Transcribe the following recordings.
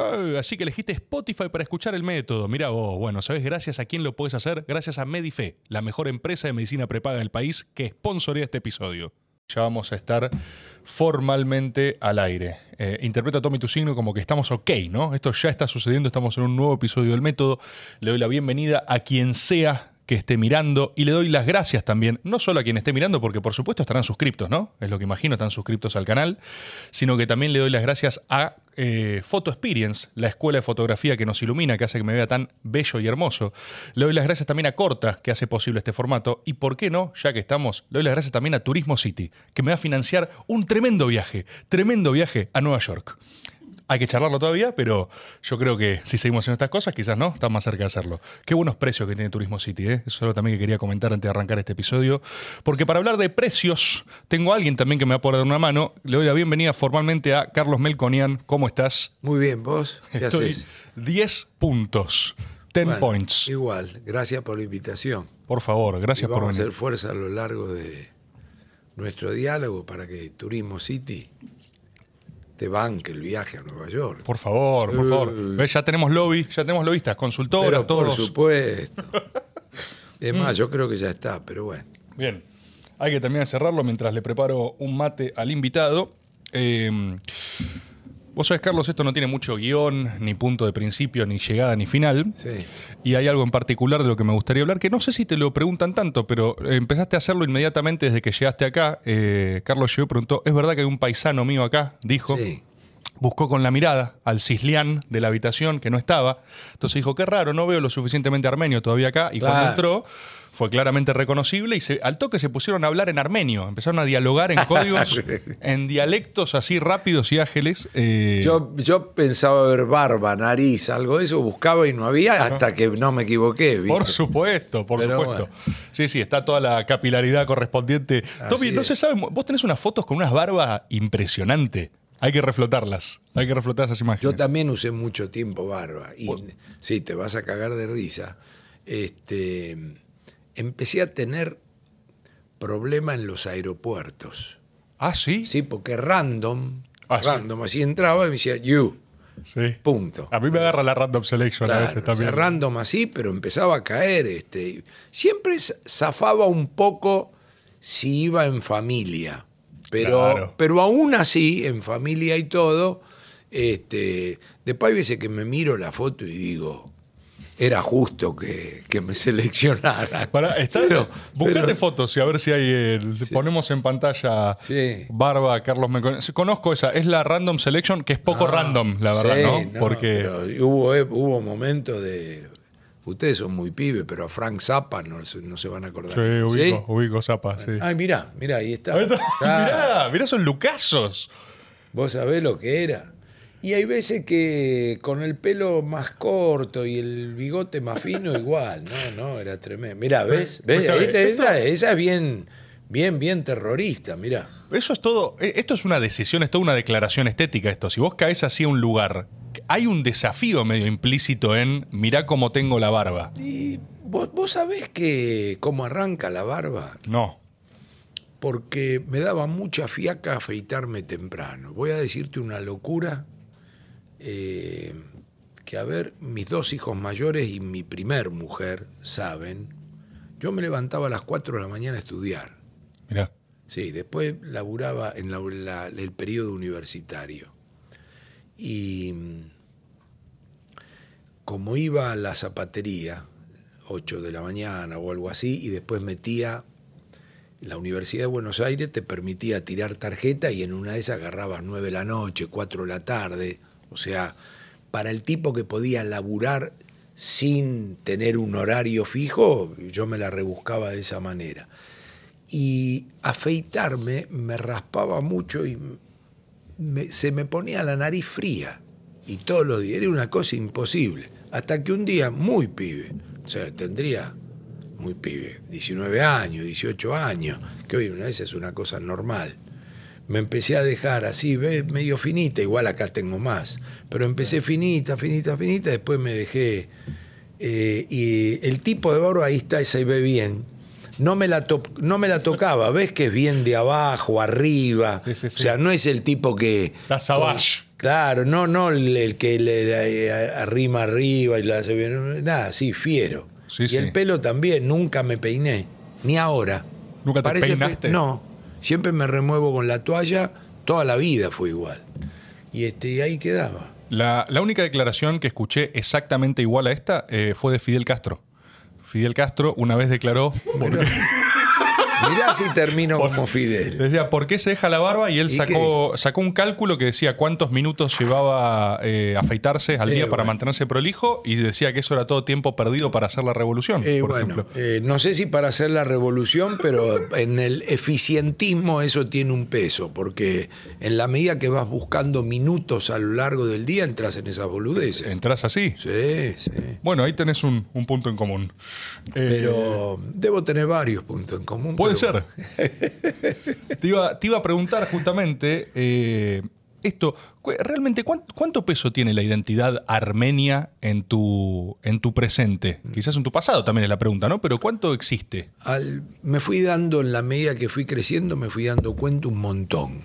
Ah, así que elegiste Spotify para escuchar el método. Mira vos, bueno, ¿sabes gracias a quién lo puedes hacer? Gracias a Medife, la mejor empresa de medicina prepaga del país que sponsorea este episodio. Ya vamos a estar formalmente al aire. Eh, interpreta Tommy tu signo como que estamos ok, ¿no? Esto ya está sucediendo, estamos en un nuevo episodio del método. Le doy la bienvenida a quien sea que esté mirando y le doy las gracias también, no solo a quien esté mirando, porque por supuesto estarán suscriptos, ¿no? Es lo que imagino, están suscriptos al canal, sino que también le doy las gracias a eh, Photo Experience, la escuela de fotografía que nos ilumina, que hace que me vea tan bello y hermoso. Le doy las gracias también a Corta, que hace posible este formato. Y por qué no, ya que estamos, le doy las gracias también a Turismo City, que me va a financiar un tremendo viaje, tremendo viaje a Nueva York. Hay que charlarlo todavía, pero yo creo que si seguimos haciendo estas cosas, quizás no, estamos más cerca de hacerlo. Qué buenos precios que tiene Turismo City, ¿eh? Eso es algo también que quería comentar antes de arrancar este episodio. Porque para hablar de precios, tengo a alguien también que me va a poder dar una mano. Le doy la bienvenida formalmente a Carlos Melconian. ¿Cómo estás? Muy bien, ¿vos? ¿Qué Estoy 10 puntos. 10 points. Igual, gracias por la invitación. Por favor, gracias por venir. Vamos a hacer fuerza a lo largo de nuestro diálogo para que Turismo City te banque el viaje a Nueva York. Por favor, por favor. Ya tenemos lobby, ya tenemos lobistas, consultoras, todos. Por supuesto. es más, yo creo que ya está, pero bueno. Bien. Hay que de cerrarlo mientras le preparo un mate al invitado. Eh, Vos sabés, Carlos, esto no tiene mucho guion, ni punto de principio, ni llegada, ni final. Sí. Y hay algo en particular de lo que me gustaría hablar, que no sé si te lo preguntan tanto, pero empezaste a hacerlo inmediatamente desde que llegaste acá. Eh, Carlos llegó y preguntó, ¿es verdad que hay un paisano mío acá? Dijo. Sí. Buscó con la mirada al cislián de la habitación que no estaba. Entonces dijo, qué raro, no veo lo suficientemente armenio todavía acá. Y cuando entró fue claramente reconocible y se, al toque se pusieron a hablar en armenio, empezaron a dialogar en códigos, en dialectos así rápidos y ágiles. Eh. Yo, yo pensaba ver barba, nariz, algo de eso, buscaba y no había hasta que no me equivoqué. Por supuesto, por supuesto. Sí, sí, está toda la capilaridad correspondiente. Toby, no se sabe, vos tenés unas fotos con unas barbas impresionantes. Hay que reflotarlas, hay que reflotar esas imágenes. Yo también usé mucho tiempo barba y sí, te vas a cagar de risa. Este, empecé a tener problema en los aeropuertos. Ah, sí. Sí, porque random, ah, random, así entraba y me decía, you. Sí. Punto. A mí me agarra la random selection a veces también. random así, pero empezaba a caer. Este, siempre zafaba un poco si iba en familia. Pero, pero aún así, en familia y todo, este, después hay veces que me miro la foto y digo, era justo que, me seleccionara. Para, está, buscate fotos y a ver si hay. Ponemos en pantalla Barba, Carlos Conozco esa, es la random selection, que es poco ah, random, la verdad, ¿no? Porque. hubo, eh, hubo momentos de. Ustedes son muy pibes, pero a Frank Zappa no, se van a acordar. Sí, ubico, ubico Zappa, sí. Ay, mirá, mirá, ahí está. mirá, mirá, son lucazos. Vos sabés lo que era. Y hay veces que con el pelo más corto y el bigote más fino, igual, no, no, era tremendo. Mirá, ¿ves? ¿Ves? Esa, esa, es bien, bien, bien terrorista, mirá. Eso es todo, e, esto es una decisión, es toda una declaración estética esto. Si vos caes así a un lugar, hay un desafío medio implícito en mirá cómo tengo la barba. Y vos, vos sabés que cómo arranca la barba. No porque me daba mucha fiaca afeitarme temprano. Voy a decirte una locura eh, que, a ver, mis dos hijos mayores y mi primer mujer saben, yo me levantaba a las 4 de la mañana a estudiar. Mirá. Sí, después laburaba en el periodo universitario. Y como iba a la zapatería, 8 de la mañana o algo así, y después metía la Universidad de Buenos Aires te permitía tirar tarjeta y en una de esas agarrabas 9 de la noche, 4 de la tarde, o sea, para el tipo que podía laburar sin tener un horario fijo, yo me la rebuscaba de esa manera. Y afeitarme me raspaba mucho y se me ponía la nariz fría. Y todos los días era una cosa imposible. Hasta que un día, muy pibe, o sea, tendría muy pibe, 19 años, 18 años, que hoy una vez es una cosa normal me empecé a dejar así, medio finita, igual acá tengo más, pero empecé finita, finita, finita, después me dejé. Eh, y el tipo de barba ahí está, se ve bien. No me, la no me la tocaba, ves que es bien de abajo, arriba. O sea, no es el tipo que. Está savage. Claro, no, no el, el que le, le- arrima arriba y lo hace bien. Nada, sí, fiero. Y el pelo también, nunca me peiné. Ni ahora. ¿Nunca te pe- peinaste? No, siempre me remuevo con la toalla, toda la vida fue igual. Y este, y ahí quedaba. La, la única declaración que escuché exactamente igual a esta eh, fue de Fidel Castro. Fidel Castro una vez declaró, porque, Mirá si termino como Fidel. decía, ¿por qué se deja la barba? Y él ¿Y sacó, sacó un cálculo que decía cuántos minutos llevaba eh, afeitarse al Eh, día para bueno. mantenerse prolijo y decía que eso era todo tiempo perdido para hacer la revolución, Eh, por bueno, ejemplo. eh, no sé si para hacer la revolución, pero en el eficientismo eso tiene un peso, porque en la medida que vas buscando minutos a lo largo del día, entras en esas boludeces. ¿Entrás así? Sí, sí. Bueno, ahí tenés un, un punto en común. Eh, Pero debo tener varios puntos en común. Puede ser. te, iba, te iba a preguntar justamente eh, esto. ¿Realmente cuán- cuánto, peso tiene la identidad armenia en tu, en tu presente? Quizás en tu pasado también es la pregunta, ¿no? Pero ¿cuánto existe? al- me fui dando, en la medida que fui creciendo, me fui dando cuenta un montón.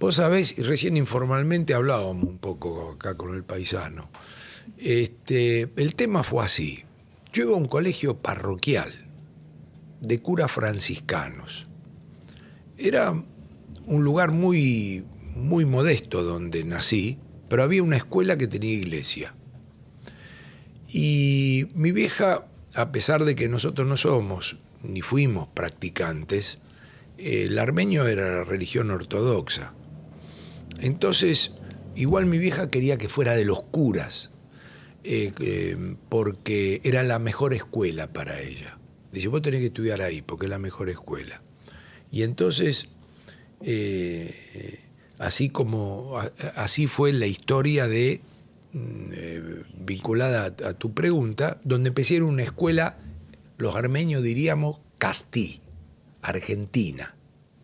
Vos sabés, y recién informalmente hablábamos un poco acá con el paisano. Este, el tema fue así. Yo iba a un colegio parroquial de curas franciscanos. Era un lugar muy, muy modesto donde nací, pero había una escuela que tenía iglesia. Y mi vieja, a pesar de que nosotros no somos ni fuimos practicantes, el armenio era la religión ortodoxa. Entonces, igual mi vieja quería que fuera de los curas, eh, eh, porque era la mejor escuela para ella. Dice, vos tenés que estudiar ahí, porque es la mejor escuela. Y entonces, eh, así como, así fue la historia de, mm, eh, vinculada a, a tu pregunta, donde empecé en una escuela, los armenios diríamos, Castí, Argentina.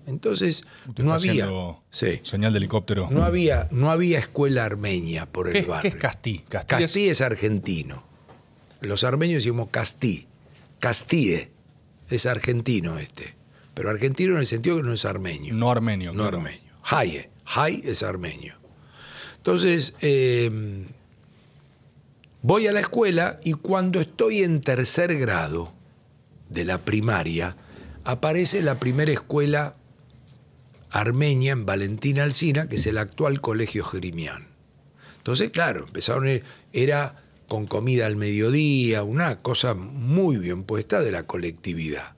Entonces, Usted no había... Sí. Señal de helicóptero. No había, no había escuela armenia por ¿Qué, el barrio. qué es Castí? Castí es- Castí es argentino. Los armenios decimos Castí. Castíe es argentino este. Pero argentino en el sentido que no es armenio. no armenio. No claro. armenio. Haye. Hay es armenio. Entonces, eh, voy a la escuela y cuando estoy en tercer grado de la primaria, aparece la primera escuela armenia en Valentina Alsina, que es el actual Colegio Jerimián. Entonces, claro, empezaron, era con comida al mediodía, una cosa muy bien puesta de la colectividad.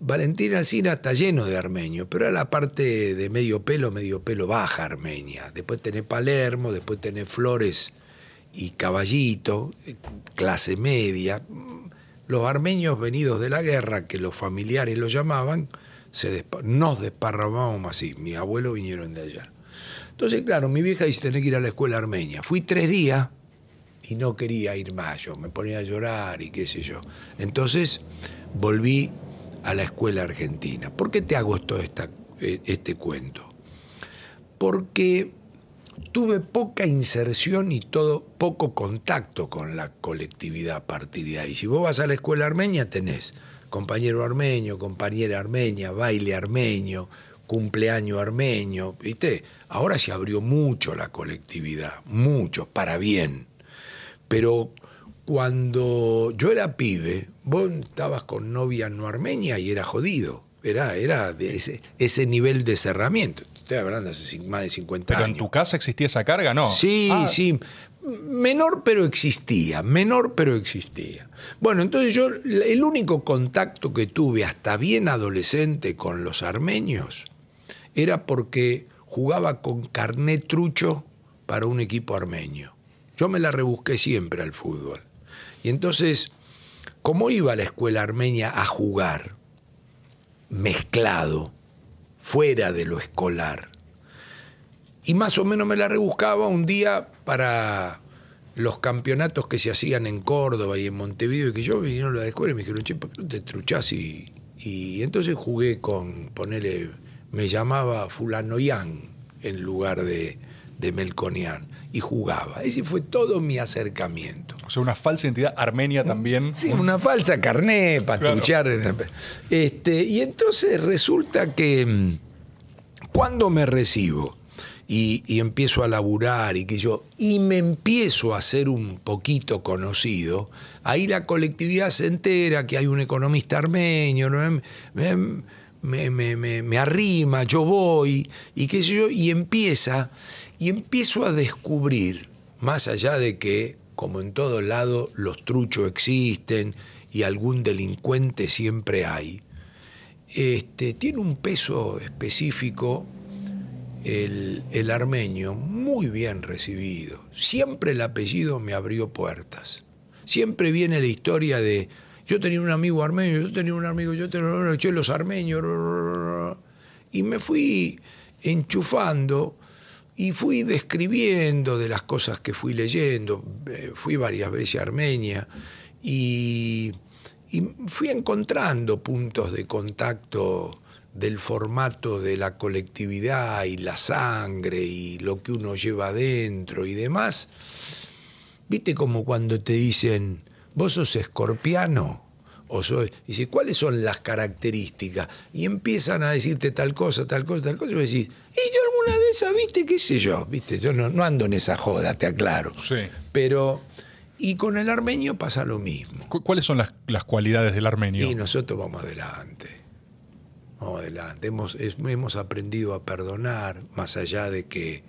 Valentina Alsina está lleno de armenios, pero era la parte de medio pelo, medio pelo baja armenia. Después tenés Palermo, después tenés Flores y Caballito, clase media. Los armenios venidos de la guerra, que los familiares lo llamaban, se nos desparramábamos así. Mis abuelos vinieron de allá. Entonces, claro, mi vieja dice, tenés que ir a la escuela armenia. Fui tres días y no quería ir más, yo me ponía a llorar y qué sé yo. Entonces volví a la escuela argentina. ¿Por qué te hago esto, esta- eh, este cuento? Porque tuve poca inserción y todo poco contacto con la colectividad a partir de ahí. Si vos vas a la escuela armenia tenés compañero armenio, compañera armenia, baile armenio, cumpleaños armenio, ¿viste? Ahora se abrió mucho la colectividad, mucho, para bien. Pero cuando yo era pibe, vos estabas con novia no armenia y era jodido. Era, era de ese, ese nivel de cerramiento. Estoy hablando hace más de 50 ¿Pero años. en tu casa existía esa carga? No. Sí, Ah, sí. Menor pero existía, menor pero existía. Bueno, entonces yo el único contacto que tuve hasta bien adolescente con los armenios era porque jugaba con carnet trucho para un equipo armenio. Yo me la rebusqué siempre al fútbol. Y entonces, como iba a la escuela armenia a jugar, mezclado, fuera de lo escolar, y más o menos me la rebuscaba un día para los campeonatos que se hacían en Córdoba y en Montevideo y que yo vinieron a la escuela y me dijeron, che, ¿por qué no te truchás? Y, y entonces jugué con, ponele, me llamaba Fulanoyán en lugar de, de Melconian y jugaba. Ese fue todo mi acercamiento. O sea, una falsa identidad armenia también. Sí, una falsa carné para Claro. Este, y entonces resulta que mm, cuando me recibo y, empiezo a laburar y que yo, y me empiezo a hacer un poquito conocido, ahí la colectividad se entera que hay un economista armenio, me, me, arrima, yo voy, y que yo, y empieza, y empiezo a descubrir, más allá de que, como en todo lado, los truchos existen y algún delincuente siempre hay, este, tiene un peso específico el, armenio muy bien recibido. Siempre el apellido me abrió puertas. Siempre viene la historia de yo tenía un amigo armenio, yo tenía un amigo, yo tenía los armenios. Y me fui enchufando y fui describiendo de las cosas que fui leyendo. Eh, fui varias veces a Armenia y, fui encontrando puntos de contacto del formato de la colectividad y la sangre y lo que uno lleva adentro y demás, viste como cuando te dicen, vos sos escorpiano, o soy, dice, ¿cuáles son las características? Y empiezan a decirte tal cosa, tal cosa, tal cosa, y vos decís, ¿y yo alguna de esas, viste? ¿Qué sé yo? ¿Viste? Yo no, ando en esa joda, te aclaro. Sí. Pero, y con el armenio pasa lo mismo. ¿Cuáles son las, las cualidades del armenio? Y nosotros vamos adelante adelante. Hemos, hemos aprendido a perdonar, más allá de que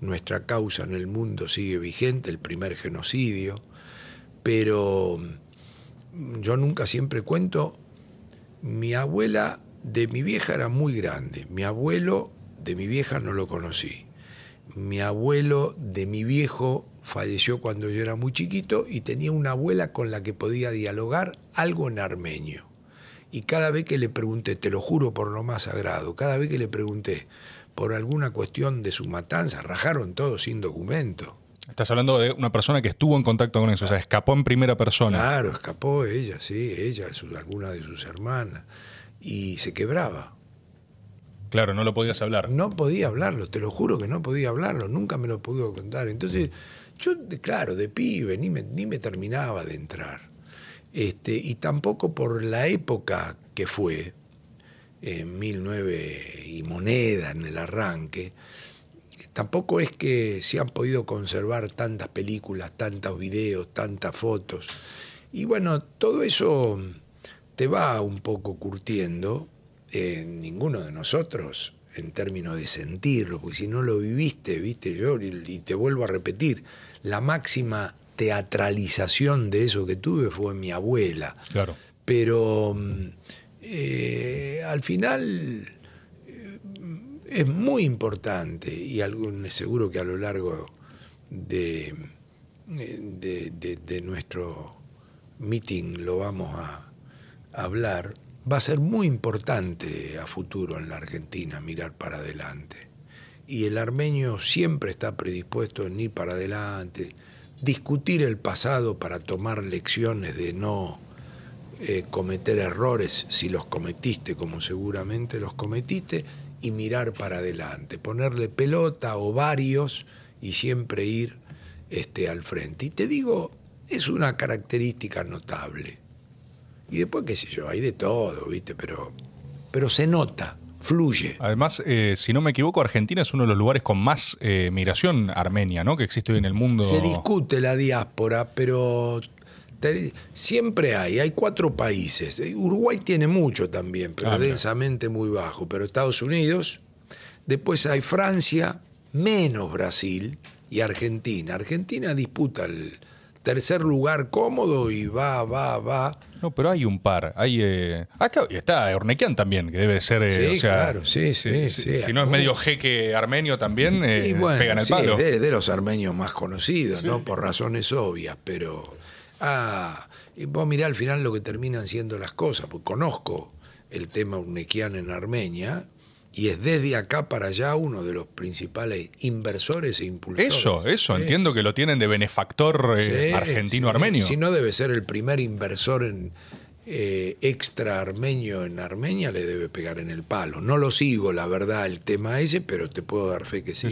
nuestra causa en el mundo sigue vigente, el primer genocidio, pero yo nunca siempre cuento, mi abuela de mi vieja era muy grande, mi abuelo de mi vieja no lo conocí, mi abuelo de mi viejo falleció cuando yo era muy chiquito y tenía una abuela con la que podía dialogar algo en armenio. Y cada vez que le pregunté, te lo juro por lo más sagrado, cada vez que le pregunté por alguna cuestión de su matanza, rajaron todo sin documento. Estás hablando de una persona que estuvo en contacto con eso, o sea, escapó en primera persona. Claro, escapó ella, sí, ella, alguna de sus hermanas, y se quebraba. Claro, no lo podías hablar. No podía hablarlo, te lo juro que no podía hablarlo, nunca me lo pudo contar. Entonces, yo, claro, de pibe, ni me, ni me terminaba de entrar. Este, y tampoco por la época que fue, en 1009 y moneda en el arranque, tampoco es que se han podido conservar tantas películas, tantos videos, tantas fotos. Y bueno, todo eso te va un poco curtiendo. en ninguno de nosotros en términos de sentirlo, porque si no lo viviste, viste, yo y te vuelvo a repetir, la máxima teatralización de eso que tuve fue mi abuela. Claro. Pero mm, eh, al final eh, es muy importante y seguro que a lo largo de, de, nuestro meeting lo vamos a, a hablar, va a ser muy importante a futuro en la Argentina mirar para adelante. Y el armenio siempre está predispuesto en ir para adelante, discutir el pasado para tomar lecciones de no eh, cometer errores si los cometiste, como seguramente los cometiste, y mirar para adelante, ponerle pelota o varios y siempre ir este, al frente. Y te digo, es una característica notable. Y después, qué sé yo, hay de todo, ¿viste? Pero, pero se nota fluye. Además, eh, si no me equivoco, Argentina es uno de los lugares con más eh, migración armenia, ¿no? Que existe hoy en el mundo. Se discute la diáspora, pero siempre hay, hay cuatro países. Uruguay tiene mucho también, pero ah, densamente muy bajo. Pero Estados Unidos, después hay Francia, menos Brasil y Argentina. Argentina disputa el tercer lugar cómodo y va, va, va. No, pero hay un par. Hay, eh, acá está Ornequian también, que debe ser. Eh, sí, claro, sí, sí. Si no es medio jeque armenio también, eh, pegan el palo. De, de los armenios más conocidos, ¿no? Por razones obvias, pero. Ah, y vos mirá al final lo que terminan siendo las cosas, porque conozco el tema Ornequian en Armenia y es desde acá para allá uno de los principales inversores e impulsores. Eso, eso, entiendo que lo tienen de benefactor eh, argentino-armenio. Si no debe ser el primer inversor en, eh, extra armenio en Armenia, le debe pegar en el palo. No lo sigo, la verdad, el tema ese, pero te puedo dar fe que sí.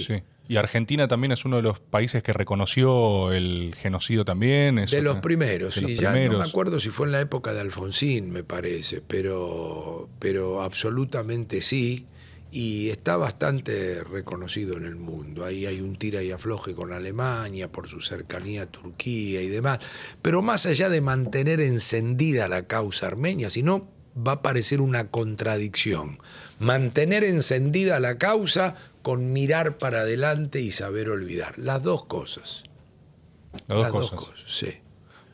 Y Argentina también es uno de los países que reconoció el genocidio también. de los primeros, sí, ya no me acuerdo si fue en la época de Alfonsín, me parece, pero, pero absolutamente sí y está bastante reconocido en el mundo. Ahí hay un tira y afloje con Alemania por su cercanía a Turquía y demás. Pero más allá de mantener encendida la causa armenia, si no va a parecer una contradicción. Mantener encendida la causa con mirar para adelante y saber olvidar. Las dos cosas. Las dos cosas. sí.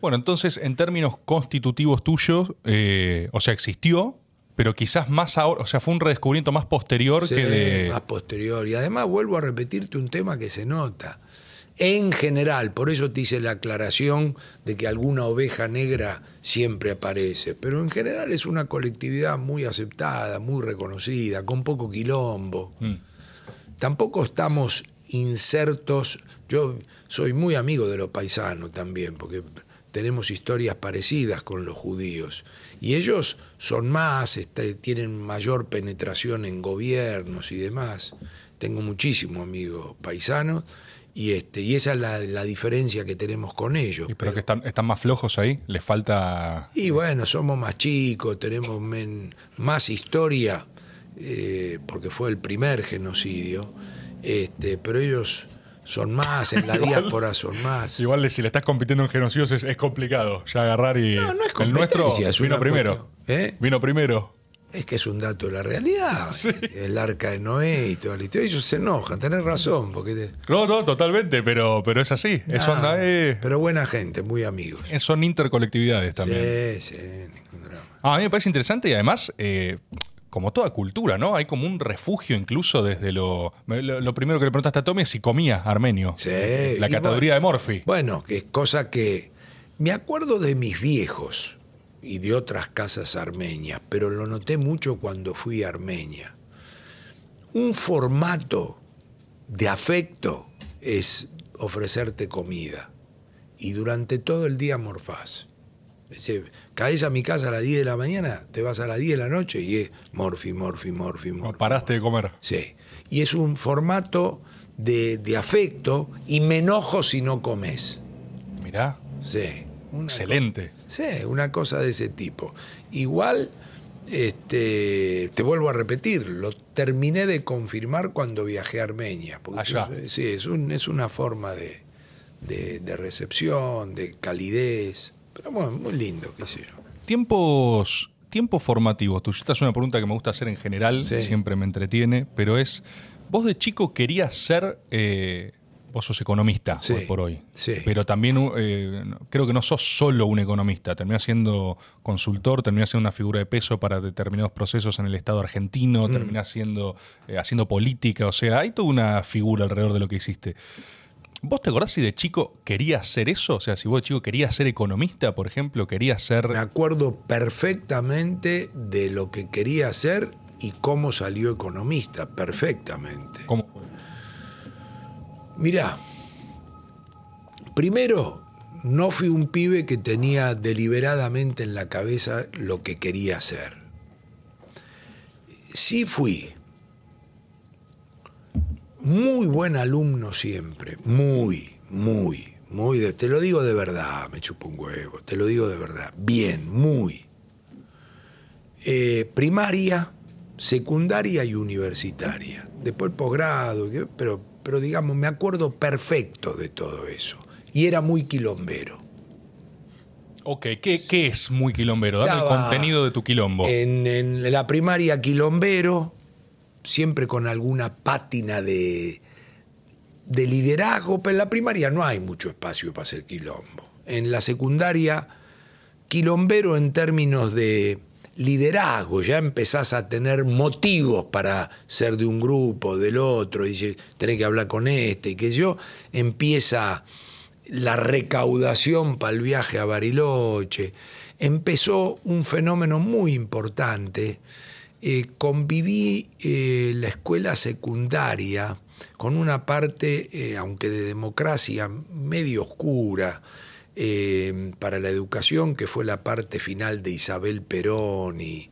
Bueno, entonces, en términos constitutivos tuyos, eh, o sea, existió, pero quizás más ahora, o sea, fue un redescubrimiento más posterior Sí, que de... Más posterior. Y además vuelvo a repetirte un tema que se nota. En general, por eso te hice la aclaración de que alguna oveja negra siempre aparece, pero en general es una colectividad muy aceptada, muy reconocida, con poco quilombo. Mm. Tampoco estamos insertos, yo soy muy amigo de los paisanos también, porque tenemos historias parecidas con los judíos. Y ellos son más, este, tienen mayor penetración en gobiernos y demás. Tengo muchísimos amigos paisanos y, este, y esa es la, la diferencia que tenemos con ellos. Y pero que están, están más flojos ahí, les falta... Y bueno, somos más chicos, tenemos men- más historia, eh, porque fue el primer genocidio, este, pero ellos son más, en la Igual- diáspora son más. Igual si le estás compitiendo en genocidios es, es complicado ya agarrar y... No, no es el nuestro es vino primero. ¿eh? Vino primero. Es que es un dato de la realidad. Sí. El arca de Noé y toda la historia. Ellos se enojan, tenés razón, porque... te- No, no, totalmente, pero, pero es así. Eso Ah, anda, eh, Pero buena gente, muy amigos. son intercolectividades también. Sí, sí, ningún drama. Ah, a mí me parece interesante y además, eh, como toda cultura, ¿no? Hay como un refugio incluso desde lo... Lo, lo primero que le preguntaste a Tommy es si comía armenio. Sí, La categoría de Morphy. Bueno, que es cosa que me acuerdo de mis viejos y de otras casas armenias, pero lo noté mucho cuando fui a Armenia. Un formato de afecto es ofrecerte comida y durante todo el día morfás. Decir, caes a mi casa a las 10 de la mañana, te vas a las 10 de la noche y es morfi, morfi, morfi, No morfi. paraste de comer. Sí. Y es un formato de, de afecto y me enojo si no comes. Mirá, Sí. Una excelente. Sí, una cosa de ese tipo. Igual, este, te vuelvo a repetir, lo terminé de confirmar cuando viajé a Armenia. porque Allá. es- Sí, es, un- es una forma de, de- de recepción, de calidez. Pero bueno, muy lindo, qué sé yo. Tiempos, tiempos formativos. Tú, esta es una pregunta que me gusta hacer en general, Sí. siempre me entretiene, pero es, vos de chico querías ser, eh, vos sos economista Sí, hoy por hoy, sí. pero también eh, creo que no sos solo un economista, terminás siendo consultor, terminás siendo una figura de peso para determinados procesos en el Estado Mm. argentino, terminás siendo, eh, haciendo política, o sea, hay toda una figura alrededor de lo que hiciste. ¿Vos te acordás si de chico querías ser eso? O sea, si vos de chico querías ser economista, por ejemplo, querías ser... Me acuerdo perfectamente de lo que quería hacer y cómo salió economista, perfectamente. ¿Cómo fue? Mirá, primero, no fui un pibe que tenía deliberadamente en la cabeza lo que quería hacer. Sí fui muy buen alumno siempre, muy, muy, muy, de- te lo digo de verdad, me chupo un huevo, te lo digo de verdad, bien, muy. Eh, primaria, secundaria y universitaria. Después posgrado, pero, pero digamos, me acuerdo perfecto de todo eso. Y era muy quilombero. Ok, ¿qué, qué es muy quilombero? Dame el contenido de tu quilombo. En, en la primaria quilombero, siempre con alguna pátina de, de liderazgo, pero en la primaria no hay mucho espacio para hacer quilombo. En la secundaria, quilombero en términos de liderazgo, ya empezás a tener motivos para ser de un grupo, del otro, y tenés que hablar con este, y que yo, empieza la recaudación para el viaje a Bariloche. Empezó un fenómeno muy importante. Eh, conviví eh, la escuela secundaria con una parte, eh, aunque de democracia, medio oscura para la educación, que fue la parte final de Isabel Perón y,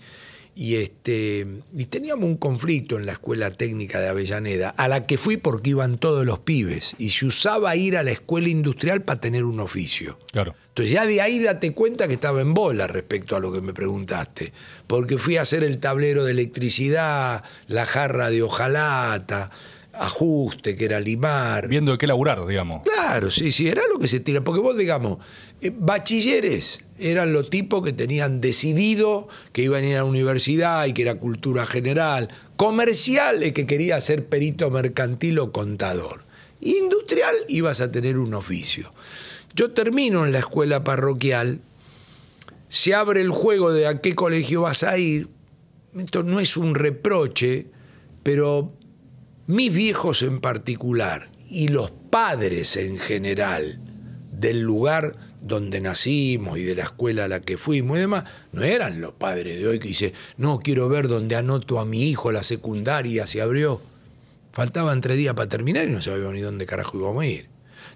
Y, este, y teníamos un conflicto en la escuela técnica de Avellaneda, a la que fui porque iban todos los pibes, y se usaba ir a la escuela industrial para tener un oficio. Claro. Entonces ya de ahí date cuenta que estaba en bola respecto a lo que me preguntaste, porque fui a hacer el tablero de electricidad, la jarra de hojalata, ajuste, que era limar. Viendo de qué laburar, digamos. Claro, sí, sí, era lo que se tira. Porque vos, digamos, eh, bachilleres eran los tipos que tenían decidido que iban a ir a la universidad y que era cultura general. Comerciales que quería ser perito mercantil o contador. Industrial ibas a tener un oficio. Yo termino en la escuela parroquial, se abre el juego de a qué colegio vas a ir. Esto no es un reproche, pero mis viejos en particular y los padres en general del lugar donde nacimos y de la escuela a la que fuimos y demás, no eran los padres de hoy que dice, no, quiero ver dónde anoto a mi hijo la secundaria, se abrió. Faltaban tres días para terminar y no sabíamos ni dónde carajo íbamos a ir.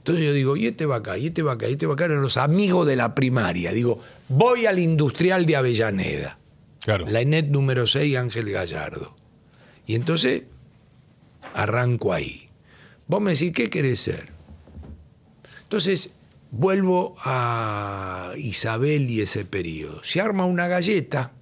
Entonces yo digo, y este va acá, y este va acá, y este va acá, eran los amigos de la primaria. Digo, voy al industrial de Avellaneda. Claro. La ENET número 6, Ángel Gallardo. Y entonces arranco ahí. Vos me decís, ¿qué querés ser? Entonces, vuelvo a Isabel y ese periodo. Se arma una galleta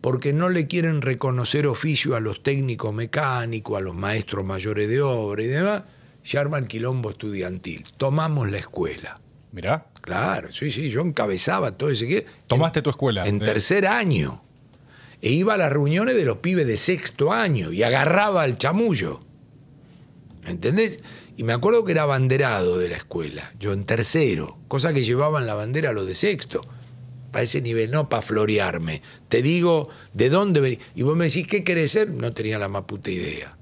porque no le quieren reconocer oficio a los técnicos mecánicos, a los maestros mayores de obra y demás. Se arma el quilombo estudiantil. Tomamos la escuela. Mirá. Claro, sí, sí, yo encabezaba todo ese... Tomaste tu escuela. En tercer año. E iba a las reuniones de los pibes de sexto año y agarraba al chamullo. ¿Entendés? Y me acuerdo que era abanderado de la escuela, yo en tercero, cosa que llevaban la bandera a los de sexto. Para ese nivel, no para florearme. Te digo de dónde venís. Y vos me decís, ¿qué querés ser? No tenía la más puta idea.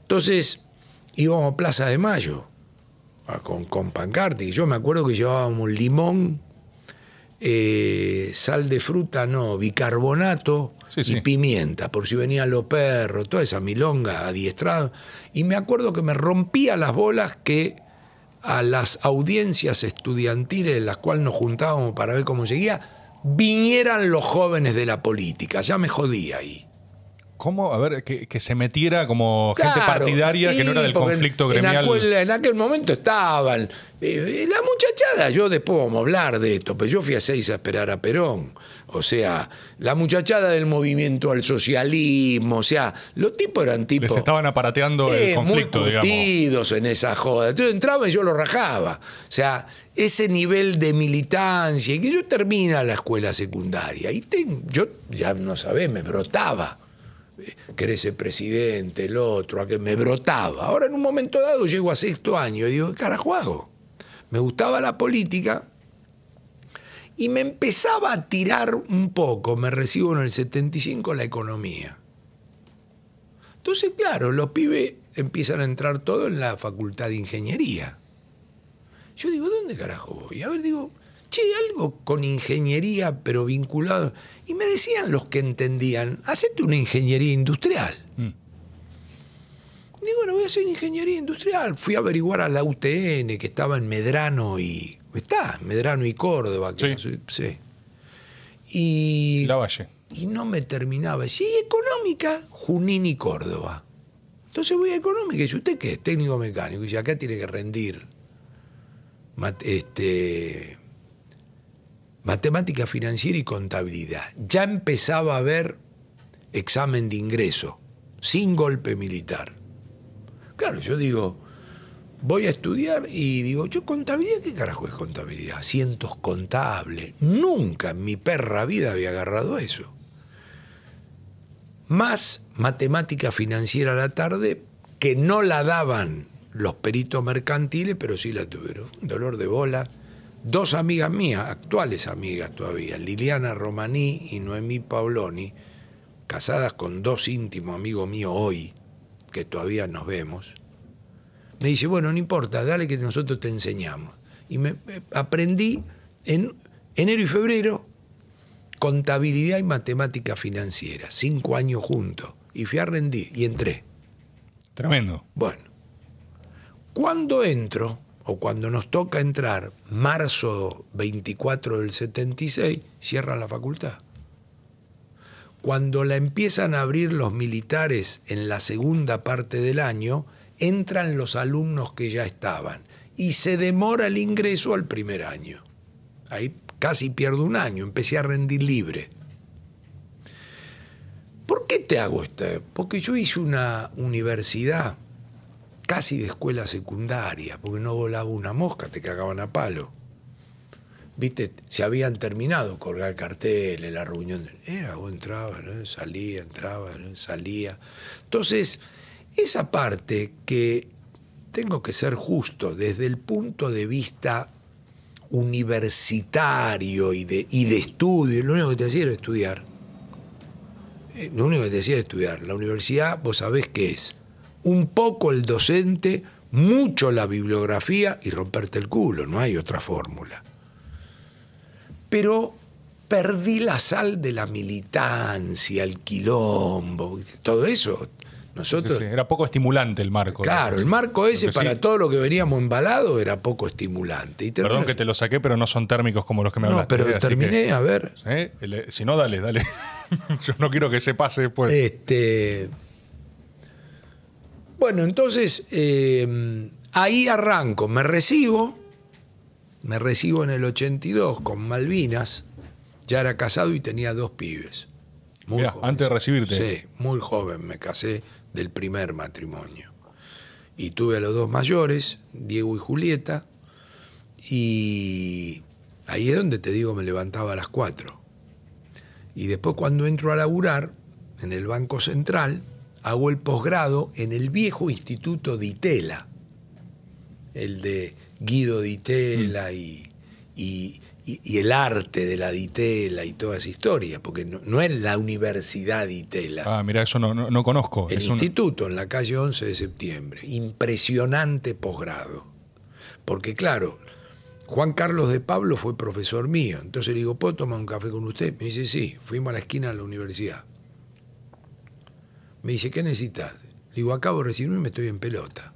Entonces, íbamos a Plaza de Mayo con, con pancarte. Y yo me acuerdo que llevábamos limón, eh, sal de fruta, no, bicarbonato y pimienta, por si venían los perros, toda esa milonga adiestrada. Y me acuerdo que me rompía las bolas que a las audiencias estudiantiles en las cuales nos juntábamos para ver cómo seguía, vinieran los jóvenes de la política. Ya me jodía ahí. ¿Cómo? A ver, que, se metiera como gente partidaria que no era del conflicto gremial. En aquel, momento estaban. Eh, la muchachada, yo después vamos a hablar de esto, pero yo fui a seis a esperar a Perón. O sea, la muchachada del movimiento al socialismo, o sea, los tipos eran tipos. Les estaban aparateando el eh, conflicto, muy curtidos en esa joda. Entonces entraba y yo lo rajaba. O sea, ese nivel de militancia, y que yo termina la escuela secundaria, y yo ya no sabés, me brotaba querés ser presidente, el otro, a que me brotaba. Ahora en un momento dado llego a sexto año y digo, ¿qué carajo hago? Me gustaba la política y me empezaba a tirar un poco, me recibo en el 75 la economía. Entonces, claro, los pibes empiezan a entrar todo en la facultad de ingeniería. Yo digo, ¿dónde carajo voy? A ver, digo, che, algo con ingeniería, pero vinculado. Y me decían los que entendían, hacete una ingeniería industrial. Mm. Digo, bueno, voy a hacer ingeniería industrial. Fui a averiguar a la UTN, que estaba en Medrano y. Está, Medrano y Córdoba. Que sí. sí. Y. La Valle. Y no me terminaba. Sí, económica, Junín y Córdoba. Entonces voy a económica. Y ¿usted qué es? Técnico mecánico. Y dice, acá tiene que rendir. Este matemática financiera y contabilidad. Ya empezaba a haber examen de ingreso, sin golpe militar. Claro, yo digo, voy a estudiar y digo, yo contabilidad, ¿qué carajo es contabilidad? Cientos contables. Nunca en mi perra vida había agarrado eso. Más matemática financiera a la tarde, que no la daban los peritos mercantiles, pero sí la tuvieron. Un dolor de bola dos amigas mías, actuales amigas todavía, Liliana Romaní y Noemí Paoloni, casadas con dos íntimos amigos míos hoy, que todavía nos vemos, me dice, bueno, no importa, dale que nosotros te enseñamos. Y me, aprendí en enero y febrero contabilidad y matemática financiera, cinco años juntos, y fui a rendir y entré. Tremendo. Bueno, cuando entro, o cuando nos toca entrar, marzo 24 del 76, cierra la facultad. cuando la empiezan a abrir los militares en la segunda parte del año, entran los alumnos que ya estaban y se demora el ingreso al primer año. Ahí casi pierdo un año, empecé a rendir libre. ¿Por qué te hago esto? Porque yo hice una universidad casi de escuela secundaria, porque no volaba una mosca, te cagaban a palo. Viste, se habían terminado colgar carteles, la reunión. Era, vos entrabas, salía, entraba, salía. Entonces, esa parte que tengo que ser justo desde el punto de vista universitario y de, y de estudio, lo único que te hacía era estudiar. Eh, lo único que te decía era estudiar. La universidad, vos sabés qué es. Un poco el docente, mucho la bibliografía y romperte el culo, no hay otra fórmula. Pero perdí la sal de la militancia, el quilombo, todo eso nosotros, era poco estimulante el marco. Claro, el marco ese para todo lo que veníamos embalado era poco estimulante. Perdón que te lo saqué, pero no son térmicos como los que me no, pero ¿eh? terminé, a ver. Si no, dale, dale. Yo no quiero que se pase después. Este, bueno, entonces eh, ahí arranco, me recibo, me recibo en el 82 con Malvinas, ya era casado y tenía dos pibes. Muy antes de recibirte. Sí, muy joven me casé del primer matrimonio. Y tuve a los dos mayores, Diego y Julieta, y ahí es donde te digo, me levantaba a las cuatro. Y después cuando entro a laburar en el Banco Central, hago el posgrado en el viejo Instituto de Itela, el de Guido de Itela mm. y, y, el arte de la ditela y toda esa historia, porque no, es la Universidad Ditela. Ah, mira, eso no, no, conozco. El instituto en la calle 11 de septiembre. Impresionante posgrado. Porque claro, Juan Carlos de Pablo fue profesor mío. Entonces le digo, ¿puedo tomar un café con usted? Me dice, sí. Fuimos a la esquina de la universidad. Me dice, ¿qué necesitas? Le digo, acabo de recibirme y me estoy en pelota.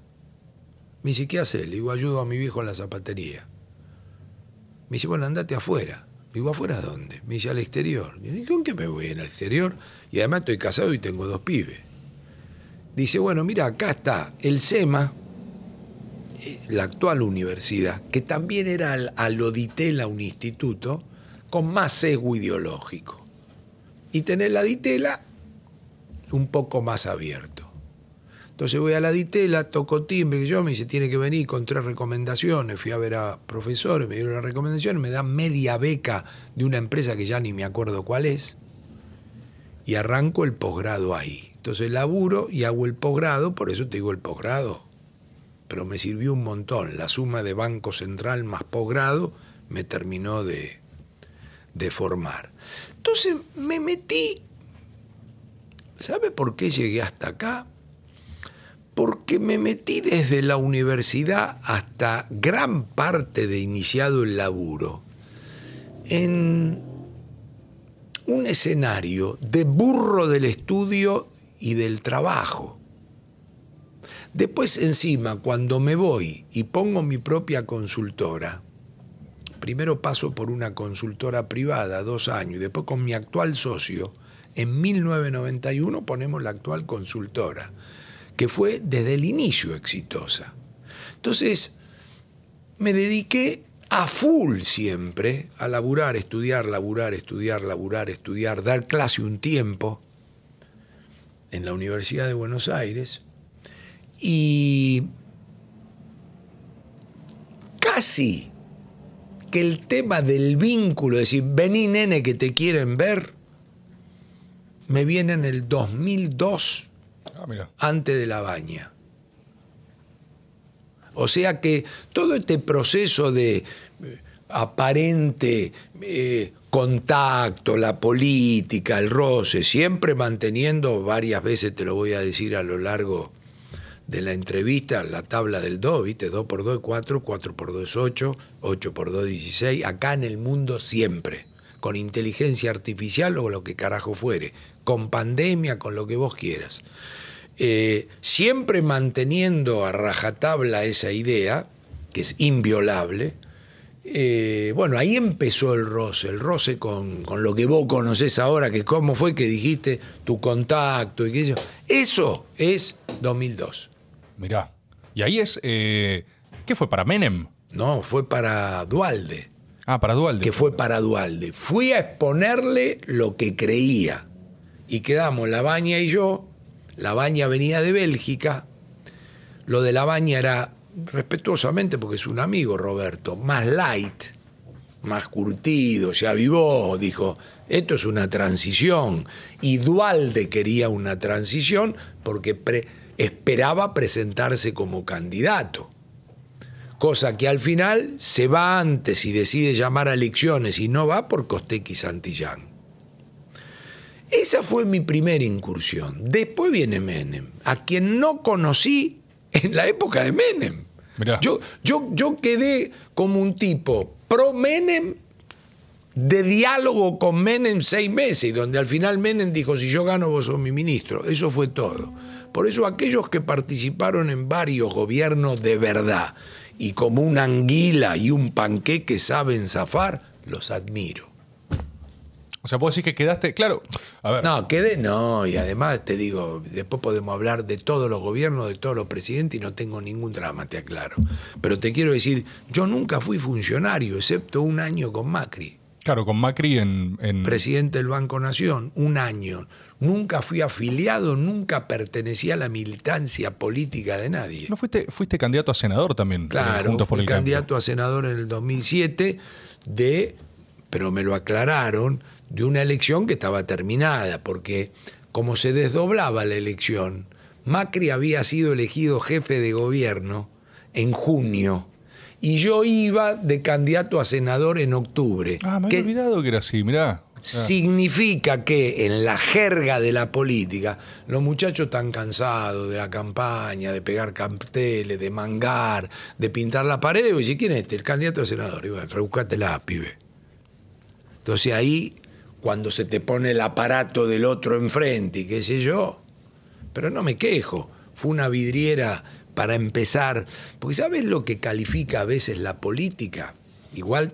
Me dice, ¿qué haces? Le digo, ayudo a mi viejo en la zapatería. Me dice, bueno, andate afuera. Digo, ¿afuera dónde? Me dice, al exterior. Digo, ¿con qué me voy al exterior? Y además estoy casado y tengo dos pibes. Dice, bueno, mira, acá está el SEMA, eh, la actual universidad, que también era al un instituto, con más sesgo ideológico. Y tener la Ditela un poco más abierto. Entonces voy a la ditela, toco timbre, que yo me dice, tiene que venir con tres recomendaciones. Fui a ver a profesores, me dieron la recomendación, me dan media beca de una empresa que ya ni me acuerdo cuál es. Y arranco el posgrado ahí. Entonces laburo y hago el posgrado, por eso te digo el posgrado. Pero me sirvió un montón. La suma de Banco Central más posgrado me terminó de, de formar. Entonces me metí. ¿Sabe por qué llegué hasta acá? porque me metí desde la universidad hasta gran parte de iniciado el laburo en un escenario de burro del estudio y del trabajo. Después encima, cuando me voy y pongo mi propia consultora, primero paso por una consultora privada, dos años, y después con mi actual socio, en 1991 ponemos la actual consultora que fue desde el inicio exitosa. Entonces, me dediqué a full siempre a laburar, estudiar, laburar, estudiar, laburar, estudiar, dar clase un tiempo en la Universidad de Buenos Aires y casi que el tema del vínculo, es decir, vení nene que te quieren ver, me viene en el 2002 Ah, antes de la baña. O sea que todo este proceso de eh, aparente eh, contacto, la política, el roce, siempre manteniendo, varias veces te lo voy a decir a lo largo de la entrevista, la tabla del 2, ¿viste? 2 por 2 es 4, 4 por 2 es 8, 8 por 2 es 16, acá en el mundo siempre, con inteligencia artificial o lo que carajo fuere, con pandemia, con lo que vos quieras. Eh, siempre manteniendo a rajatabla esa idea, que es inviolable, eh, bueno, ahí empezó el roce, el roce con, con, lo que vos conocés ahora, que cómo fue que dijiste tu contacto y qué sé yo. Eso es 2002. Mirá. Y ahí es, eh, ¿qué fue para Menem? No, fue para Dualde. Ah, para Dualde. Que fue para Dualde. Fui a exponerle lo que creía. Y quedamos La Baña y yo. La Baña venía de Bélgica. Lo de La Baña era respetuosamente, porque es un amigo Roberto, más light, más curtido, se avivó, dijo, esto es una transición. Y Dualde quería una transición porque esperaba presentarse como candidato. Cosa que al final se va antes y decide llamar a elecciones y no va por Costequi Santillán. Esa fue mi primera incursión. Después viene Menem, a quien no conocí en la época de Menem. Yo, yo, yo quedé como un tipo pro Menem de diálogo con Menem seis meses, y donde al final Menem dijo, si yo gano, vos sos mi ministro. Eso fue todo. Por eso aquellos que participaron en varios gobiernos de verdad y como una anguila y un panqueque saben zafar, los admiro. O sea, puedo decir que quedaste, claro. A ver. No, quedé no, y además te digo, después podemos hablar de todos los gobiernos, de todos los presidentes, y no tengo ningún drama, te aclaro. Pero te quiero decir, yo nunca fui funcionario, excepto un año con Macri. Claro, con Macri en, Presidente del Banco Nación, un año. Nunca fui afiliado, nunca pertenecía a la militancia política de nadie. ¿No fuiste, fuiste candidato a senador también? Eh, claro, por fui candidato a senador en el 2007 de, pero me lo aclararon, de una elección que estaba terminada, porque como se desdoblaba la elección, Macri había sido elegido jefe de gobierno en junio y yo iba de candidato a senador en octubre. Ah, me había olvidado que era así, mirá. Significa que en la jerga de la política, los muchachos están cansados de la campaña, de pegar carteles, de mangar, de pintar la pared, y ¿quién es este? El candidato a senador. Y bueno, rebuscátela, pibe. Entonces ahí cuando se te pone el aparato del otro enfrente y qué sé yo. Pero no me quejo, fue una vidriera para empezar, porque ¿sabes lo que califica a veces la política? Igual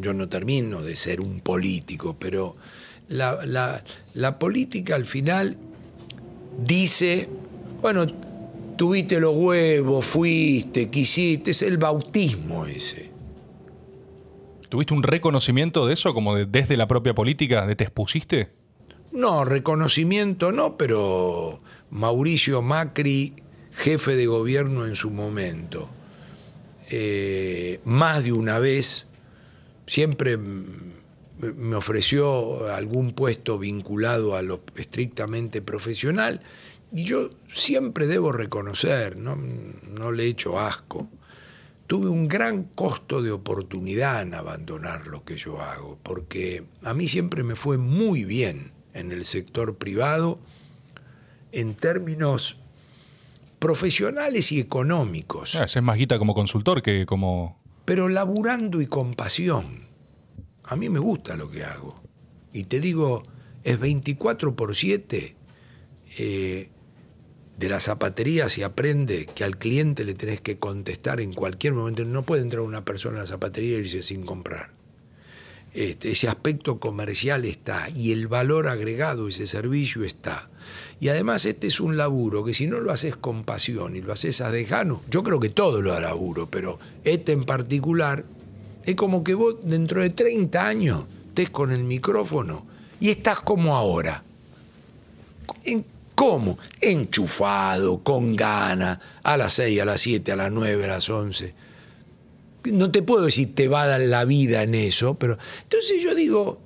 yo no termino de ser un político, pero la, la política al final dice, bueno, tuviste los huevos, fuiste, quisiste, es el bautismo ese. ¿Tuviste un reconocimiento de eso, como desde la propia política, de te expusiste? No, reconocimiento no, pero Mauricio Macri, jefe de gobierno en su momento, eh, más de una vez, siempre me ofreció algún puesto vinculado a lo estrictamente profesional y yo siempre debo reconocer, no, no le echo asco, tuve un gran costo de oportunidad en abandonar lo que yo hago, porque a mí siempre me fue muy bien en el sector privado en términos profesionales y económicos. Ah, es más guita como consultor que como... Pero laburando y con pasión. A mí me gusta lo que hago. Y te digo, es 24 por 7 de la zapatería se aprende que al cliente le tenés que contestar en cualquier momento. No puede entrar una persona a la zapatería y irse sin comprar. Este, ese aspecto comercial está y el valor agregado, ese servicio está. Y además este es un laburo que si no lo haces con pasión y lo haces a dejano, yo creo que todo lo hará laburo, pero este en particular, es como que vos dentro de 30 años estés con el micrófono y estás como ahora. ¿Cómo? Enchufado, con ganas, a las 6, a las 7, a las 9, a las 11. No te puedo decir te va a dar la vida en eso, pero entonces yo digo,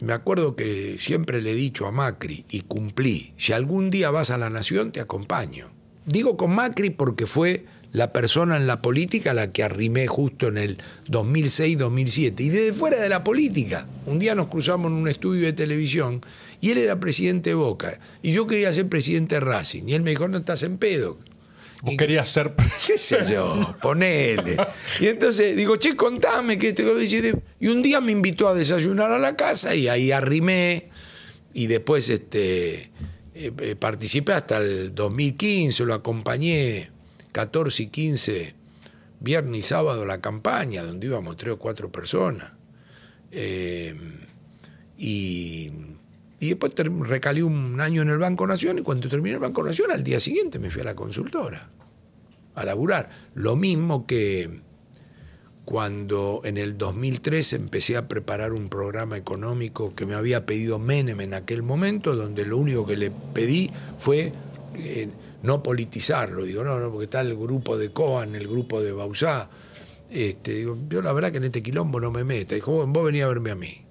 me acuerdo que siempre le he dicho a Macri y cumplí, si algún día vas a la nación te acompaño. Digo con Macri porque fue la persona en la política a la que arrimé justo en el 2006-2007. Y desde fuera de la política, un día nos cruzamos en un estudio de televisión y él era presidente de Boca. Y yo quería ser presidente de Racing. Y él me dijo, no estás en pedo. Vos querías ser... ¿Qué sé yo? Ponele. Y entonces digo, che, contame que te Y un día me invitó a desayunar a la casa y ahí arrimé. Y después este, eh, eh, participé hasta el 2015, lo acompañé 14 y 15 viernes y sábado la campaña, donde íbamos tres o cuatro personas. Eh, y, y después recalé un año en el Banco Nación y cuando terminé el Banco Nación, al día siguiente me fui a la consultora a laburar. Lo mismo que cuando en el 2003 empecé a preparar un programa económico que me había pedido Menem en aquel momento, donde lo único que le pedí fue eh, no politizarlo. Digo, no, no, porque está el grupo de Coan, el grupo de Bausá. Este, digo, yo la verdad que en este quilombo no me meta. Dijo, vos venía a verme a mí.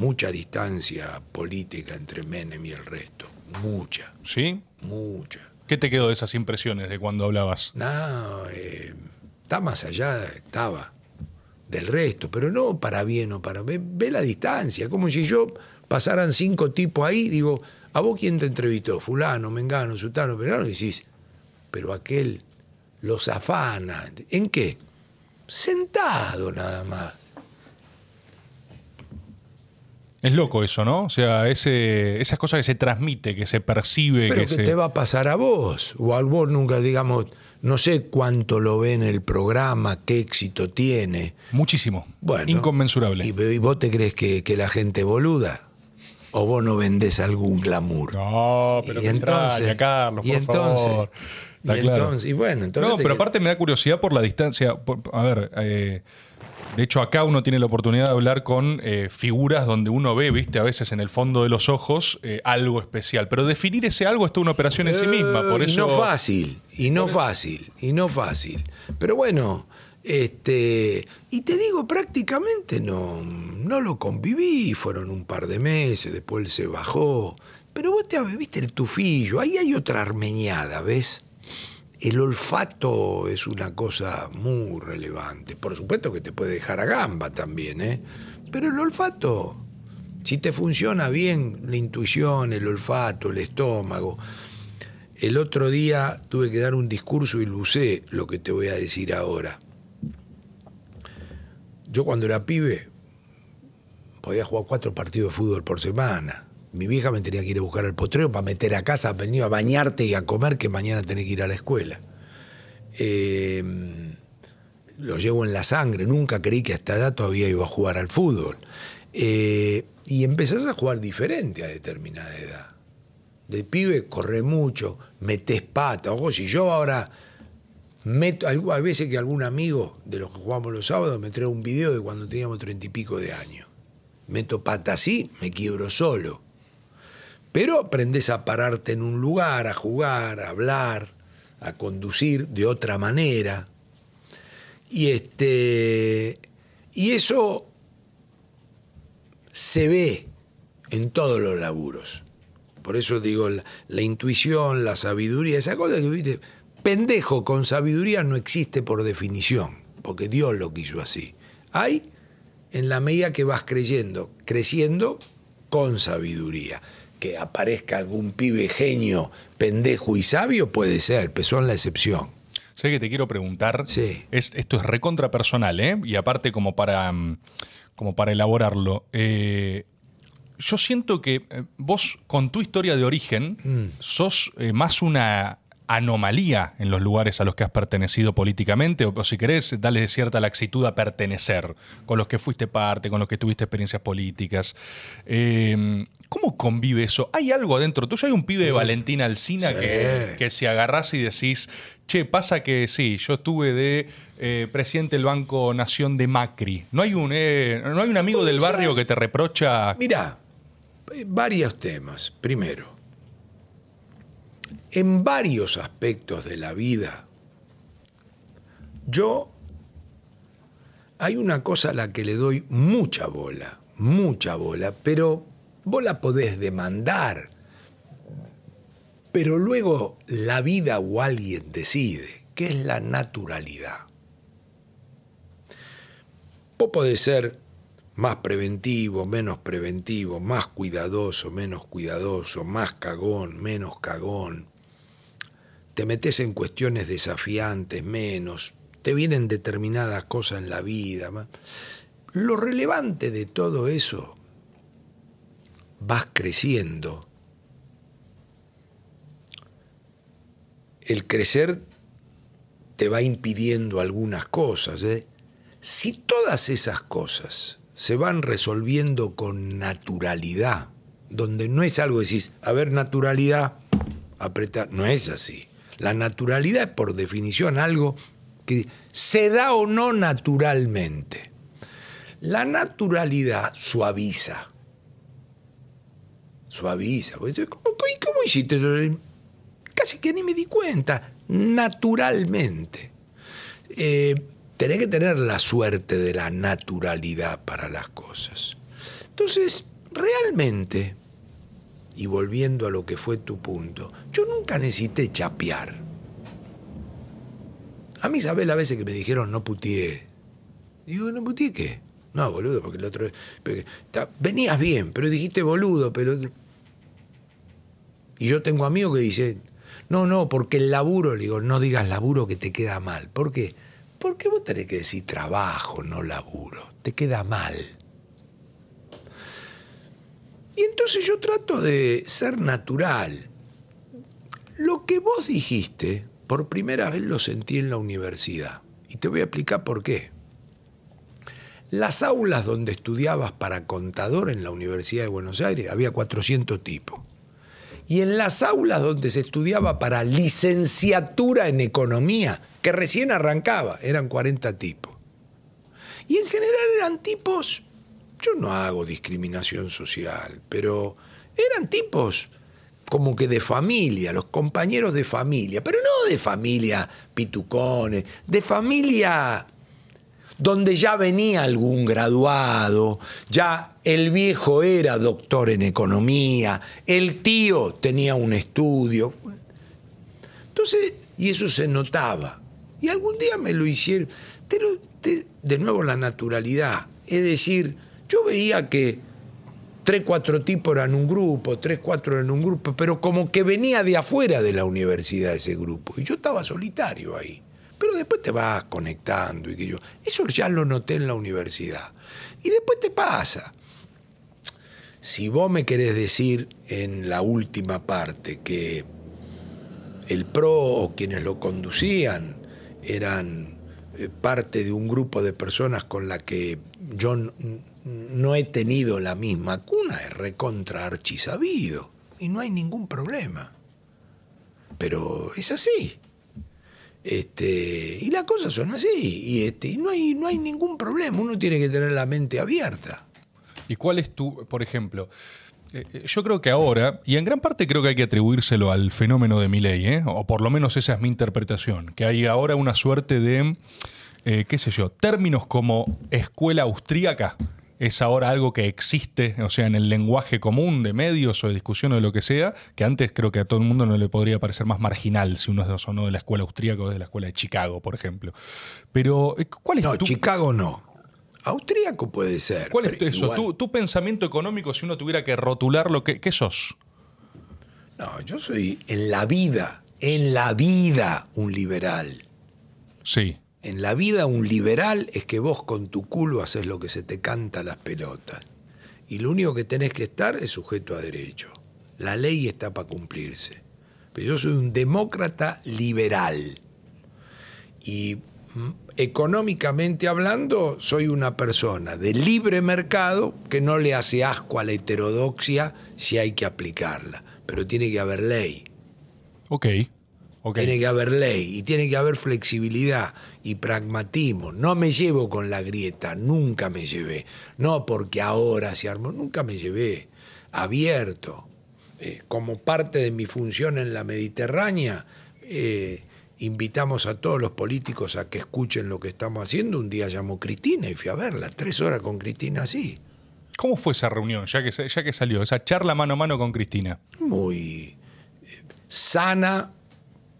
Mucha distancia política entre Menem y el resto. Mucha. ¿Sí? Mucha. ¿Qué te quedó de esas impresiones de cuando hablabas? No, eh, está más allá, estaba, del resto, pero no para bien o para... Ve, ve la distancia, como si yo pasaran cinco tipos ahí, digo, ¿a vos quién te entrevistó? Fulano, Mengano, Sutano, Perano, y decís, pero aquel los afana. ¿En qué? Sentado nada más. Es loco eso, ¿no? O sea, ese, esas cosas que se transmite, que se percibe. Pero que, que se... te va a pasar a vos, o a vos nunca, digamos, no sé cuánto lo ve en el programa, qué éxito tiene. Muchísimo. Bueno, Inconmensurable. ¿Y, y vos te crees que, que la gente boluda? ¿O vos no vendés algún glamour? No, pero Y que entonces- extraña, Carlos, y por entonces- favor. Y, claro. entonces, y bueno, entonces No, pero aparte me da curiosidad por la distancia. Por- a ver, eh, de hecho acá uno tiene la oportunidad de hablar con eh, figuras donde uno ve, viste, a veces en el fondo de los ojos eh, algo especial. Pero definir ese algo es toda una operación en sí misma. Por Eh, eso. Y no fácil, y no fácil, y no fácil. Pero bueno, este, y te digo, prácticamente no, no lo conviví, fueron un par de meses, después él se bajó. Pero vos te viste el tufillo, ahí hay otra armeñada, ¿ves? El olfato es una cosa muy relevante. Por supuesto que te puede dejar a gamba también, ¿eh? Pero el olfato, si te funciona bien la intuición, el olfato, el estómago. El otro día tuve que dar un discurso y lo usé lo que te voy a decir ahora. Yo cuando era pibe podía jugar cuatro partidos de fútbol por semana. Mi vieja me tenía que ir a buscar al potrero para meter a casa, venir a bañarte y a comer, que mañana tenés que ir a la escuela. Eh, lo llevo en la sangre, nunca creí que a esta edad todavía iba a jugar al fútbol. Eh, y empezás a jugar diferente a determinada edad. De pibe corre mucho, metes pata. Ojo, si yo ahora meto, hay veces que algún amigo de los que jugamos los sábados me trae un video de cuando teníamos treinta y pico de años. Meto pata así, me quiebro solo. Pero aprendes a pararte en un lugar, a jugar, a hablar, a conducir de otra manera. Y este y eso se ve en todos los laburos. Por eso digo, la, la intuición, la sabiduría, esa cosa que viste, pendejo con sabiduría no existe por definición, porque Dios lo quiso así. Hay en la medida que vas creyendo, creciendo con sabiduría. Que aparezca algún pibe genio, pendejo y sabio, puede ser, pero son la excepción. Sé que te quiero preguntar. Sí. Es, esto es recontra personal, ¿eh? Y aparte, como para, mm, como para elaborarlo. eh, yo siento que eh, vos, con tu historia de origen, Mm. sos eh, más una anomalía en los lugares a los que has pertenecido políticamente, o, o si querés, dale cierta laxitud a pertenecer, con los que fuiste parte, con los que tuviste experiencias políticas. Eh, ¿Cómo convive eso? ¿Hay algo adentro tuyo? ¿Hay un pibe de Valentina Alcina Sí. que, que si agarrás y decís, che, pasa que sí, yo estuve de eh, presidente del Banco Nación de Macri. ¿No hay un, eh, ¿no hay un amigo del barrio que te reprocha? Mirá, eh, varios temas. Primero, en varios aspectos de la vida, yo hay una cosa a la que le doy mucha bola, mucha bola, pero vos la podés demandar, pero luego la vida o alguien decide, que es la naturalidad. Vos podés ser más preventivo, menos preventivo, más cuidadoso, menos cuidadoso, más cagón, menos cagón. Te metes en cuestiones desafiantes, menos. Te vienen determinadas cosas en la vida. Lo relevante de todo eso, vas creciendo. El crecer te va impidiendo algunas cosas. ¿eh? Si todas esas cosas se van resolviendo con naturalidad, donde no es algo decís, a ver, naturalidad, apretar, no es así. La naturalidad es por definición algo que se da o no naturalmente. La naturalidad suaviza. Suaviza. ¿Cómo, cómo hiciste? Casi que ni me di cuenta. Naturalmente. Eh, tenés que tener la suerte de la naturalidad para las cosas. Entonces, realmente, y volviendo a lo que fue tu punto, yo nunca necesité chapear. A mí, ¿sabes la veces que me dijeron no putié? Digo, ¿no putié qué? No, boludo, porque el otro... venías bien, pero dijiste boludo, pero... Y yo tengo amigos que dicen, no, no, porque el laburo, le digo, no digas laburo que te queda mal. ¿Por qué? Porque vos tenés que decir trabajo, no laburo. Te queda mal. Y entonces yo trato de ser natural. Lo que vos dijiste, por primera vez lo sentí en la universidad. Y te voy a explicar por qué. Las aulas donde estudiabas para contador en la Universidad de Buenos Aires había 400 tipos. Y en las aulas donde se estudiaba para licenciatura en economía, que recién arrancaba, eran 40 tipos. Y en general eran tipos, yo no hago discriminación social, pero eran tipos como que de familia, los compañeros de familia, pero no de familia pitucones, de familia donde ya venía algún graduado, ya el viejo era doctor en economía, el tío tenía un estudio. Entonces, y eso se notaba. Y algún día me lo hicieron. de nuevo la naturalidad. Es decir, yo veía que tres, cuatro tipos eran un grupo, tres, cuatro eran un grupo, pero como que venía de afuera de la universidad ese grupo. Y yo estaba solitario ahí pero después te vas conectando y que yo. Eso ya lo noté en la universidad. Y después te pasa. Si vos me querés decir en la última parte que el PRO o quienes lo conducían eran eh, parte de un grupo de personas con la que yo no he tenido la misma cuna, es recontra archisabido y no hay ningún problema. Pero es así. Este, y las cosas son así, y, este, y no, hay, no hay ningún problema, uno tiene que tener la mente abierta. ¿Y cuál es tu, por ejemplo, eh, eh, yo creo que ahora, y en gran parte creo que hay que atribuírselo al fenómeno de Miley, ¿eh? o por lo menos esa es mi interpretación, que hay ahora una suerte de, qué sé yo, términos como escuela austríaca, es ahora algo que existe, o sea, en el lenguaje común de medios o de discusión o de lo que sea, que antes creo que a todo el mundo no le podría parecer más marginal si uno es o no de la escuela austríaca o de la escuela de Chicago, por ejemplo. Pero, eh, ¿cuál es no, Chicago no. Austríaco puede ser. ¿Cuál es eso? ¿Tu, pensamiento económico, si uno tuviera que rotular lo que ¿qué sos? No, yo soy en la vida, en la vida un liberal. Sí. En la vida un liberal es que vos con tu culo haces lo que se te canta a las pelotas. Y lo único que tenés que estar es sujeto a derecho. La ley está para cumplirse. Pero yo soy un demócrata liberal. Y mm, económicamente hablando, soy una persona de libre mercado que no le hace asco a la heterodoxia si hay que aplicarla. Pero tiene que haber ley. Ok. Tiene que haber ley y tiene que haber flexibilidad y pragmatismo. No me llevo con la grieta, nunca me llevé. No porque ahora se armó, nunca me llevé. Abierto. Eh, como parte de mi función en la Mediterránea, eh, invitamos a todos los políticos a que escuchen lo que estamos haciendo. Un día llamó Cristina y fui a verla, tres horas con Cristina así. ¿Cómo fue esa reunión, ya que, ya que salió, esa charla mano a mano con Cristina? Muy eh, sana,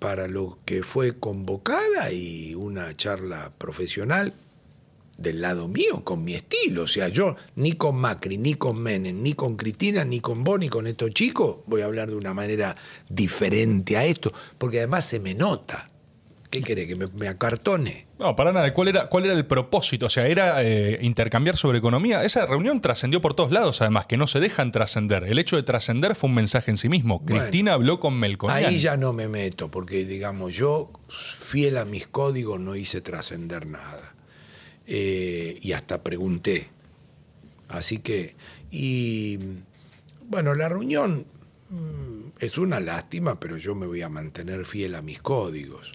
para lo que fue convocada y una charla profesional del lado mío, con mi estilo. O sea, yo ni con Macri, ni con Menem, ni con Cristina, ni con Boni, ni con estos chicos, voy a hablar de una manera diferente a esto, porque además se me nota ¿Qué quiere? ¿Que me, acartone? No, para nada. ¿Cuál era, cuál era el propósito? O sea, ¿era eh, intercambiar sobre economía? Esa reunión trascendió por todos lados, además, que no se dejan trascender. El hecho de trascender fue un mensaje en sí mismo. Cristina habló con Melconian. Ahí ya no me meto, porque, digamos, yo, fiel a mis códigos, no hice trascender nada. Eh, y hasta pregunté. Así que, y bueno, la reunión mm, es una lástima, pero yo me voy a mantener fiel a mis códigos.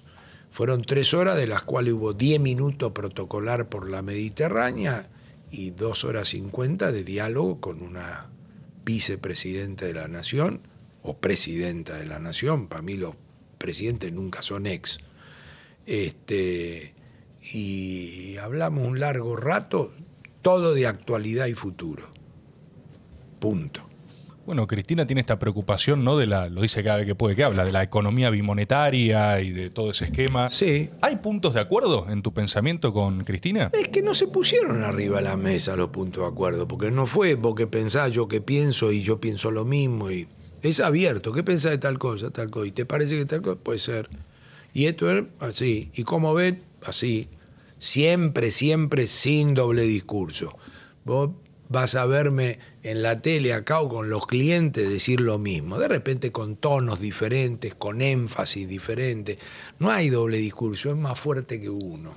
Fueron tres horas, de las cuales hubo diez minutos protocolar por la Mediterránea y dos horas cincuenta de diálogo con una vicepresidenta de la Nación o presidenta de la Nación. Para mí los presidentes nunca son ex. Este, y hablamos un largo rato, todo de actualidad y futuro. Punto. Bueno, Cristina tiene esta preocupación, ¿no? De la, lo dice cada vez que puede que habla, de la economía bimonetaria y de todo ese esquema. Sí. ¿Hay puntos de acuerdo en tu pensamiento con Cristina? Es que no se pusieron arriba de la mesa los puntos de acuerdo, porque no fue vos que pensás, yo que pienso y yo pienso lo mismo. y Es abierto. ¿Qué pensás de tal cosa, tal cosa? ¿Y te parece que tal cosa? Puede ser. Y esto es así. ¿Y cómo ves? Así. Siempre, siempre sin doble discurso. Vos vas a verme en la tele acá o con los clientes decir lo mismo, de repente con tonos diferentes, con énfasis diferente. No hay doble discurso, es más fuerte que uno.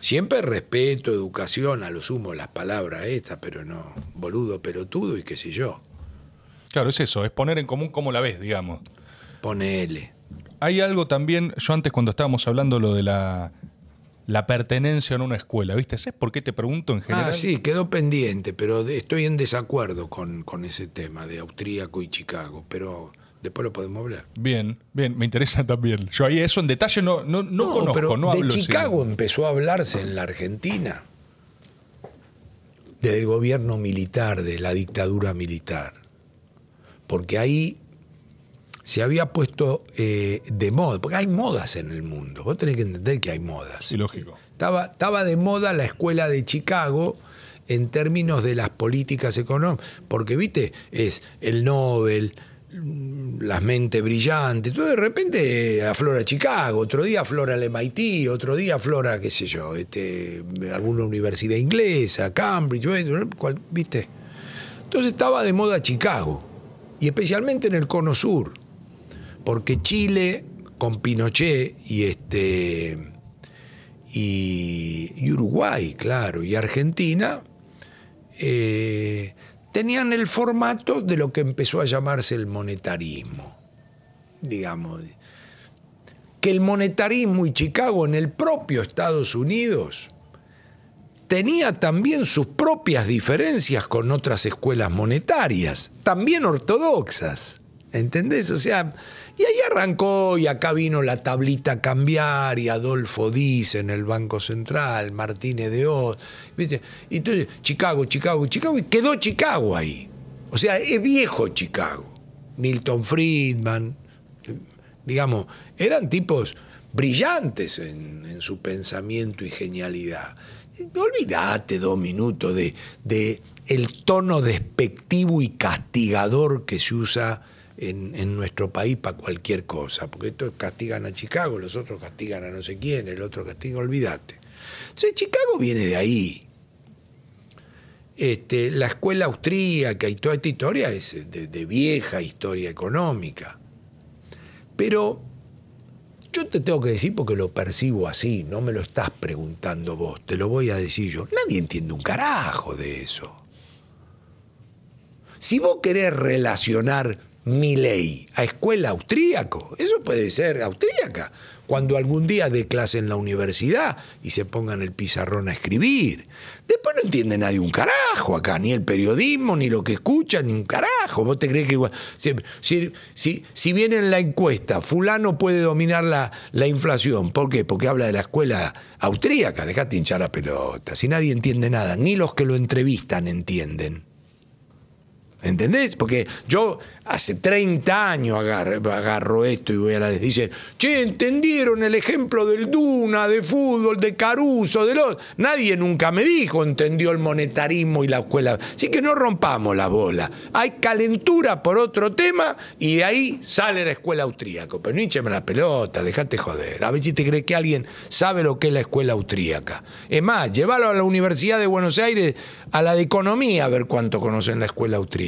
Siempre respeto, educación, a lo sumo las palabras estas, pero no, boludo, pelotudo y qué sé yo. Claro, es eso, es poner en común cómo la ves, digamos. Ponele. Hay algo también, yo antes cuando estábamos hablando lo de la la pertenencia en una escuela, ¿viste? ¿Sabes por qué te pregunto en general? Ah, sí, quedó pendiente, pero estoy en desacuerdo con, con, ese tema de Austríaco y Chicago, pero después lo podemos hablar. Bien, bien, me interesa también. Yo ahí eso en detalle no, no, no, conozco, pero no De Chicago empezó a hablarse en la Argentina, del gobierno militar, de la dictadura militar, porque ahí se había puesto eh, de moda, porque hay modas en el mundo, vos tenés que entender que hay modas. Sí, lógico. Estaba, estaba de moda la escuela de Chicago en términos de las políticas económicas, porque, viste, es el Nobel, las mentes brillantes, todo de repente aflora Chicago, otro día aflora el MIT, otro día aflora, qué sé yo, este, alguna universidad inglesa, Cambridge, ¿viste? Entonces estaba de moda Chicago, y especialmente en el cono sur porque Chile con Pinochet y este y, Uruguay, claro, y Argentina eh, tenían el formato de lo que empezó a llamarse el monetarismo, digamos, que el monetarismo y Chicago en el propio Estados Unidos tenía también sus propias diferencias con otras escuelas monetarias, también ortodoxas. ¿Entendés? O sea, y ahí arrancó y acá vino la tablita cambiar y Adolfo dice en el Banco Central, Martínez de Oz. Y entonces, Chicago, Chicago, Chicago, y quedó Chicago ahí. O sea, es viejo Chicago. Milton Friedman, digamos, eran tipos brillantes en, en su pensamiento y genialidad. Olvídate dos minutos de, de el tono despectivo y castigador que se usa en, nuestro país para cualquier cosa, porque estos castigan a Chicago, los otros castigan a no sé quién, el otro castiga, olvídate. Entonces Chicago viene de ahí. Este, la escuela austríaca y toda esta historia es de, de vieja historia económica. Pero yo te tengo que decir porque lo percibo así, no me lo estás preguntando vos, te lo voy a decir yo. Nadie entiende un carajo de eso. Si vos querés relacionar mi ley a escuela austríaco. Eso puede ser austríaca. Cuando algún día dé clase en la universidad y se pongan el pizarrón a escribir. Después no entiende nadie un carajo acá, ni el periodismo, ni lo que escucha, ni un carajo. ¿Vos te crees que igual? Si, si, si, viene en la encuesta, fulano puede dominar la, la, inflación. ¿Por qué? Porque habla de la escuela austríaca. Dejate hinchar a pelota. Si nadie entiende nada, ni los que lo entrevistan entienden. ¿Entendés? Porque yo hace 30 años agarro, esto y voy a la... Dice, che, ¿entendieron el ejemplo del Duna, de fútbol, de Caruso, de los... Nadie nunca me dijo, entendió el monetarismo y la escuela. Así que no rompamos la bola. Hay calentura por otro tema y de ahí sale la escuela austríaca. Pero no la pelota, dejate joder. A ver si te crees que alguien sabe lo que es la escuela austríaca. Es más, llévalo a la Universidad de Buenos Aires, a la de Economía, a ver cuánto conocen la escuela austríaca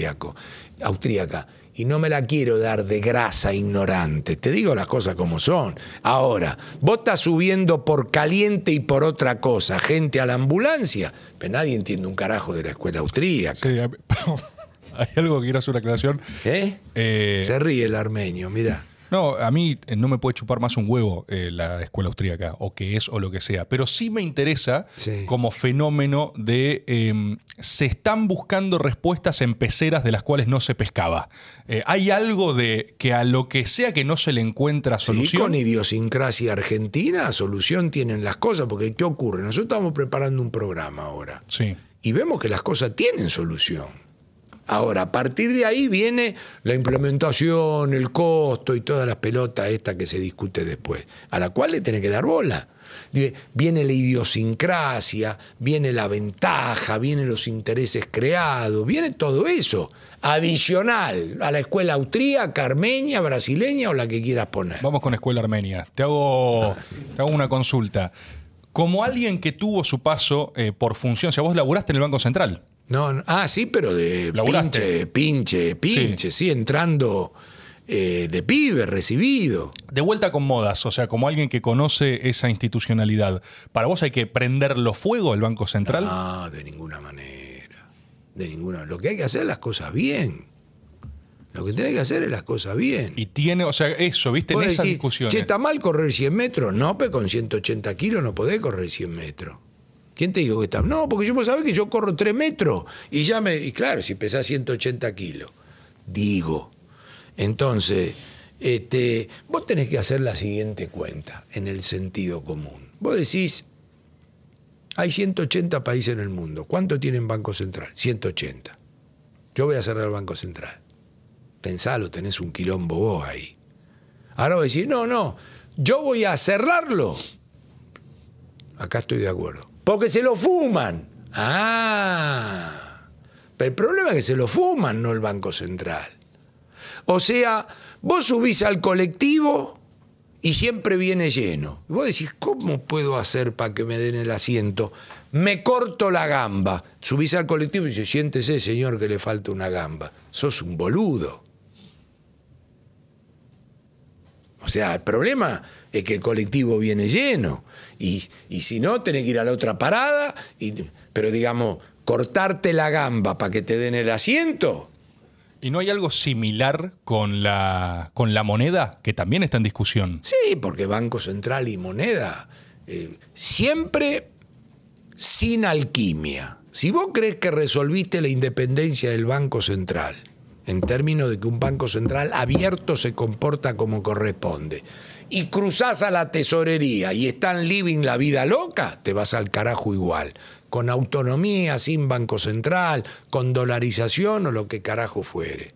austríaca. Y no me la quiero dar de grasa ignorante. Te digo las cosas como son. Ahora, vos estás subiendo por caliente y por otra cosa gente a la ambulancia, pero nadie entiende un carajo de la escuela austríaca. Sí, hay algo que quiero hacer una aclaración. ¿Eh? ¿Eh? Se ríe el armenio, mira. No, a mí eh, no me puede chupar más un huevo eh, la escuela austríaca, o que es o lo que sea, pero sí me interesa como fenómeno de em, se están buscando respuestas en peceras de las cuales no se pescaba. Eh, hay algo de que a lo que sea que no se le encuentra solución. Sí, con idiosincrasia argentina, solución tienen las cosas, porque ¿qué ocurre? Nosotros estamos preparando un programa ahora. Sí. Y vemos que las cosas tienen solución. Ahora, a partir de ahí viene la implementación, el costo y todas las pelotas esta que se discute después, a la cual le tiene que dar bola. Viene la idiosincrasia, viene la ventaja, vienen los intereses creados, viene todo eso, adicional a la escuela austríaca, armenia, brasileña o la que quieras poner. Vamos con escuela armenia. Te hago, te hago una consulta. Como alguien que tuvo su paso eh, por función, o sea, vos laburaste en el Banco Central. No, ah, sí, pero de pinche, pinche, pinche, sí, entrando eh, de pibe, recibido. De vuelta con modas, o sea, como alguien que conoce esa institucionalidad. ¿Para vos hay que prenderlo fuego el Banco Central? No, de ninguna manera. De ninguna. Lo que hay que hacer es las cosas bien. Lo que tiene que hacer es las cosas bien. Y tiene, o sea, eso, ¿viste? En esa discusión. ¿está mal correr 100 metros? No, pero con 180 kilos no podés correr 100 metros. ¿Quién te dijo que está? No, porque yo puedo saber que yo corro 3 metros y ya me. Y claro, si pesás 180 kilos. Digo. Entonces, este, vos tenés que hacer la siguiente cuenta en el sentido común. Vos decís, hay 180 países en el mundo. ¿Cuánto tienen Banco Central? 180. Yo voy a cerrar el Banco Central. Pensalo, tenés un quilombo vos ahí. Ahora voy a decir, no, no, yo voy a cerrarlo. Acá estoy de acuerdo. Porque se lo fuman. Ah. Pero el problema es que se lo fuman, no el Banco Central. O sea, vos subís al colectivo y siempre viene lleno. Y vos decís, ¿cómo puedo hacer para que me den el asiento? Me corto la gamba. Subís al colectivo y dices, siéntese, señor, que le falta una gamba. Sos un boludo. O sea, el problema es que el colectivo viene lleno. Y, si no, tenés que ir a la otra parada, y, pero digamos, cortarte la gamba para que te den el asiento. ¿Y no hay algo similar con la, con la moneda que también está en discusión? Sí, porque Banco Central y moneda eh, siempre sin alquimia. Si vos crees que resolviste la independencia del Banco Central, en términos de que un Banco Central abierto se comporta como corresponde, y cruzás a la tesorería y están living la vida loca, te vas al carajo igual. Con autonomía, sin banco central, con dolarización o lo que carajo fuere.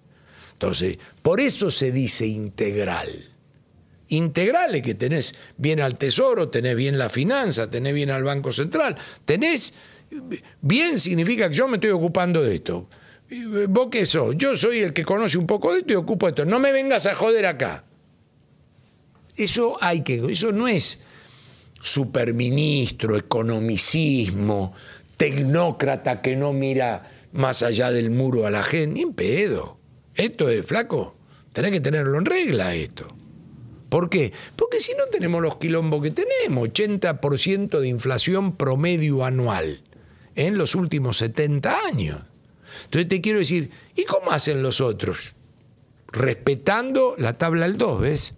Entonces, por eso se dice integral. Integral es que tenés bien al tesoro, tenés bien la finanza, tenés bien al banco central, tenés bien significa que yo me estoy ocupando de esto. ¿Vos qué sos? Yo soy el que conoce un poco de esto y ocupo esto. No me vengas a joder acá. Eso hay que, eso no es superministro, economicismo, tecnócrata que no mira más allá del muro a la gente, ni en pedo. Esto es flaco, tenés que tenerlo en regla esto. ¿Por qué? Porque si no tenemos los quilombos que tenemos, 80% de inflación promedio anual en los últimos 70 años. Entonces te quiero decir, ¿y cómo hacen los otros? Respetando la tabla del 2, ¿ves?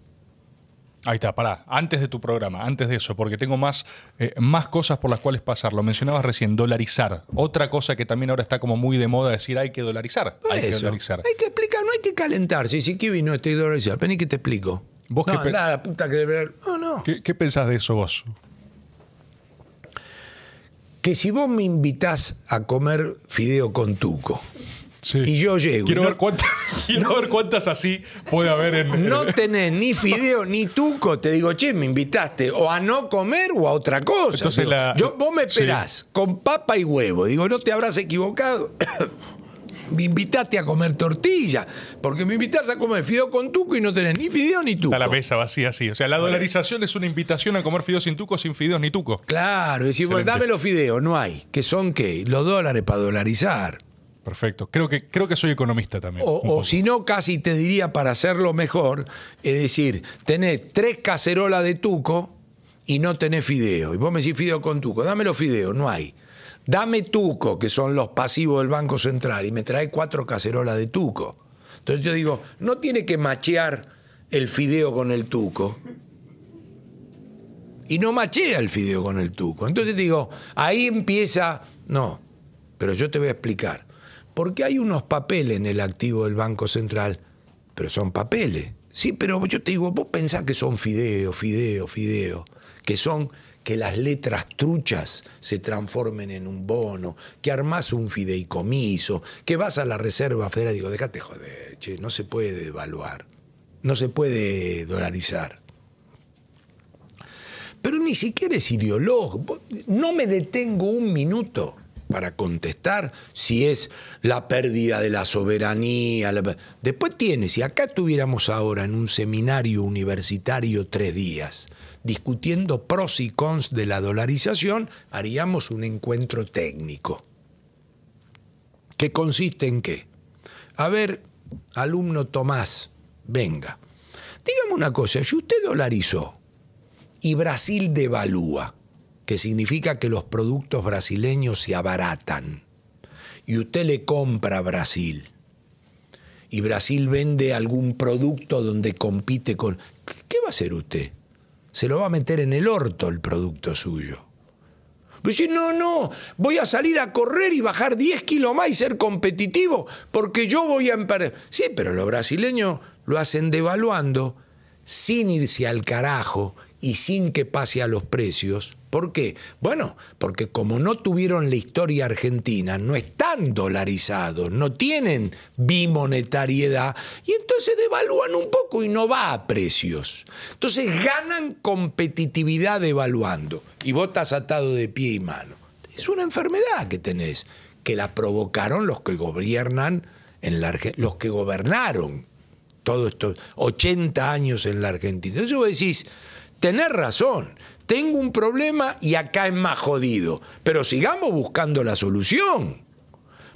Ahí está, pará. Antes de tu programa, antes de eso, porque tengo más, eh, más cosas por las cuales pasar. Lo mencionabas recién, dolarizar. Otra cosa que también ahora está como muy de moda decir hay que dolarizar. hay que dolarizar. Hay que explicar, no hay que calentarse. Si Kiwi no estoy dolarizado, vení que te explico. ¿Vos no, qué la puta que no, no. ¿Qué, pensás de eso vos? Que si vos me invitás a comer fideo con tuco Sí. Y yo llego. Quiero, no, ver cuántas, quiero ver cuántas así puede haber en. no tenés ni fideo ni tuco. Te digo, che, me invitaste o a no comer o a otra cosa. Entonces Digo, la- yo, vos me sí. esperás con papa y huevo. Digo, no te habrás equivocado. Me invitaste a comer tortilla. Porque me invitás a comer fideo con tuco y no tenés ni fideo ni tuco. Está la mesa vacía así. O sea, la dolarización es una invitación a comer fideos sin tuco, sin fideos ni tuco. Claro, decir, bueno, dame los fideos, no hay. ¿Que son qué? Los dólares para dolarizar. Perfecto. Creo que, creo que soy economista también. O, o si no, casi te diría para hacerlo mejor, es decir, tenés tres cacerolas de tuco y no tenés fideo. Y vos me decís fideo con tuco, dame los fideos, no hay. Dame tuco, que son los pasivos del Banco Central, y me trae cuatro cacerolas de tuco. Entonces yo digo, no tiene que machear el fideo con el tuco. Y no machea el fideo con el tuco. Entonces digo, ahí empieza. No, pero yo te voy a explicar. Porque hay unos papeles en el activo del Banco Central, pero son papeles. Sí, pero yo te digo, vos pensás que son fideo, fideo, fideo, que son que las letras truchas se transformen en un bono, que armás un fideicomiso, que vas a la Reserva Federal digo, déjate joder, che, no se puede devaluar, no se puede dolarizar. Pero ni siquiera es ideológico. No me detengo un minuto para contestar si es la pérdida de la soberanía. Después tiene, si acá estuviéramos ahora en un seminario universitario tres días discutiendo pros y cons de la dolarización, haríamos un encuentro técnico. ¿Que consiste en qué? A ver, alumno Tomás, venga. Dígame una cosa, si usted dolarizó y Brasil devalúa, que significa que los productos brasileños se abaratan, y usted le compra a Brasil, y Brasil vende algún producto donde compite con... ¿Qué va a hacer usted? Se lo va a meter en el orto el producto suyo. Pues dice, no, no, voy a salir a correr y bajar 10 kilos más y ser competitivo, porque yo voy a... emper-". Sí, pero los brasileños lo hacen devaluando sin irse al carajo y sin que pase a los precios. ¿Por qué? Bueno, porque como no tuvieron la historia argentina, no están dolarizados, no tienen bimonetariedad, y entonces devalúan un poco y no va a precios. Entonces ganan competitividad devaluando y vos estás atado de pie y mano. Es una enfermedad que tenés, que la provocaron los que gobiernan en la los que gobernaron todos estos 80 años en la Argentina. Entonces vos decís, tenés razón, tengo un problema y acá es más jodido, pero sigamos buscando la solución.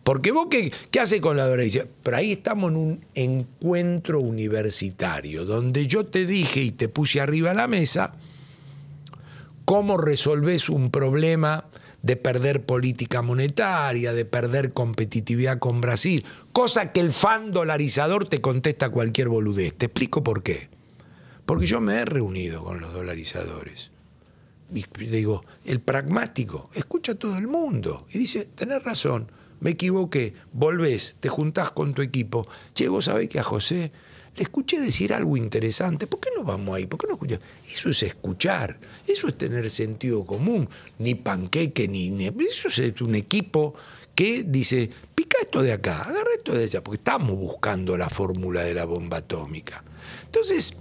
Porque vos, ¿qué, qué hace con la dolarización? Pero ahí estamos en un encuentro universitario, donde yo te dije y te puse arriba de la mesa cómo resolvés un problema de perder política monetaria, de perder competitividad con Brasil, cosa que el fan dolarizador te contesta cualquier boludez. Te explico por qué. Porque yo me he reunido con los dolarizadores. Digo, el pragmático, escucha a todo el mundo. Y dice, tenés razón, me equivoqué, volvés, te juntás con tu equipo. Che, vos sabés que a José le escuché decir algo interesante. ¿Por qué no vamos ahí? ¿Por qué no escuchamos? Eso es escuchar, eso es tener sentido común. Ni panqueque, ni, ni- Eso es un equipo que dice, pica esto de acá, agarra esto de allá, porque estamos buscando la fórmula de la bomba atómica. Entonces,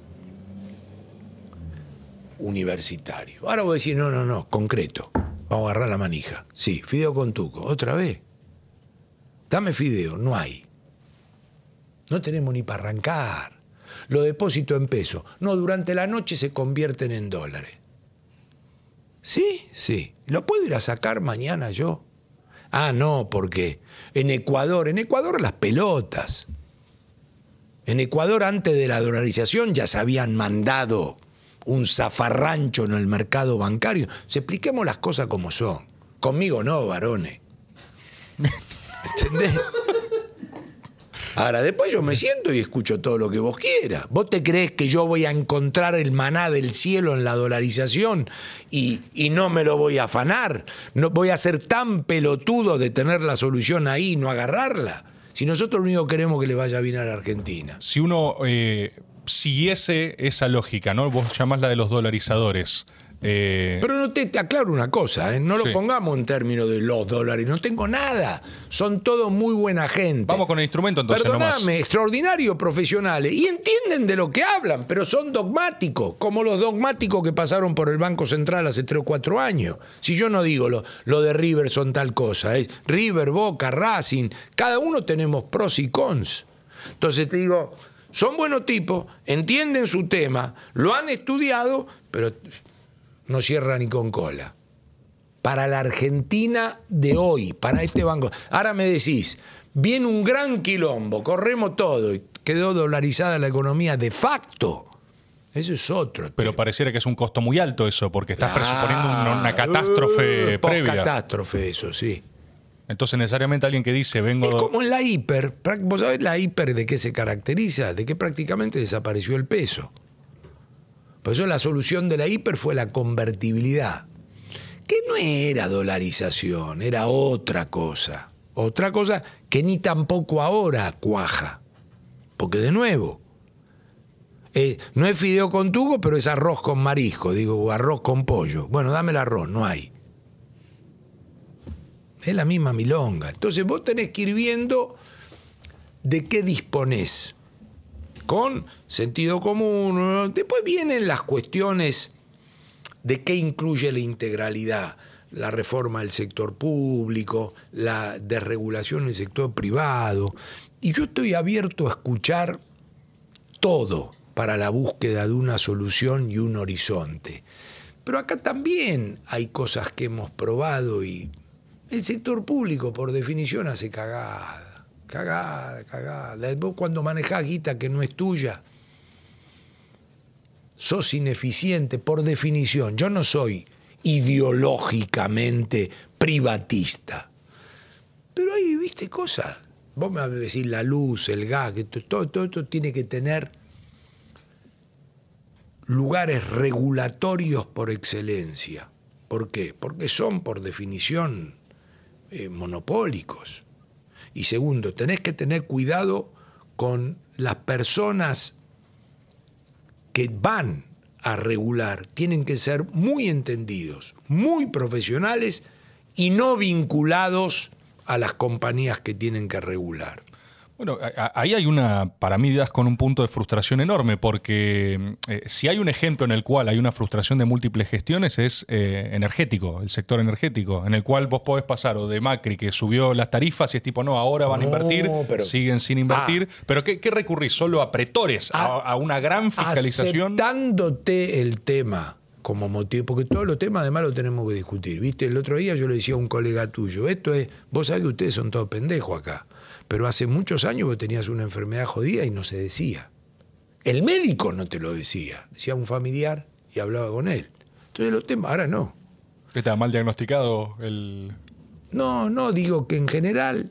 universitario. Ahora voy a decir, no, no, no, concreto. Vamos a agarrar la manija. Sí, fideo con tuco. Otra vez. Dame fideo, no hay. No tenemos ni para arrancar. Los depósitos en pesos. No, durante la noche se convierten en dólares. Sí, sí. ¿Lo puedo ir a sacar mañana yo? Ah, no, porque en Ecuador, en Ecuador las pelotas. En Ecuador, antes de la dolarización, ya se habían mandado un zafarrancho en el mercado bancario. Se expliquemos las cosas como son. Conmigo no, varones. ¿Entendés? Ahora, después yo me siento y escucho todo lo que vos quieras. ¿Vos te crees que yo voy a encontrar el maná del cielo en la dolarización y, y no me lo voy a afanar? ¿No voy a ser tan pelotudo de tener la solución ahí y no agarrarla? Si nosotros lo único que queremos que le vaya bien a la Argentina. Si uno eh, siguiese esa lógica, ¿no? Vos llamás la de los dolarizadores. Eh, Pero no te, te aclaro una cosa, ¿eh? no Sí. lo pongamos en términos de los dólares, no tengo nada. Son todos muy buena gente. vamos con el instrumento entonces Perdóname, nomás. extraordinarios profesionales. Y entienden de lo que hablan, pero son dogmáticos, como los dogmáticos que pasaron por el Banco Central hace tres o cuatro años. Si yo no digo lo, lo de River son tal cosa, es River, Boca, Racing, cada uno tenemos pros y cons. Entonces te digo, son buenos tipos, entienden su tema, lo han estudiado, pero no cierra ni con cola para la Argentina de hoy, para este banco. Ahora me decís, viene un gran quilombo, corremos todo y quedó dolarizada la economía de facto. Eso es otro. Pero tema. pareciera que es un costo muy alto eso, porque estás presuponiendo una, una catástrofe Uh, previa. Catástrofe, eso, sí. Entonces, necesariamente alguien que dice, vengo. Es como en la hiper. ¿Vos sabés la hiper de qué se caracteriza? De que prácticamente desapareció el peso. Por eso la solución de la hiper fue la convertibilidad. Que no era dolarización, era otra cosa. Otra cosa que ni tampoco ahora cuaja. Porque de nuevo, eh, no es fideo con tugo, pero es arroz con marisco, digo, o arroz con pollo. Bueno, dame el arroz, no hay. Es la misma milonga. Entonces vos tenés que ir viendo de qué disponés. Con sentido común. Después vienen las cuestiones de qué incluye la integralidad. La reforma del sector público, la desregulación del sector privado. Y yo estoy abierto a escuchar todo para la búsqueda de una solución y un horizonte. Pero acá también hay cosas que hemos probado y el sector público por definición hace cagada, cagada, cagada. Vos cuando manejás guita que no es tuya, sos ineficiente por definición. Yo no soy ideológicamente privatista. Pero ahí, viste, cosas. Vos me decir la luz, el gas, que to- todo, todo esto tiene que tener lugares regulatorios por excelencia. ¿Por qué? Porque son, por definición, eh, monopólicos. Y segundo, tenés que tener cuidado con las personas que van a regular. Tienen que ser muy entendidos, muy profesionales y no vinculados a las compañías que tienen que regular. Bueno, ahí hay una, para mí, das con un punto de frustración enorme, porque eh, si hay un ejemplo en el cual hay una frustración de múltiples gestiones es eh, energético, el sector energético, en el cual vos podés pasar o de Macri que subió las tarifas y es tipo, no, ahora van a invertir, pero- siguen sin invertir, pero ¿qué, qué recurrís? ¿Solo a pretores? ¿A, A- a una gran fiscalización? Aceptándote el tema como motivo, porque todos los temas además los tenemos que discutir. ¿Viste? El otro día yo le decía a un colega tuyo, esto es, vos sabés que ustedes son todos pendejos acá, pero hace muchos años vos tenías una enfermedad jodida y no se decía. El médico no te lo decía, decía un familiar y hablaba con él. Entonces los temas, ahora no. ¿Está mal diagnosticado el...? No, no, digo que en general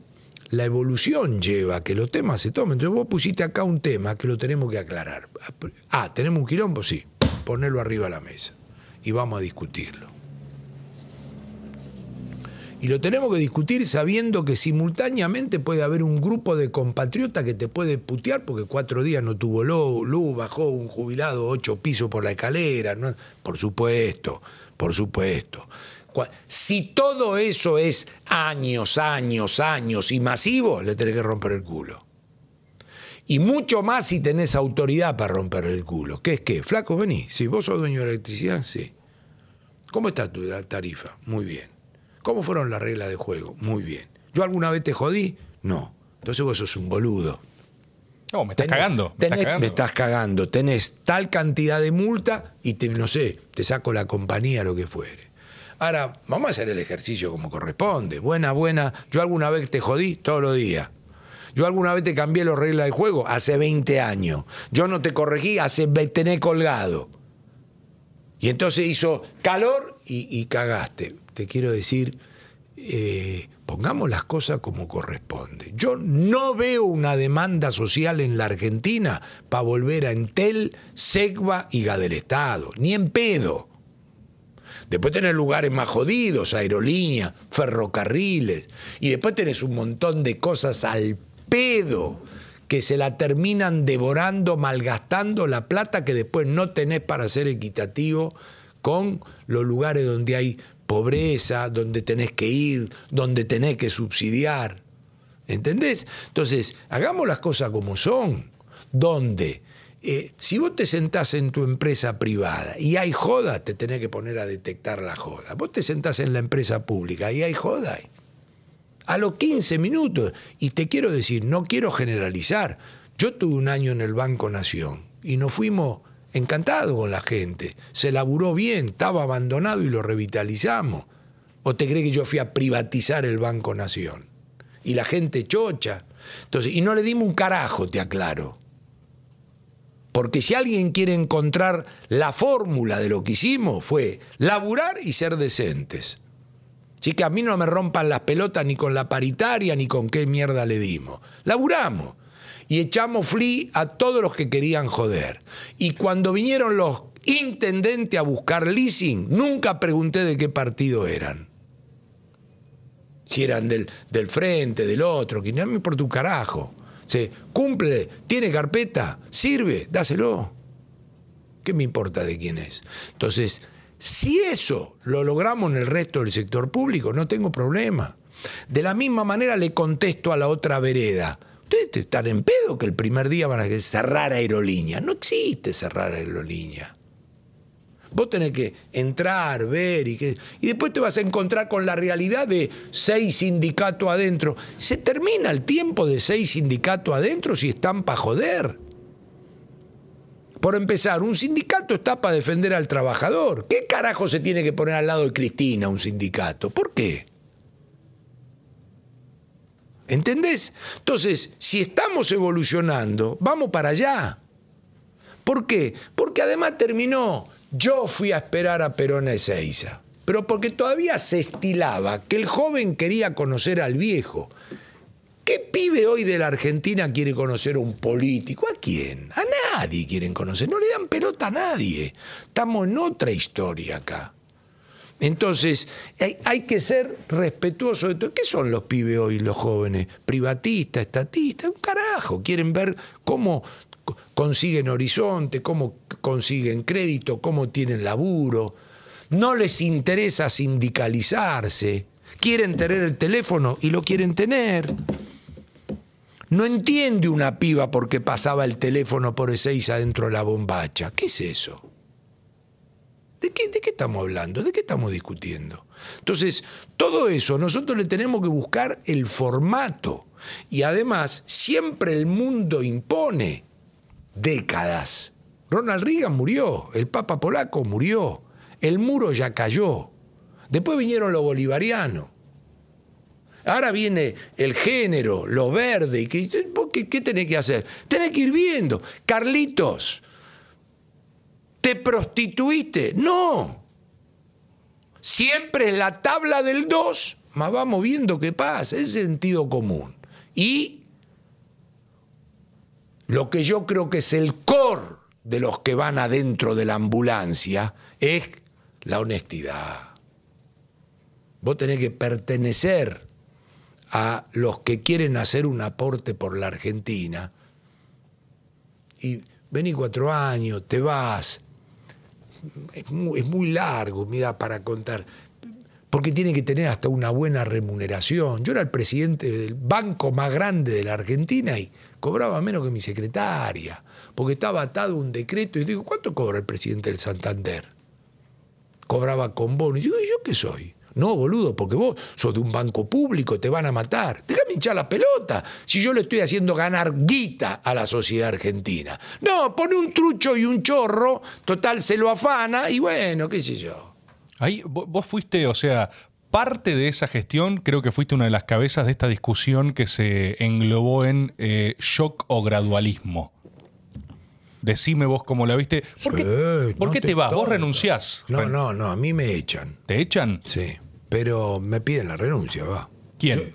la evolución lleva a que los temas se tomen. Entonces vos pusiste acá un tema que lo tenemos que aclarar. Ah, ¿tenemos un quilombo? Sí. Ponerlo arriba de la mesa. Y vamos a discutirlo. Y lo tenemos que discutir sabiendo que simultáneamente puede haber un grupo de compatriotas que te puede putear porque cuatro días no tuvo luz, bajó un jubilado ocho pisos por la escalera. ¿no? Por supuesto, por supuesto. Si todo eso es años, años, años y masivo, le tenés que romper el culo. Y mucho más si tenés autoridad para romper el culo. ¿Qué es qué? Flaco, vení. Si vos sos dueño de electricidad, sí. ¿Cómo está tu tarifa? Muy bien. ¿Cómo fueron las reglas de juego? Muy bien. ¿Yo alguna vez te jodí? No. Entonces vos sos un boludo. No, me estás Tenés- cagando. Me estás cagando. me estás cagando. Tenés tal cantidad de multa y te, no sé, te saco la compañía, lo que fuere. Ahora, vamos a hacer el ejercicio como corresponde. Buena, buena. Yo alguna vez te jodí todos los días. Yo alguna vez te cambié las reglas de juego hace 20 años. Yo no te corregí hace tenés colgado. Y entonces hizo calor y, cagaste. Te quiero decir, eh, pongamos las cosas como corresponde. Yo no veo una demanda social en la Argentina para volver a Entel, Segva y Ga del Estado, ni en pedo. Después tenés lugares más jodidos, aerolíneas, ferrocarriles, y después tenés un montón de cosas al pedo que se la terminan devorando, malgastando la plata que después no tenés para ser equitativo con los lugares donde hay pobreza, donde tenés que ir, donde tenés que subsidiar. ¿Entendés? Entonces, hagamos las cosas como son. Donde, eh, si vos te sentás en tu empresa privada y hay joda, te tenés que poner a detectar la joda. Vos te sentás en la empresa pública y hay joda. A los 15 minutos, y te quiero decir, no quiero generalizar, yo tuve un año en el Banco Nación y nos fuimos encantados con la gente. Se laburó bien, estaba abandonado y lo revitalizamos. ¿O te crees que yo fui a privatizar el Banco Nación? Y la gente chocha. Entonces, y no le dimos un carajo, te aclaro. Porque si alguien quiere encontrar la fórmula de lo que hicimos, fue laburar y ser decentes. Así que a mí no me rompan las pelotas ni con la paritaria ni con qué mierda le dimos. Laburamos y echamos fli a todos los que querían joder. Y cuando vinieron los intendentes a buscar leasing, nunca pregunté de qué partido eran. Si eran del, del frente, del otro, que no me importa un carajo. Se cumple, tiene carpeta, sirve, dáselo. ¿Qué me importa de quién es? Entonces, si eso lo logramos en el resto del sector público, no tengo problema. De la misma manera le contesto a la otra vereda. Ustedes están en pedo que el primer día van a cerrar aerolínea. No existe cerrar aerolínea. Vos tenés que entrar, ver y, que, y después te vas a encontrar con la realidad de seis sindicatos adentro. Se termina el tiempo de seis sindicatos adentro si están para joder. Por empezar, un sindicato está para defender al trabajador. ¿Qué carajo se tiene que poner al lado de Cristina un sindicato? ¿Por qué? ¿Entendés? Entonces, si estamos evolucionando, vamos para allá. ¿Por qué? Porque además terminó, yo fui a esperar a Perón a Ezeiza, pero porque todavía se estilaba que el joven quería conocer al viejo. ¿Qué pibe hoy de la Argentina quiere conocer a un político? ¿A quién? A nadie quieren conocer. No le dan pelota a nadie. Estamos en otra historia acá. Entonces, hay, que ser respetuoso de todo. ¿Qué son los pibes hoy, los jóvenes? Privatistas, estatistas, un carajo. Quieren ver cómo consiguen horizonte, cómo consiguen crédito, cómo tienen laburo. No les interesa sindicalizarse. Quieren tener el teléfono y lo quieren tener. No entiende una piba porque pasaba el teléfono por Ezeiza adentro de la bombacha. ¿Qué es eso? ¿De qué, ¿De qué, estamos hablando? ¿De qué estamos discutiendo? Entonces, todo eso nosotros le tenemos que buscar el formato. Y además, siempre el mundo impone décadas. Ronald Reagan murió, el Papa polaco murió, el muro ya cayó. Después vinieron los bolivarianos. Ahora viene el género, lo verde. ¿Qué, qué, qué tenés que hacer? Tenés que ir viendo. Carlitos, ¿Te prostituiste? No. Siempre es la tabla del 2, más vamos viendo qué pasa, es sentido común. Y lo que yo creo que es el core de los que van adentro de la ambulancia es la honestidad. Vos tenés que pertenecer a los que quieren hacer un aporte por la Argentina. Y vení cuatro años, te vas, es muy, largo, mira, para contar porque tiene que tener hasta una buena remuneración. Yo era el presidente del banco más grande de la Argentina y cobraba menos que mi secretaria, porque estaba atado un decreto y digo, ¿cuánto cobra el presidente del Santander? Cobraba con bono. Y digo, ¿y yo qué soy? No, boludo, porque vos sos de un banco público, te van a matar. Déjame hinchar la pelota. Si yo le estoy haciendo ganar guita a la sociedad argentina. No, pone un trucho y un chorro, total se lo afana y bueno, qué sé yo. Ahí vos fuiste, o sea, parte de esa gestión, creo que fuiste una de las cabezas de esta discusión que se englobó en eh, shock o gradualismo. Decime vos cómo la viste. ¿Por qué, ¿por qué te, vas? ¿Vos renunciás? No, no, no, a mí me echan. ¿Te echan? Sí. Pero me piden la renuncia, va. ¿Quién?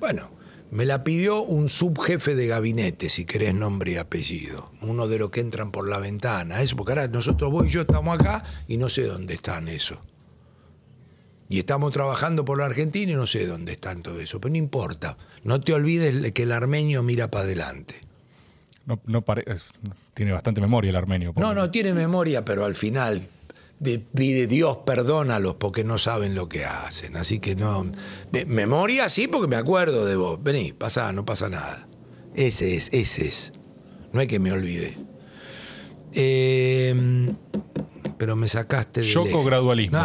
bueno, me la pidió un subjefe de gabinete, si querés nombre y apellido. Uno de los que entran por la ventana. Eso, porque ahora nosotros vos y yo estamos acá y no sé dónde están eso. Y estamos trabajando por la Argentina y no sé dónde están todo eso. Pero no importa. No te olvides que el armenio mira para adelante. No, no tiene bastante memoria el armenio. No, no, tiene memoria, pero al final pide Dios perdónalos porque no saben lo que hacen. Así que no. memoria sí, porque me acuerdo de vos. Vení, pasa, no pasa nada. Ese es, ese es. No hay que me olvide. Em, pero me sacaste de. Choco gradualismo.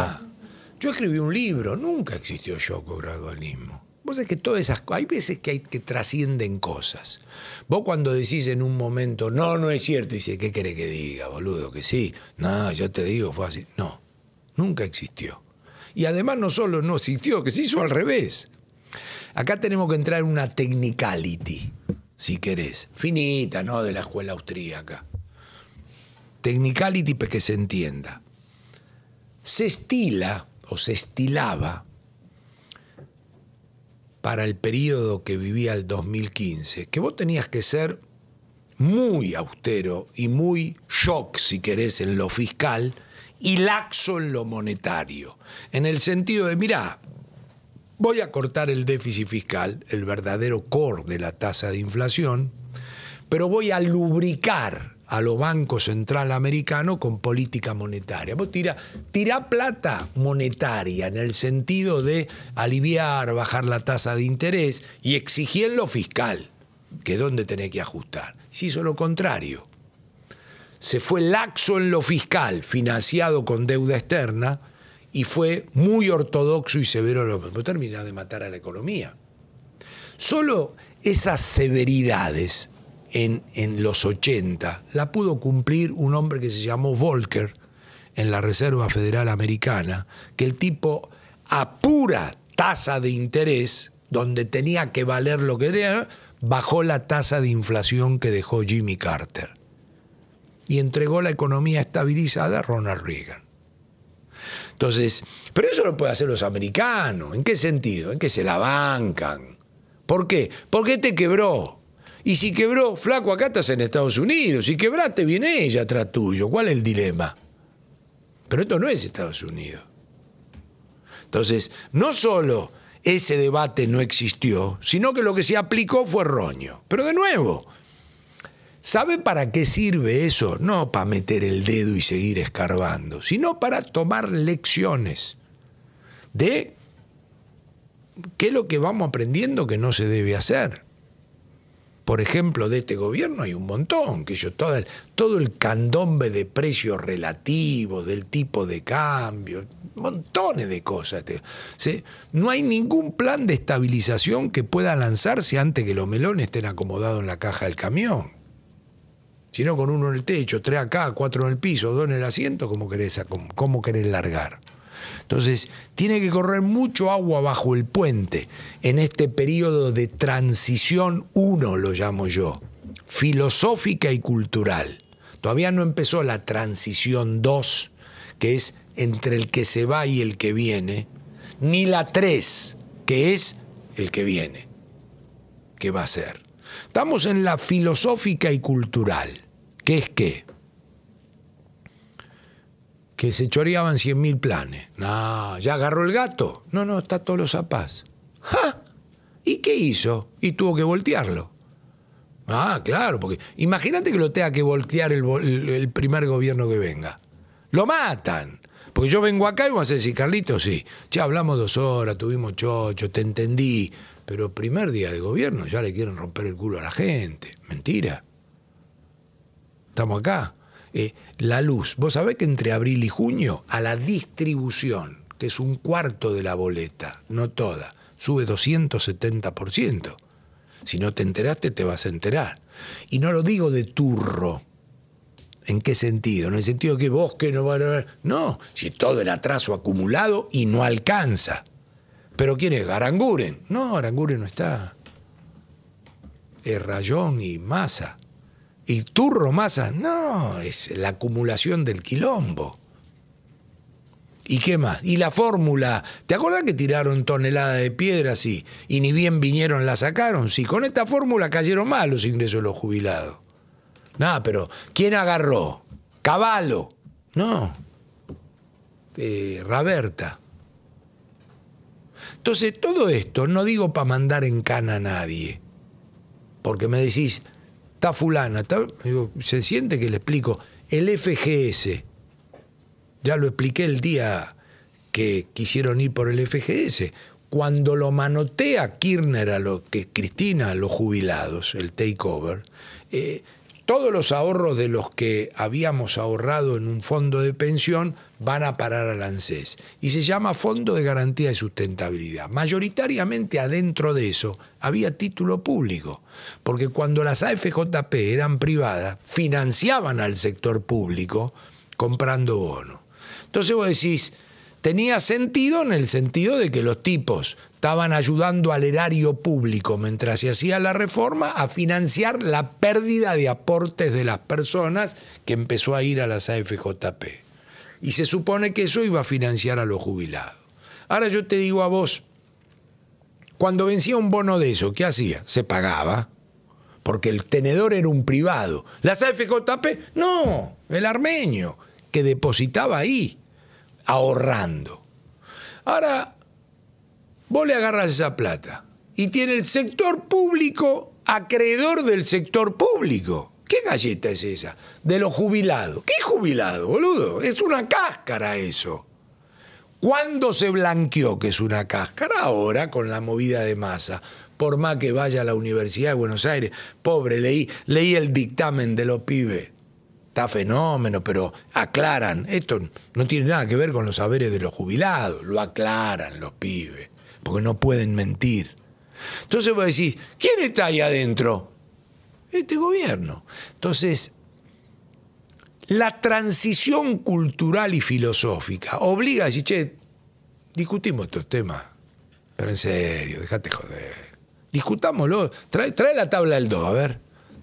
yo escribí un libro, nunca existió choco gradualismo. Vos sabés que todas esas hay veces que hay que trascienden cosas. Vos cuando decís en un momento, no, no es cierto, dice, ¿qué quiere que diga, boludo? Que sí. No, yo te digo, fue así. No, nunca existió. Y además no solo no existió, que se hizo al revés. Acá tenemos que entrar en una technicality, si querés, finita, ¿no? De la escuela austríaca. Technicality para que se entienda. Se estila o se estilaba para el periodo que vivía el 2015, que vos tenías que ser muy austero y muy shock, si querés, en lo fiscal y laxo en lo monetario. En el sentido de, mirá, voy a cortar el déficit fiscal, el verdadero core de la tasa de inflación, pero voy a lubricar a los bancos central americanos con política monetaria. Vos tira plata monetaria en el sentido de aliviar, bajar la tasa de interés y exigir lo fiscal, que es donde tenés que ajustar. Se hizo lo contrario. Se fue laxo en lo fiscal, financiado con deuda externa, y fue muy ortodoxo y severo. Lo termina de matar a la economía. Solo esas severidades en, los 80 la pudo cumplir un hombre que se llamó Volcker en la Reserva Federal Americana, que el tipo a pura tasa de interés, donde tenía que valer lo que era, bajó la tasa de inflación que dejó Jimmy Carter y entregó la economía estabilizada a Ronald Reagan. Entonces, pero eso lo pueden hacer los americanos. ¿En qué sentido? En que se la bancan. ¿Por qué? Porque te quebró. Y si quebró, flaco, acá estás en Estados Unidos. Si quebraste, viene ella atrás tuyo. ¿Cuál es el dilema? Pero esto no es Estados Unidos. Entonces, no solo ese debate no existió, sino que lo que se aplicó fue roño. Pero de nuevo, ¿sabe para qué sirve eso? No para meter el dedo y seguir escarbando, sino para tomar lecciones de qué es lo que vamos aprendiendo que no se debe hacer por ejemplo, de este gobierno hay un montón, que yo todo el, candombe de precios relativos, del tipo de cambio, montones de cosas. No hay ningún plan de estabilización que pueda lanzarse antes que los melones estén acomodados en la caja del camión. Si no, con uno en el techo, tres acá, cuatro en el piso, dos en el asiento, ¿cómo querés, cómo querés largar? Entonces, tiene que correr mucho agua bajo el puente en este periodo de transición 1, lo llamo yo, filosófica y cultural. Todavía no empezó la transición 2, que es entre el que se va y el que viene, ni la 3, que es el que viene, que va a ser. Estamos en la filosófica y cultural, que es qué? Que se choreaban 100.000 planes. No, ¿ya agarró el gato? No, no, está todos los zapás. ¡Ja! ¿Y qué hizo? Y tuvo que voltearlo. Ah, claro, porque imagínate que lo tenga que voltear el, primer gobierno que venga. Lo matan. Porque yo vengo acá y vamos a decir, Carlito, sí, ya hablamos dos horas, tuvimos chocho, te entendí, pero primer día de gobierno ya le quieren romper el culo a la gente. Mentira. Estamos acá. La luz. Vos sabés que entre abril y junio a la distribución, que es un cuarto de la boleta, no toda, sube 270%. Si no te enteraste, te vas a enterar. Y no lo digo de turro. ¿En qué sentido? En el sentido que vos que no van a. No, si todo el atraso acumulado y no alcanza. ¿Pero quién es? Aranguren. No, Aranguren no está. Es Rayón y Massa. ¿Y turro masa? No, es la acumulación del quilombo. ¿Y qué más? Y la fórmula, ¿te acuerdas que tiraron toneladas de piedras y, y ni bien vinieron la sacaron? Sí, con esta fórmula cayeron mal los ingresos de los jubilados. No, pero ¿quién agarró? Caballo. No. Eh, Raberta. Entonces, todo esto no digo para mandar en cana a nadie. Porque me decís, fulana, se siente que le explico, el FGS, Ya lo expliqué el día que quisieron ir por el FGS. Cuando lo manotea Kirchner a lo que Cristina a los jubilados, el takeover, eh, todos los ahorros de los que habíamos ahorrado en un fondo de pensión van a parar al ANSES. Y se llama Fondo de Garantía de Sustentabilidad. Mayoritariamente adentro de eso había título público, porque cuando las AFJP eran privadas, financiaban al sector público comprando bonos. Entonces vos decís, tenía sentido en el sentido de que los tipos estaban ayudando al erario público mientras se hacía la reforma a financiar la pérdida de aportes de las personas que empezó a ir a las AFJP. Y se supone que eso iba a financiar a los jubilados. Ahora yo te digo a vos, cuando vencía un bono de eso, ¿qué hacía? Se pagaba, porque el tenedor era un privado. Las AFJP, no, el armenio, que depositaba ahí, ahorrando. Ahora, Vos le agarras esa plata y tiene el sector público acreedor del sector público. ¿Qué galleta es esa? De los jubilados. ¿Qué jubilado, boludo? Es una cáscara eso. ¿Cuándo se blanqueó que es una cáscara? Ahora, con la movida de masa. Por más que vaya a la Universidad de Buenos Aires, pobre, leí, leí el dictamen de los pibes. Está fenómeno, pero aclaran. Esto no tiene nada que ver con los saberes de los jubilados. Lo aclaran los pibes porque no pueden mentir. Entonces vos decís, ¿quién está ahí adentro? Este gobierno. Entonces, la transición cultural y filosófica obliga a decir, che, discutimos estos temas, pero en serio, déjate joder. Discutámoslo. Trae, trae la tabla del 2, a ver.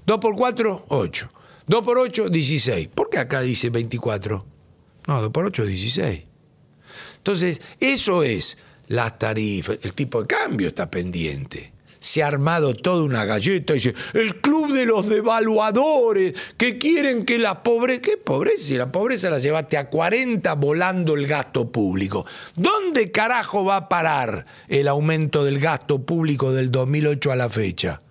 2 por 4, 8. 2 por 8, 16. ¿Por qué acá dice 24? No, 2 por 8, 16. Entonces, eso es las tarifas, el tipo de cambio está pendiente. Se ha armado toda una galleta y dice, el club de los devaluadores que quieren que la pobreza... ¿Qué pobreza? Si la pobreza la llevaste a 40 volando el gasto público. ¿Dónde carajo va a parar el aumento del gasto público del 2008 a la fecha?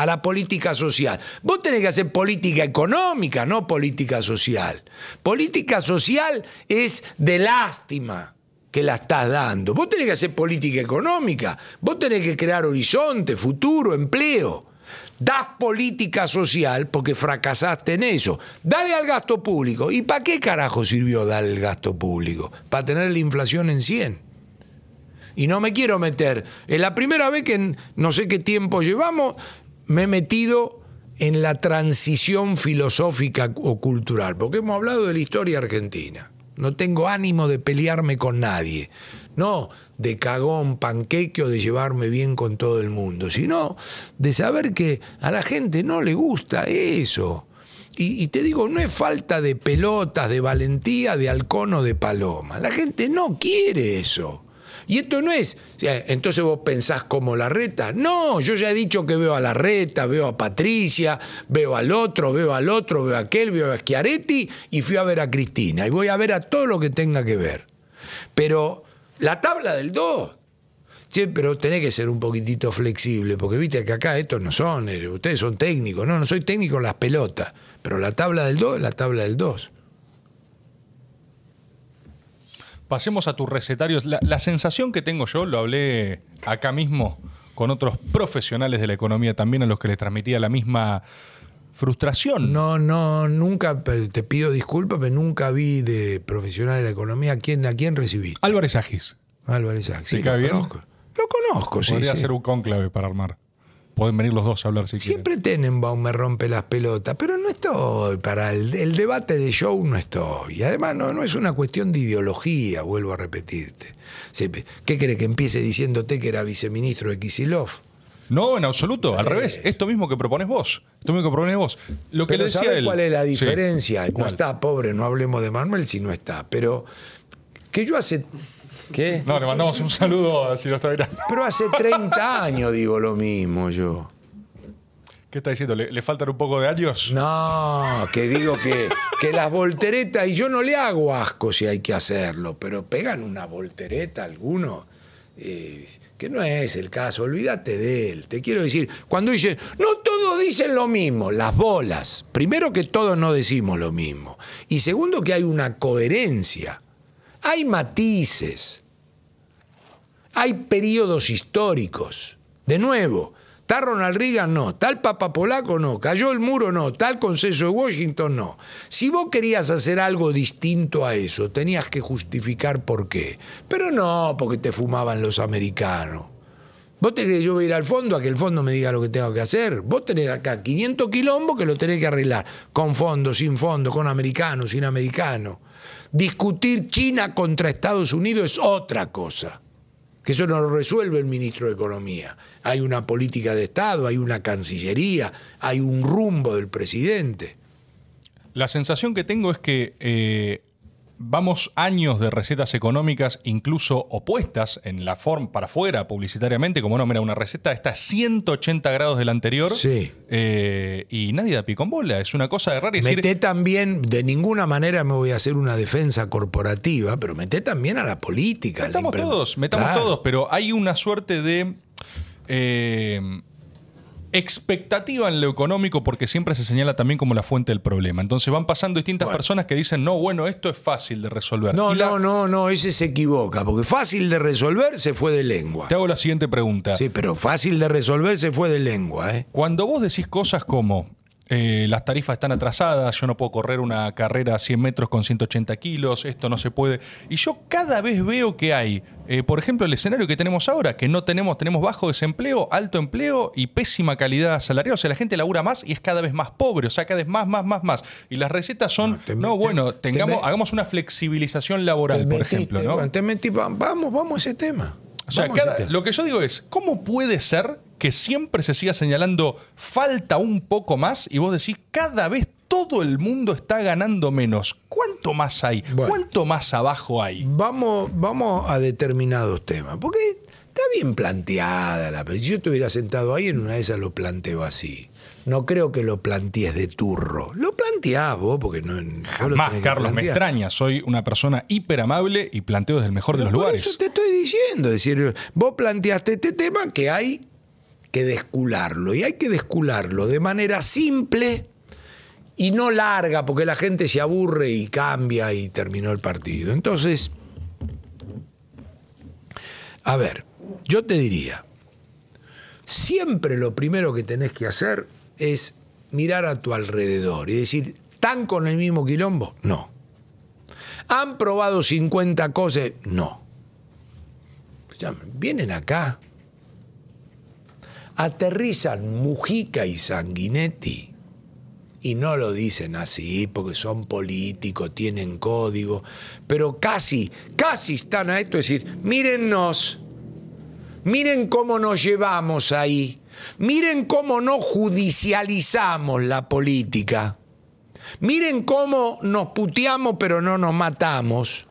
A la política social. Vos tenés que hacer política económica, no política social. Política social es de lástima que la estás dando. Vos tenés que hacer política económica, vos tenés que crear horizonte, futuro, empleo. Das política social porque fracasaste en eso. Dale al gasto público. ¿Y para qué carajo sirvió dar el gasto público? Para tener la inflación en 100. Y no me quiero meter. Es la primera vez que no sé qué tiempo llevamos, me he metido en la transición filosófica o cultural, porque hemos hablado de la historia argentina. No tengo ánimo de pelearme con nadie. No de cagón, panqueque o de llevarme bien con todo el mundo, sino de saber que a la gente no le gusta eso. Y, y, te digo, no es falta de pelotas, de valentía, de halcón o de paloma. La gente no quiere eso. Y esto no es, entonces vos pensás como la reta. No, yo ya he dicho que veo a la reta, veo a Patricia, veo al otro, veo al otro, veo a aquel, veo a Schiaretti y fui a ver a Cristina. Y voy a ver a todo lo que tenga que ver. Pero la tabla del 2, Sí, pero tenés que ser un poquitito flexible, porque viste que acá estos no son, eh, ustedes son técnicos, no, no soy técnico en las pelotas, pero la tabla del 2 es la tabla del 2. Pasemos a tus recetarios. La, sensación que tengo yo, lo hablé acá mismo con otros profesionales de la economía también a los que les transmitía la misma frustración. No, no, nunca, te pido disculpas, pero nunca vi de profesional de la economía a quién, a quién recibí. Álvarez Agis. Álvarez Agis. Sí, lo conozco. Lo conozco, sí. Podría ser un cónclave para armar. Pueden venir los dos a hablar si Siempre Tenenbaum me rompe las pelotas, pero no estoy para el, debate de show, no estoy. Y además no, no es una cuestión de ideología, vuelvo a repetirte. ¿Qué cree que empiece diciéndote que era viceministro de Kisilov? No, en absoluto, al revés. Esto mismo que propones vos. Esto mismo que propones vos. Lo que le decía él. cuál es la diferencia? No está, pobre, no hablemos de Manuel si no está. Pero que yo hace ¿Qué? No, le mandamos un saludo si lo está mirando. Pero hace 30 años digo lo mismo yo. ¿Qué está diciendo? ¿Le, faltan un poco de años? No, que digo que, que las volteretas, y yo no le hago asco si hay que hacerlo, pero pegan una voltereta a alguno, eh, que no es el caso, olvídate de él. Te quiero decir, cuando dice, no todos dicen lo mismo, las bolas. Primero que todos no decimos lo mismo. Y segundo que hay una coherencia Hay matices, hay periodos históricos. De nuevo, ¿Está Ronald Reagan? No. ¿Está el Papa Polaco? No. ¿Cayó el muro? No. ¿Está el Conceso de Washington? No. Si vos querías hacer algo distinto a eso, tenías que justificar por qué. Pero no porque te fumaban los americanos. Vos tenés que yo ir al fondo a que el fondo me diga lo que tengo que hacer. Vos tenés acá 500 quilombos que lo tenés que arreglar. Con fondo, sin fondo, con americano, sin americano. Discutir China contra Estados Unidos es otra cosa que eso no lo resuelve el ministro de Economía. Hay una política de Estado, hay una cancillería, hay un rumbo del presidente. La sensación que tengo es que eh, vamos años de recetas económicas incluso opuestas en la forma para afuera publicitariamente, como no, mira, una receta está a 180 grados de la anterior sí. Eh, y nadie da pico en bola, es una cosa de rara. Meté también, de ninguna manera me voy a hacer una defensa corporativa, pero meté también a la política. Metamos todos, metamos todos, pero hay una suerte de... Eh, expectativa en lo económico porque siempre se señala también como la fuente del problema. Entonces van pasando distintas personas que dicen, no, bueno, esto es fácil de resolver. No, no, no, no, ese se equivoca, porque fácil de resolver se fue de lengua. Te hago la siguiente pregunta. Sí, pero fácil de resolver se fue de lengua. ¿eh? Cuando vos decís cosas como, eh, las tarifas están atrasadas, yo no puedo correr una carrera a 100 metros con 180 kilos, esto no se puede. Y yo cada vez veo que hay, eh, por ejemplo, el escenario que tenemos ahora, que no tenemos, tenemos bajo desempleo, alto empleo y pésima calidad salarial. O sea, la gente labura más y es cada vez más pobre, o sea, cada vez más, más, más, más. Y las recetas son, no, bueno, tengamos, hagamos una flexibilización laboral, por ejemplo. ¿no? vamos, vamos a ese tema. O sea, lo que yo digo es, ¿cómo puede ser que siempre se siga señalando falta un poco más y vos decís cada vez todo el mundo está ganando menos? ¿Cuánto más hay? ¿Cuánto más abajo hay? Vamos, vamos a determinados temas, porque está bien planteada la... Si yo estuviera sentado ahí, en una de esas lo planteo así. No creo que lo plantees de turro. Lo planteás vos, porque no. Jamás, Carlos, me extraña. Soy una persona hiper amable y planteo desde el mejor de los lugares. Eso te estoy diciendo. Es decir, vos planteaste este tema que hay que descularlo. Y hay que descularlo de manera simple y no larga, porque la gente se aburre y cambia y terminó el partido. Entonces, a ver, yo te diría, siempre lo primero que tenés que hacer es mirar a tu alrededor y decir, ¿están con el mismo quilombo? No. ¿Han probado 50 cosas? No. Vienen acá, aterrizan Mujica y Sanguinetti y no lo dicen así porque son políticos, tienen código, pero casi, casi están a esto, es decir, mírennos, miren cómo nos llevamos ahí. Miren cómo no judicializamos la política. Miren cómo nos puteamos pero no nos matamos.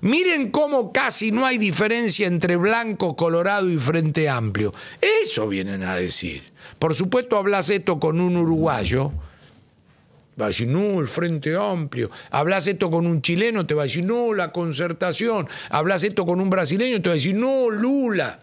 Miren cómo casi no hay diferencia entre blanco, colorado y frente amplio. Eso vienen a decir. Por supuesto, hablas esto con un uruguayo. Va a decir, no, el Frente Amplio. Hablas esto con un chileno, te va a decir, no, la concertación. Hablas esto con un brasileño, te va a decir, no, Lula.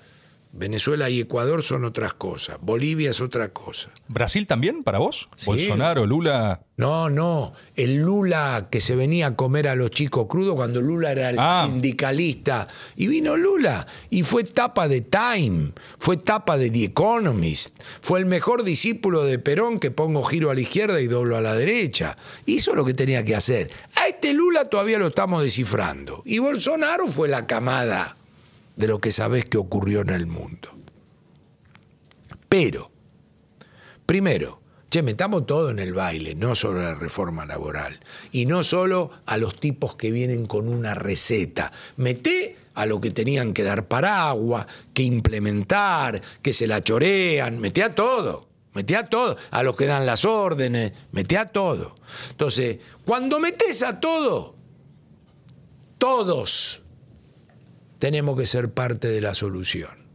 Venezuela y Ecuador son otras cosas. Bolivia es otra cosa. ¿Brasil también para vos? ¿Bolsonaro, Lula? No, no. El Lula que se venía a comer a los chicos crudos cuando Lula era el ah. sindicalista. Y vino Lula. Y fue tapa de Time. Fue tapa de The Economist. Fue el mejor discípulo de Perón que pongo giro a la izquierda y doblo a la derecha. Hizo lo que tenía que hacer. A este Lula todavía lo estamos descifrando. Y Bolsonaro fue la camada de lo que sabes que ocurrió en el mundo. Pero, primero, che, metamos todo en el baile, no solo la reforma laboral, y no solo a los tipos que vienen con una receta. Mete a lo que tenían que dar paraguas, que implementar, que se la chorean, mete a todo. Mete a todo, a los que dan las órdenes, mete a todo. Entonces, cuando metes a todo, todos tenemos que ser parte de la solución.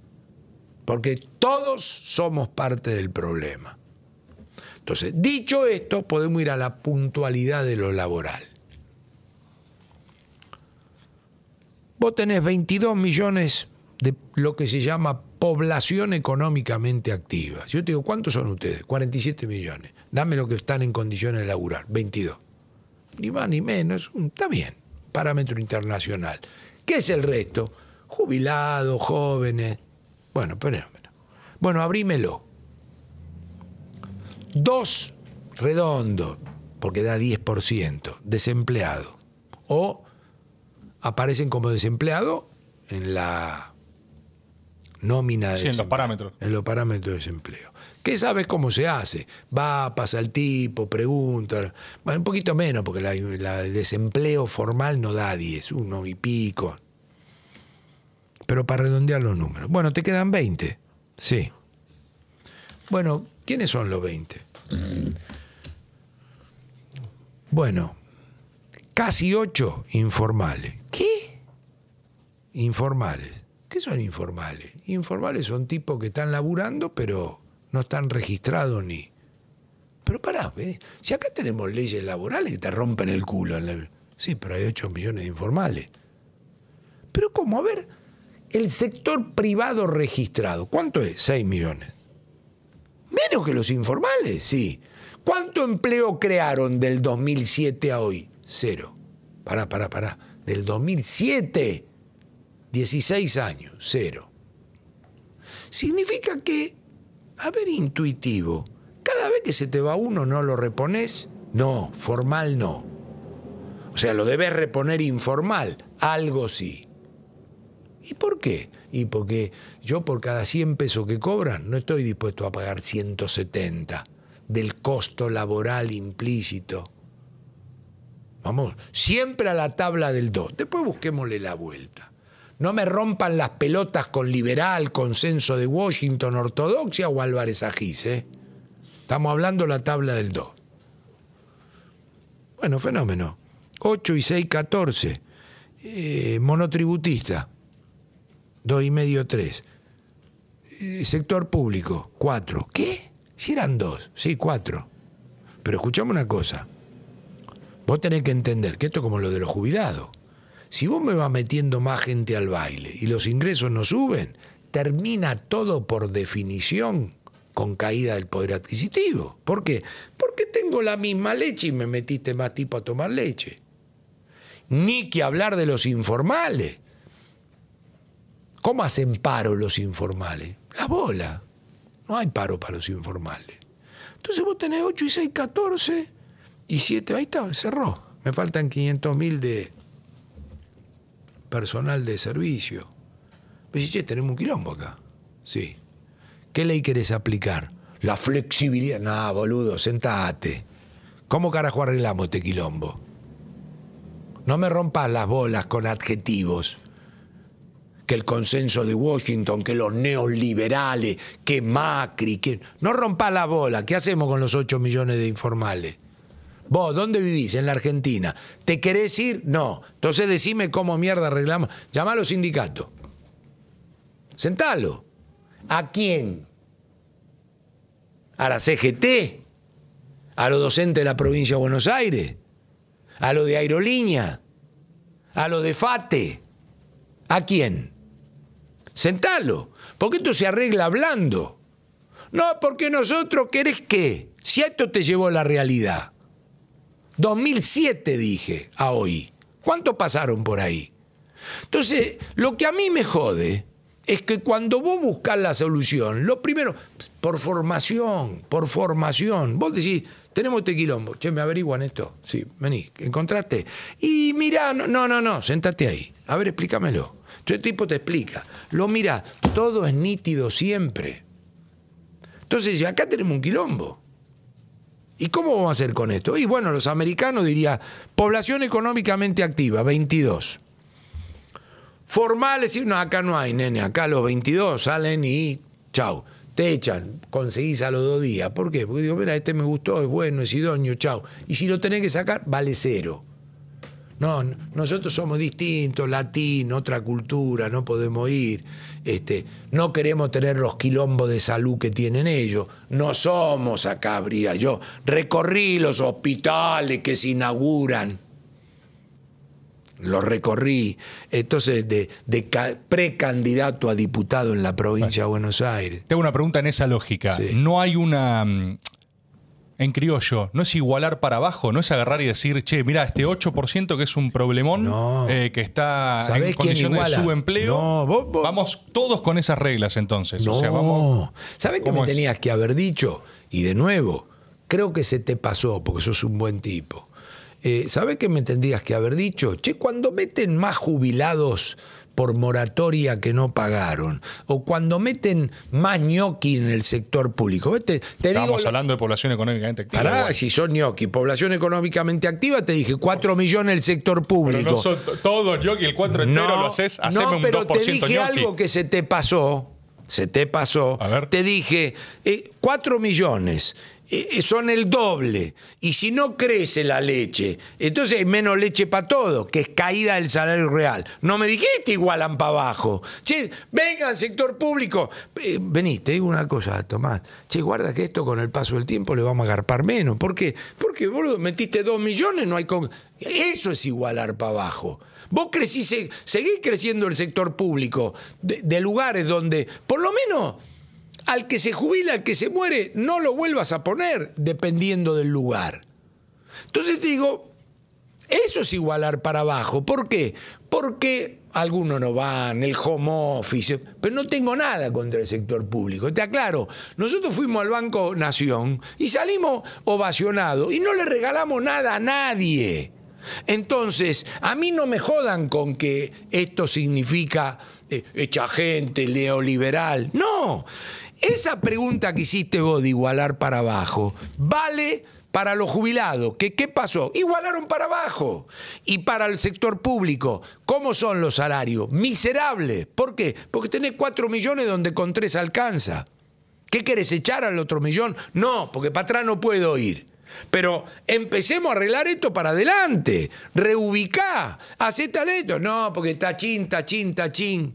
Porque todos somos parte del problema. Entonces, dicho esto, podemos ir a la puntualidad de lo laboral. Vos tenés 22 millones de lo que se llama población económicamente activa. Yo te digo, ¿cuántos son ustedes? 47 millones. Dame lo que están en condiciones de laburar, 22. Ni más ni menos, está bien. parámetro internacional. ¿Qué es el resto? Jubilados, jóvenes. Bueno, pero Bueno, abrímelo. Dos redondo, porque da 10%, desempleado. O aparecen como desempleado en la nómina de sí, en los parámetros. En los parámetros de desempleo. ¿Qué sabes cómo se hace? Va, pasa el tipo, pregunta. Bueno, un poquito menos, porque el desempleo formal no da 10, uno y pico. Pero para redondear los números. Bueno, te quedan 20. Sí. Bueno, ¿quiénes son los 20? Bueno, casi 8 informales. ¿Qué? Informales. ¿Qué son informales? Informales son tipos que están laburando, pero no están registrados ni. Pero pará, si acá tenemos leyes laborales que te rompen el culo. Sí, pero hay 8 millones de informales. Pero ¿cómo? A ver, el sector privado registrado, ¿cuánto es? 6 millones. Menos que los informales, sí. ¿Cuánto empleo crearon del 2007 a hoy? Cero. Pará, pará, pará. Del 2007 16 años, cero. Significa que, a ver, intuitivo, cada vez que se te va uno no lo repones, no, formal no. O sea, lo debes reponer informal, algo sí. ¿Y por qué? Y porque yo por cada 100 pesos que cobran no estoy dispuesto a pagar 170 del costo laboral implícito. Vamos, siempre a la tabla del 2. Después busquémosle la vuelta. No me rompan las pelotas con liberal, consenso de Washington, ortodoxia o Álvarez Agís. ¿eh? Estamos hablando de la tabla del 2. Bueno, fenómeno. 8 y 6, 14. Eh, monotributista. 2 y medio, 3. Eh, sector público, 4. ¿Qué? Si eran 2, sí, 4. Pero escuchame una cosa. Vos tenés que entender que esto es como lo de los jubilados. Si vos me vas metiendo más gente al baile y los ingresos no suben, termina todo por definición con caída del poder adquisitivo. ¿Por qué? Porque tengo la misma leche y me metiste más tipo a tomar leche. Ni que hablar de los informales. ¿Cómo hacen paro los informales? La bola. No hay paro para los informales. Entonces vos tenés 8 y 6, 14 y 7, ahí está, cerró. Me faltan 500 mil de, personal de servicio. Me dice, che, tenemos un quilombo acá. Sí. ¿Qué ley querés aplicar? La flexibilidad. No, boludo, sentate. ¿Cómo carajo arreglamos este quilombo? No me rompas las bolas con adjetivos. Que el consenso de Washington, que los neoliberales, que Macri, que. No rompas la bola. ¿Qué hacemos con los 8 millones de informales? Vos, ¿dónde vivís? En la Argentina. ¿Te querés ir? No. Entonces decime cómo mierda arreglamos. Llama a los sindicatos. Sentalo. ¿A quién? ¿A la CGT? ¿A los docentes de la provincia de Buenos Aires? ¿A lo de Aerolínea? ¿A lo de FATE? ¿A quién? Sentalo. Porque esto se arregla hablando. No, porque nosotros querés qué. Si a esto te llevó la realidad. 2007 dije a hoy. ¿Cuánto pasaron por ahí? Entonces, lo que a mí me jode es que cuando vos buscas la solución, lo primero, por formación, por formación, vos decís, tenemos este quilombo, che, ¿me averiguan esto? Sí, vení, ¿encontraste? Y mira, no, no, no, sentate ahí, a ver, explícamelo. Entonces el tipo te explica, lo mira, todo es nítido siempre. Entonces, acá tenemos un quilombo. ¿Y cómo vamos a hacer con esto? Y bueno, los americanos dirían, población económicamente activa, 22. Formales, no, acá no hay, nene, acá los 22 salen y chau, te echan, conseguís a los dos días. ¿Por qué? Porque digo, mira, este me gustó, es bueno, es idóneo, chau. Y si lo tenés que sacar, vale cero. No, nosotros somos distintos, latinos, otra cultura, no podemos ir. Este, no queremos tener los quilombos de salud que tienen ellos. No somos acá, habría yo. Recorrí los hospitales que se inauguran. Los recorrí. Entonces, de, precandidato a diputado en la provincia de Buenos Aires. Tengo una pregunta en esa lógica. ¿No hay una mm, en criollo, no es igualar para abajo, no es agarrar y decir, che, mira, este 8% que es un problemón, No. eh, que está ¿Sabés en condiciones de subempleo. No, vos- vos- Vamos todos con esas reglas entonces. No, O sea, vamos. ¿sabes qué ¿Cómo me es? tenías que haber dicho? Y de nuevo, creo que se te pasó porque sos un buen tipo. Eh, ¿Sabes qué me tendrías que haber dicho? Che, cuando meten más jubilados por moratoria que no pagaron, o cuando meten más ñoqui en el sector público. Te, digo lo- hablando de población económicamente activa. Pará, si son ñoqui, población económicamente activa, te dije 4 millones el sector Pero público. no son todos ñoqui, el 4 entero lo haces, haceme no, un pero 2% te dije ñoqui. algo que se te pasó. Se te pasó. A ver. Te dije, eh, 4 millones. eh, eh, son el doble. Y si no crece la leche, entonces hay menos leche para todo, que es caída del salario real. No me dijiste igualan para abajo. Che, vengan, sector público. Eh, vení, te digo una cosa, Tomás. Che, guarda que esto con el paso del tiempo le vamos a agarpar menos. ¿Por qué? Porque, boludo, metiste 2 millones, no hay... con- Eso es igualar para abajo. Vos crecís, se- seguís creciendo el sector público de, de lugares donde, por lo menos, al que se jubila, al que se muere, no lo vuelvas a poner dependiendo del lugar. Entonces te digo, eso es igualar para abajo. ¿Por qué? Porque algunos no van, el home office, pero no tengo nada contra el sector público. Te aclaro, nosotros fuimos al Banco Nación y salimos ovacionados y no le regalamos nada a nadie. Entonces, a mí no me jodan con que esto significa eh, echa gente, neoliberal. No, esa pregunta que hiciste vos de igualar para abajo, vale para los jubilados. ¿Que, ¿Qué pasó? Igualaron para abajo. Y para el sector público, ¿cómo son los salarios? Miserables. ¿Por qué? Porque tenés 4 millones donde con 3 alcanza. ¿Qué querés echar al otro millón? No, porque para atrás no puedo ir. Pero empecemos a arreglar esto para adelante. Reubicá. Hacé tal esto. No, porque tachín, tachín, tachín.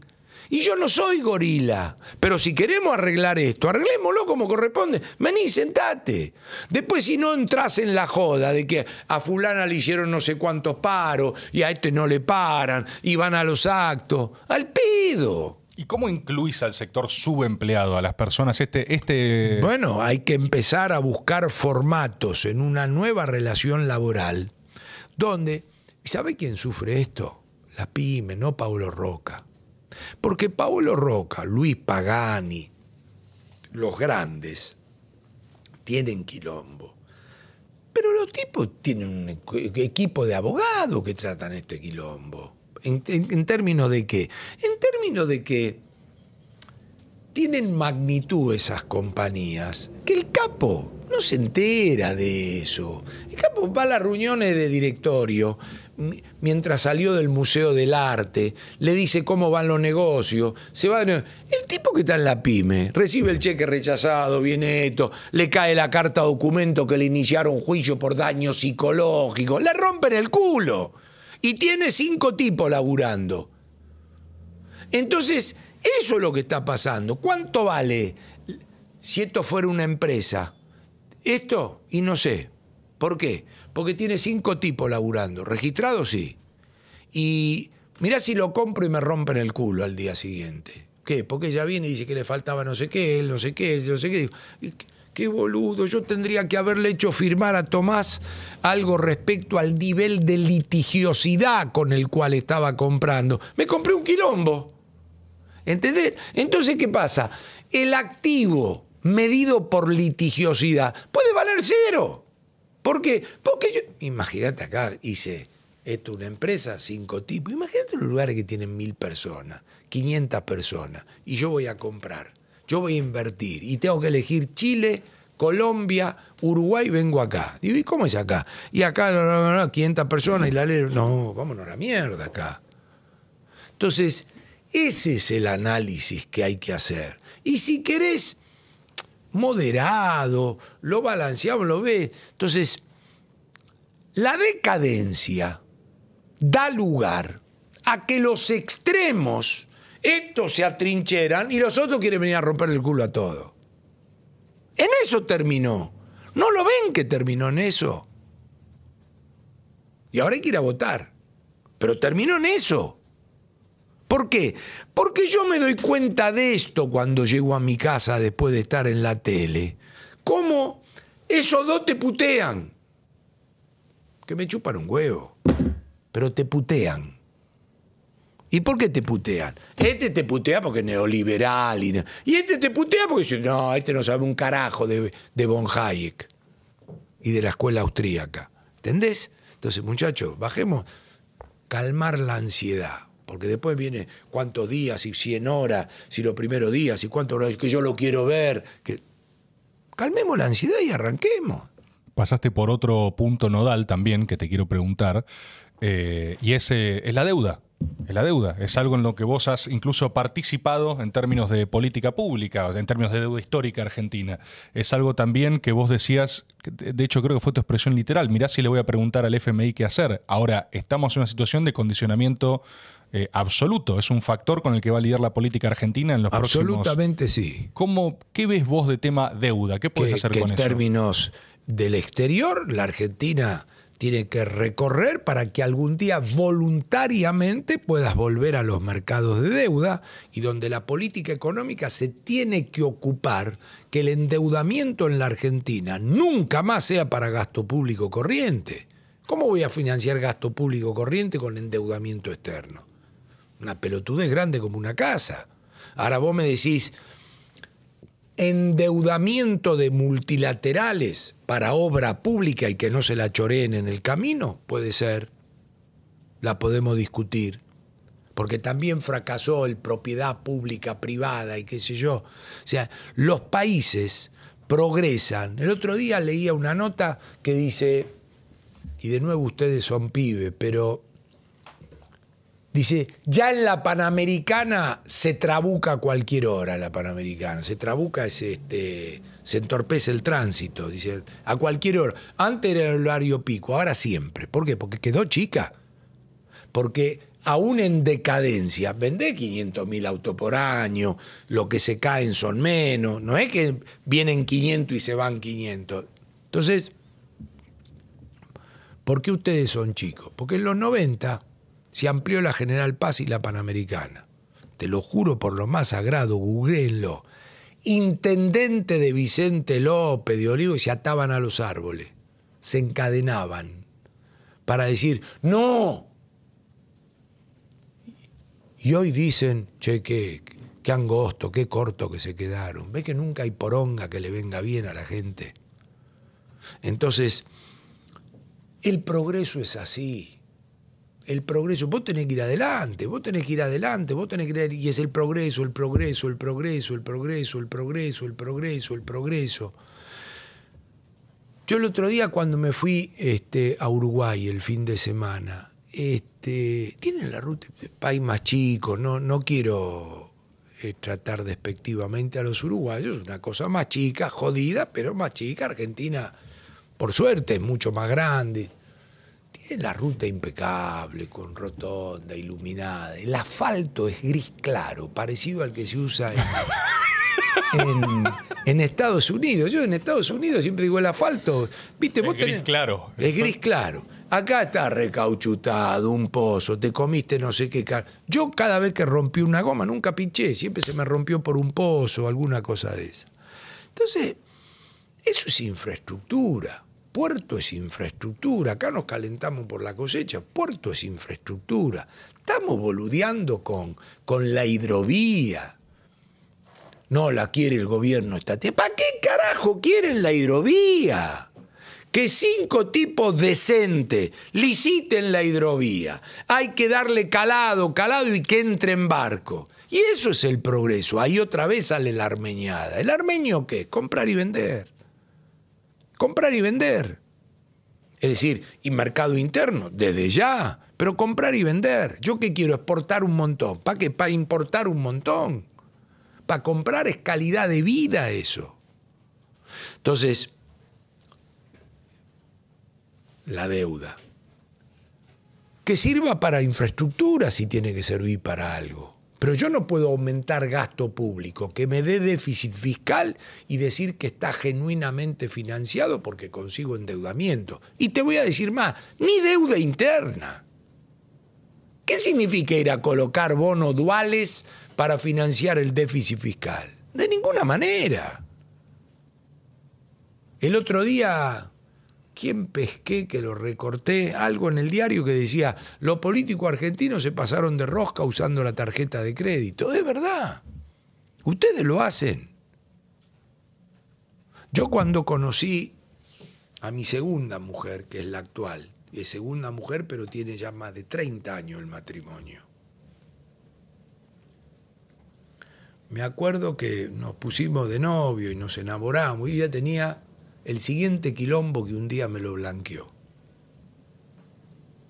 Y yo no soy gorila. Pero si queremos arreglar esto, arreglémoslo como corresponde. Vení, sentate. Después, si no entras en la joda de que a fulana le hicieron no sé cuántos paros y a este no le paran y van a los actos. Al pedo. ¿Y cómo incluís al sector subempleado, a las personas? Este, este Bueno, hay que empezar a buscar formatos en una nueva relación laboral donde, ¿y ¿sabe quién sufre esto? La pyme, no Paulo Roca. Porque Paulo Roca, Luis Pagani, los grandes, tienen quilombo. Pero los tipos tienen un equ- equipo de abogados que tratan este quilombo. ¿En, términos de qué? En términos de que tienen magnitud esas compañías, que el capo no se entera de eso. El capo va a las reuniones de directorio, mi- mientras salió del Museo del Arte, le dice cómo van los negocios, se va de. El tipo que está en la pyme, recibe el cheque rechazado, viene esto, le cae la carta documento que le iniciaron juicio por daño psicológico, le rompen el culo. Y tiene cinco tipos laburando. Entonces, eso es lo que está pasando. ¿Cuánto vale si esto fuera una empresa? Esto, y no sé. ¿Por qué? Porque tiene cinco tipos laburando. Registrados sí. Y mirá si lo compro y me rompen el culo al día siguiente. ¿Qué? Porque ella viene y dice que le faltaba no sé qué, no sé qué, no sé qué. Qué boludo, yo tendría que haberle hecho firmar a Tomás algo respecto al nivel de litigiosidad con el cual estaba comprando. Me compré un quilombo. ¿Entendés? Entonces, ¿qué pasa? El activo medido por litigiosidad puede valer cero. ¿Por qué? Porque yo, imagínate acá, hice esto una empresa, cinco tipos, imagínate los lugares que tienen mil personas, 500 personas, y yo voy a comprar, yo voy a invertir, y tengo que elegir Chile, Colombia, Uruguay, vengo acá. ¿y cómo es acá? Y acá, no, no, no, 500 personas, y la ley, no, vámonos a la mierda acá. Entonces, ese es el análisis que hay que hacer. Y si querés moderado, lo balanceamos, lo ves. Entonces, la decadencia da lugar a que los extremos, estos se atrincheran y los otros quieren venir a romper el culo a todo. En eso terminó. ¿No lo ven que terminó en eso? Y ahora hay que ir a votar. Pero terminó en eso. ¿Por qué? Porque yo me doy cuenta de esto cuando llego a mi casa después de estar en la tele. Cómo Esos dos te putean. Que me chupan un huevo. Pero te putean. ¿Y por qué te putean? Este te putea porque es neoliberal. Y, este te putea porque dice, no, este no sabe un carajo de, de von Hayek y de la escuela austríaca. ¿Entendés? Entonces, muchachos, bajemos, calmar la ansiedad. Porque después viene cuántos días, y 100 horas, si los primeros días, y cuántos horas, que yo lo quiero ver. Que... Calmemos la ansiedad y arranquemos. Pasaste por otro punto nodal también que te quiero preguntar, eh, y ese es la deuda. Es la deuda. Es algo en lo que vos has incluso participado en términos de política pública, en términos de deuda histórica argentina. Es algo también que vos decías, de hecho creo que fue tu expresión literal, mirá si le voy a preguntar al FMI qué hacer. Ahora, estamos en una situación de condicionamiento eh, absoluto. Es un factor con el que va a lidiar la política argentina en los Absolutamente próximos... sí. ¿Cómo, ¿Qué ves vos de tema deuda? ¿Qué puedes hacer con eso? En términos del exterior, la Argentina tiene que recorrer para que algún día voluntariamente puedas volver a los mercados de deuda y donde la política económica se tiene que ocupar que el endeudamiento en la Argentina nunca más sea para gasto público corriente. ¿Cómo voy a financiar gasto público corriente con endeudamiento externo? Una pelotudez grande como una casa. Ahora vos me decís, endeudamiento de multilaterales para obra pública y que no se la choreen en el camino, puede ser, la podemos discutir, porque también fracasó el propiedad pública privada y qué sé yo. O sea, los países progresan. El otro día leía una nota que dice, y de nuevo ustedes son pibes, pero Dice, ya en la Panamericana se trabuca cualquier hora la Panamericana. Se trabuca, es este, se entorpece el tránsito, dice, a cualquier hora. Antes era el horario pico, ahora siempre. ¿Por qué? Porque quedó chica. Porque aún en decadencia, vende 500 mil autos por año, lo que se caen son menos, no es que vienen 500 y se van 500. Entonces, ¿por qué ustedes son chicos? Porque en los 90 se amplió la General Paz y la Panamericana. Te lo juro por lo más sagrado, googleenlo. Intendente de Vicente López de Olivo y se ataban a los árboles. Se encadenaban para decir, no. Y hoy dicen, che, qué, qué angosto, qué corto que se quedaron. ¿Ve que nunca hay poronga que le venga bien a la gente? Entonces, el progreso es así el progreso, vos tenés que ir adelante, vos tenés que ir adelante, vos tenés que ir, y es el progreso, el progreso, el progreso, el progreso, el progreso, el progreso, el progreso. Yo el otro día cuando me fui este, a Uruguay el fin de semana, este, tienen la ruta, país más chico, no, no quiero eh, tratar despectivamente a los uruguayos, una cosa más chica, jodida, pero más chica, Argentina, por suerte, es mucho más grande la ruta impecable, con rotonda, iluminada. El asfalto es gris claro, parecido al que se usa en, Estados Unidos. Yo en Estados Unidos siempre digo el asfalto. ¿Viste? Es gris claro. Es gris claro. Acá está recauchutado, un pozo, te comiste no sé qué. Yo cada vez que rompí una goma nunca pinché, siempre se me rompió por un pozo o alguna cosa de esa. Entonces, eso es infraestructura. Puerto es infraestructura, acá nos calentamos por la cosecha, puerto es infraestructura. Estamos boludeando con, con la hidrovía. No la quiere el gobierno estatal. ¿Para qué carajo quieren la hidrovía? Que cinco tipos decentes liciten la hidrovía. Hay que darle calado, calado y que entre en barco. Y eso es el progreso. Ahí otra vez sale la armeñada. ¿El armenio qué? Comprar y vender comprar y vender. Es decir, y mercado interno, desde ya, pero comprar y vender. ¿Yo qué quiero? Exportar un montón. ¿Para qué? Para importar un montón. Para comprar es calidad de vida eso. Entonces, la deuda. Que sirva para infraestructura si tiene que servir para algo. Pero yo no puedo aumentar gasto público, que me dé déficit fiscal y decir que está genuinamente financiado porque consigo endeudamiento. Y te voy a decir más, ni deuda interna. ¿Qué significa ir a colocar bonos duales para financiar el déficit fiscal? De ninguna manera. El otro día, ¿quién pesqué que lo recorté? Algo en el diario que decía, los políticos argentinos se pasaron de rosca usando la tarjeta de crédito. Es verdad. Ustedes lo hacen. Yo cuando conocí a mi segunda mujer, que es la actual, es segunda mujer, pero tiene ya más de 30 años el matrimonio. Me acuerdo que nos pusimos de novio y nos enamoramos y ella tenía el siguiente quilombo que un día me lo blanqueó.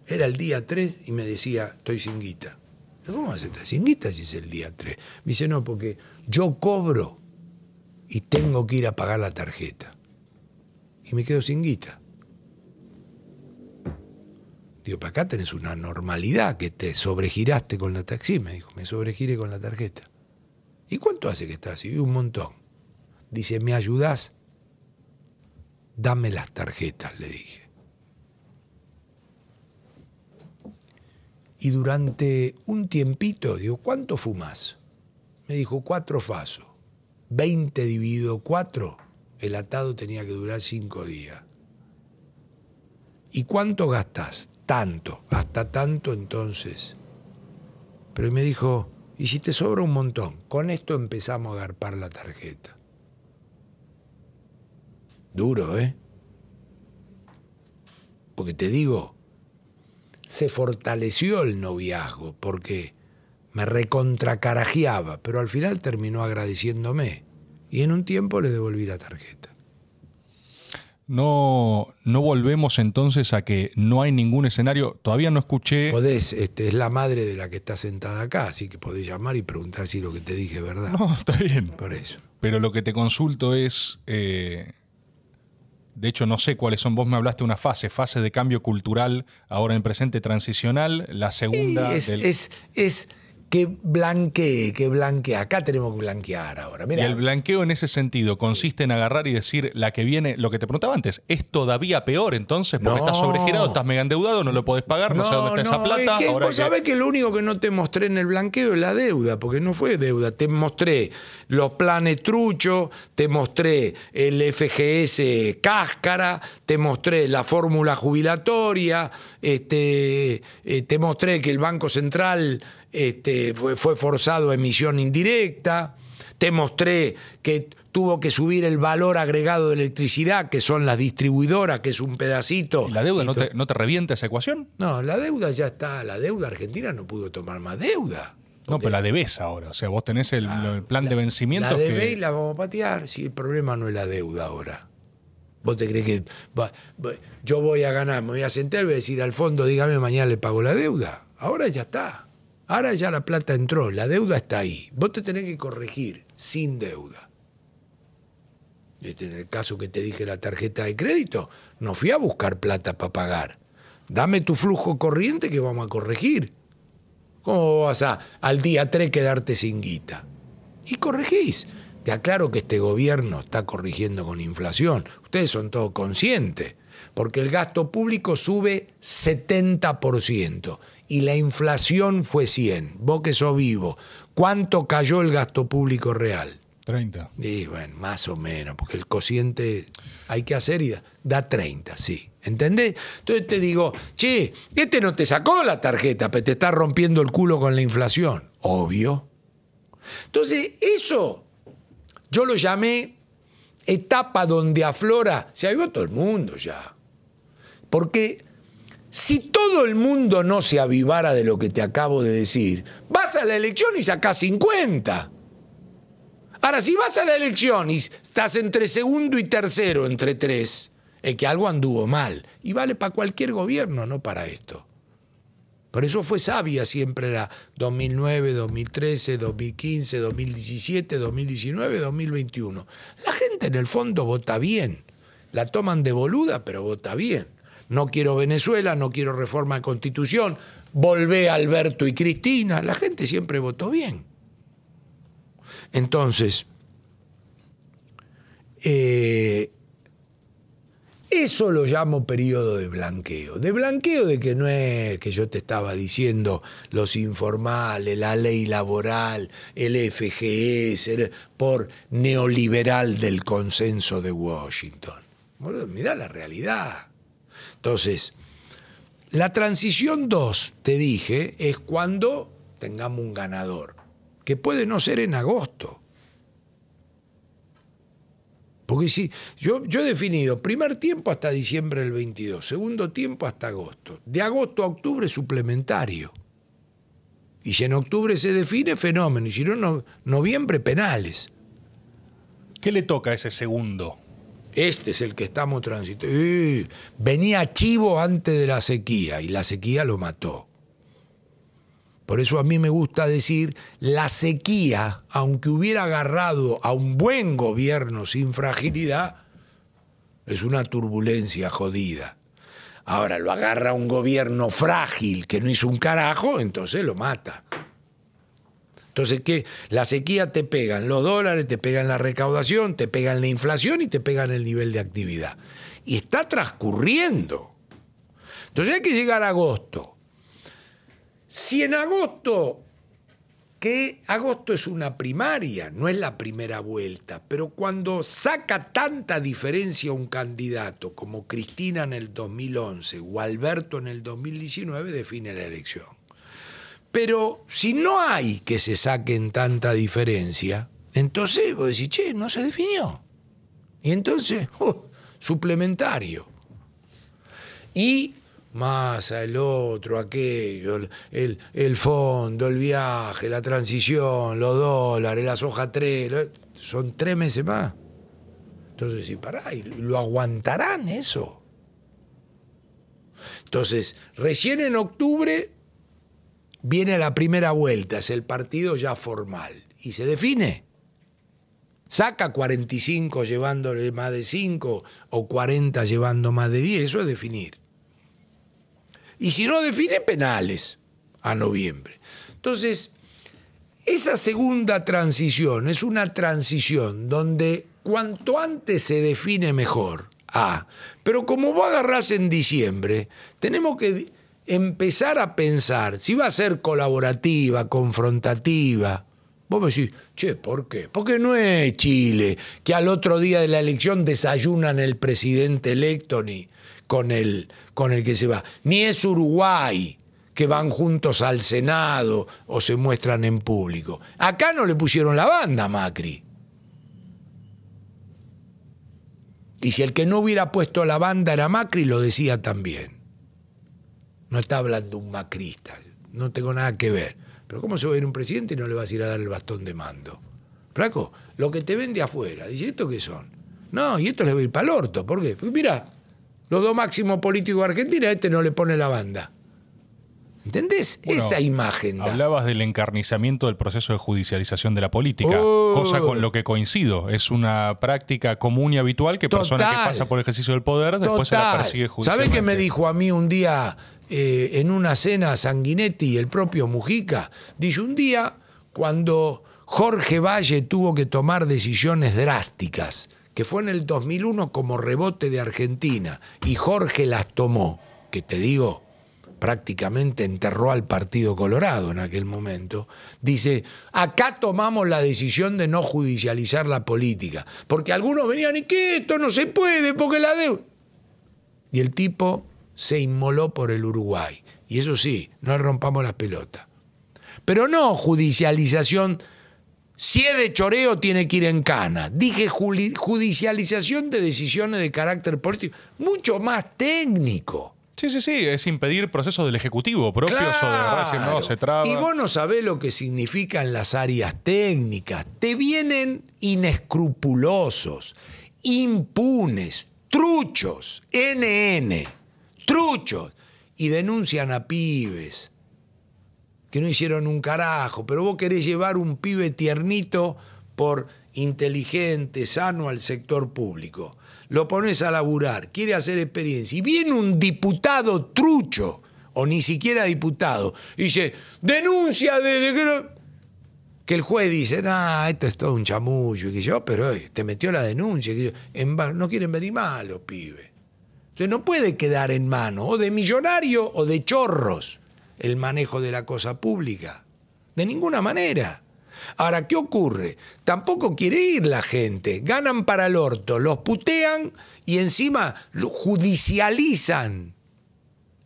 Era el día 3 y me decía, estoy sin guita. ¿Cómo vas a estar sin guita si es el día 3? Me dice, no, porque yo cobro y tengo que ir a pagar la tarjeta. Y me quedo sin guita. Digo, para acá tenés una normalidad que te sobregiraste con la taxi. Me dijo, me sobregiré con la tarjeta. ¿Y cuánto hace que estás así? Un montón. Dice, ¿me ayudás? Dame las tarjetas, le dije. Y durante un tiempito, digo, ¿cuánto fumas? Me dijo, cuatro fasos. 20 dividido cuatro, el atado tenía que durar cinco días. ¿Y cuánto gastás? tanto, hasta tanto entonces. Pero me dijo, ¿y si te sobra un montón? Con esto empezamos a agarpar la tarjeta. Duro, ¿eh? Porque te digo, se fortaleció el noviazgo porque me recontracarajeaba, pero al final terminó agradeciéndome y en un tiempo le devolví la tarjeta. No, no volvemos entonces a que no hay ningún escenario. Todavía no escuché. Podés, este, es la madre de la que está sentada acá, así que podés llamar y preguntar si lo que te dije es verdad. No, está bien. Por eso. Pero lo que te consulto es. eh, de hecho, no sé cuáles son. Vos me hablaste de una fase, fase de cambio cultural, ahora en presente transicional, la segunda. Y es, del- es, es que blanquee, que blanquee. Acá tenemos que blanquear ahora. Y Mira, el blanqueo en ese sentido consiste en agarrar y decir la que viene, lo que te preguntaba antes, es todavía peor entonces, porque No. estás sobregirado, estás mega endeudado, no lo podés pagar, no, sé dónde está esa plata. es que ahora vos que- sabés que lo único que no te mostré en el blanqueo es la deuda, porque no fue deuda. Te mostré los planes truchos, te mostré el FGS cáscara, te mostré la fórmula jubilatoria, este, eh, te mostré que el Banco Central este, fue, fue forzado a emisión indirecta. Te mostré que tuvo que subir el valor agregado de electricidad, que son las distribuidoras, que es un pedacito. ¿Y ¿La deuda no te, no te revienta esa ecuación? no, la deuda ya está. La deuda argentina no pudo tomar más deuda. No, pero la debes ahora. O sea, vos tenés el, el plan de vencimiento La debe que... y la vamos a patear. Si el problema no es la deuda ahora. ¿Vos te crees que va- va- yo voy a ganar, me voy a sentar y voy a decir al fondo, dígame, mañana le pago la deuda? Ahora ya está. Ahora ya la plata entró, la deuda está ahí. Vos te tenés que corregir sin deuda. Este, en el caso que te dije la tarjeta de crédito, no fui a buscar plata para pagar. Dame tu flujo corriente que vamos a corregir. ¿Cómo vas a al día 3 quedarte sin guita? Y corregís. Te aclaro que este gobierno está corrigiendo con inflación. Ustedes son todos conscientes. Porque el gasto público sube 70% y la inflación fue 100. Vos que sos vivo, ¿cuánto cayó el gasto público real? 30. Y bueno, más o menos, porque el cociente hay que hacer y da, da 30, sí. ¿Entendés? Entonces te digo, che, este no te sacó la tarjeta, pero te está rompiendo el culo con la inflación. Obvio. Entonces, eso yo lo llamé etapa donde aflora, se avivó todo el mundo ya. Porque si todo el mundo no se avivara de lo que te acabo de decir, vas a la elección y sacás 50. Ahora, si vas a la elección y estás entre segundo y tercero entre tres, es que algo anduvo mal. Y vale para cualquier gobierno, no para esto. Por eso fue sabia siempre la 2009, 2013, 2015, 2017, 2019, 2021. La gente en el fondo vota bien. La toman de boluda, pero vota bien. No quiero Venezuela, no quiero reforma de constitución, volvé Alberto y Cristina. La gente siempre votó bien. Entonces, eh, eso lo llamo periodo de blanqueo. De blanqueo de que no es que yo te estaba diciendo los informales, la ley laboral, el FGS, por neoliberal del consenso de Washington. mirá la realidad. Entonces, la transición 2, te dije, es cuando tengamos un ganador, que puede no ser en agosto. Porque si yo, he definido primer tiempo hasta diciembre del 22, segundo tiempo hasta agosto, de agosto a octubre suplementario. Y si en octubre se define, fenómeno, y si no, noviembre, penales. ¿Qué le toca a ese segundo? Este es el que estamos transitando. venía chivo antes de la sequía y la sequía lo mató. Por eso a mí me gusta decir, la sequía, aunque hubiera agarrado a un buen gobierno sin fragilidad, es una turbulencia jodida. Ahora lo agarra un gobierno frágil que no hizo un carajo, entonces lo mata. Entonces, ¿qué? La sequía te pegan los dólares, te pegan la recaudación, te pegan la inflación y te pegan el nivel de actividad. Y está transcurriendo. Entonces hay que llegar a agosto si en agosto, que agosto es una primaria, no es la primera vuelta, pero cuando saca tanta diferencia un candidato como Cristina en el 2011 o Alberto en el 2019, define la elección. Pero si no hay que se saquen tanta diferencia, entonces vos decís, che, no se definió. Y entonces, uh, suplementario. Y más el otro, aquello, el, el, fondo, el viaje, la transición, los dólares, la soja 3, son tres meses más. Entonces, si pará, ¿y lo aguantarán eso? Entonces, recién en octubre viene la primera vuelta, es el partido ya formal, y se define. Saca 45 llevándole más de 5 o 40 llevando más de 10, eso es definir y si no define penales a noviembre. Entonces, esa segunda transición es una transición donde cuanto antes se define mejor. Ah, pero como vos agarrás en diciembre, tenemos que empezar a pensar si va a ser colaborativa, confrontativa. Vos me decís, che, ¿por qué? Porque no es Chile, que al otro día de la elección desayunan el presidente electo ni, con el, con el que se va. Ni es Uruguay, que van juntos al Senado o se muestran en público. Acá no le pusieron la banda a Macri. Y si el que no hubiera puesto la banda era Macri, lo decía también. No está hablando un macrista, no tengo nada que ver. Pero ¿cómo se va a ir un presidente y no le vas a ir a dar el bastón de mando? Flaco, lo que te vende afuera, dice, ¿esto qué son? No, y esto le va a ir para el orto. ¿Por qué? Porque mira, los dos máximos políticos de Argentina, este no le pone la banda. ¿Entendés? Esa imagen. Hablabas del encarnizamiento del proceso de judicialización de la política, oh. cosa con lo que coincido. Es una práctica común y habitual que persona que pasa por el ejercicio del poder después se la persigue judicialmente. ¿Sabés qué me dijo a mí un día eh, en una cena Sanguinetti y el propio Mujica? Dice un día cuando Jorge Valle tuvo que tomar decisiones drásticas que fue en el 2001 como rebote de Argentina, y Jorge las tomó, que te digo, prácticamente enterró al Partido Colorado en aquel momento, dice, acá tomamos la decisión de no judicializar la política, porque algunos venían y que esto no se puede, porque la deuda... Y el tipo se inmoló por el Uruguay. Y eso sí, no rompamos las pelotas. Pero no judicialización si es de choreo, tiene que ir en cana. Dije judicialización de decisiones de carácter político, mucho más técnico. Sí, sí, sí, es impedir procesos del Ejecutivo propios o de no se traba. Y vos no sabés lo que significan las áreas técnicas. Te vienen inescrupulosos, impunes, truchos, NN, truchos, y denuncian a pibes que no hicieron un carajo, pero vos querés llevar un pibe tiernito por inteligente, sano al sector público. Lo pones a laburar, quiere hacer experiencia. Y viene un diputado trucho, o ni siquiera diputado, y dice, denuncia de... que el juez dice, nah, esto es todo un chamullo, y que yo, pero te metió la denuncia, no quieren venir mal los pibes. Entonces no puede quedar en mano o de millonario o de chorros el manejo de la cosa pública. De ninguna manera. Ahora, ¿qué ocurre? Tampoco quiere ir la gente. Ganan para el orto, los putean y encima judicializan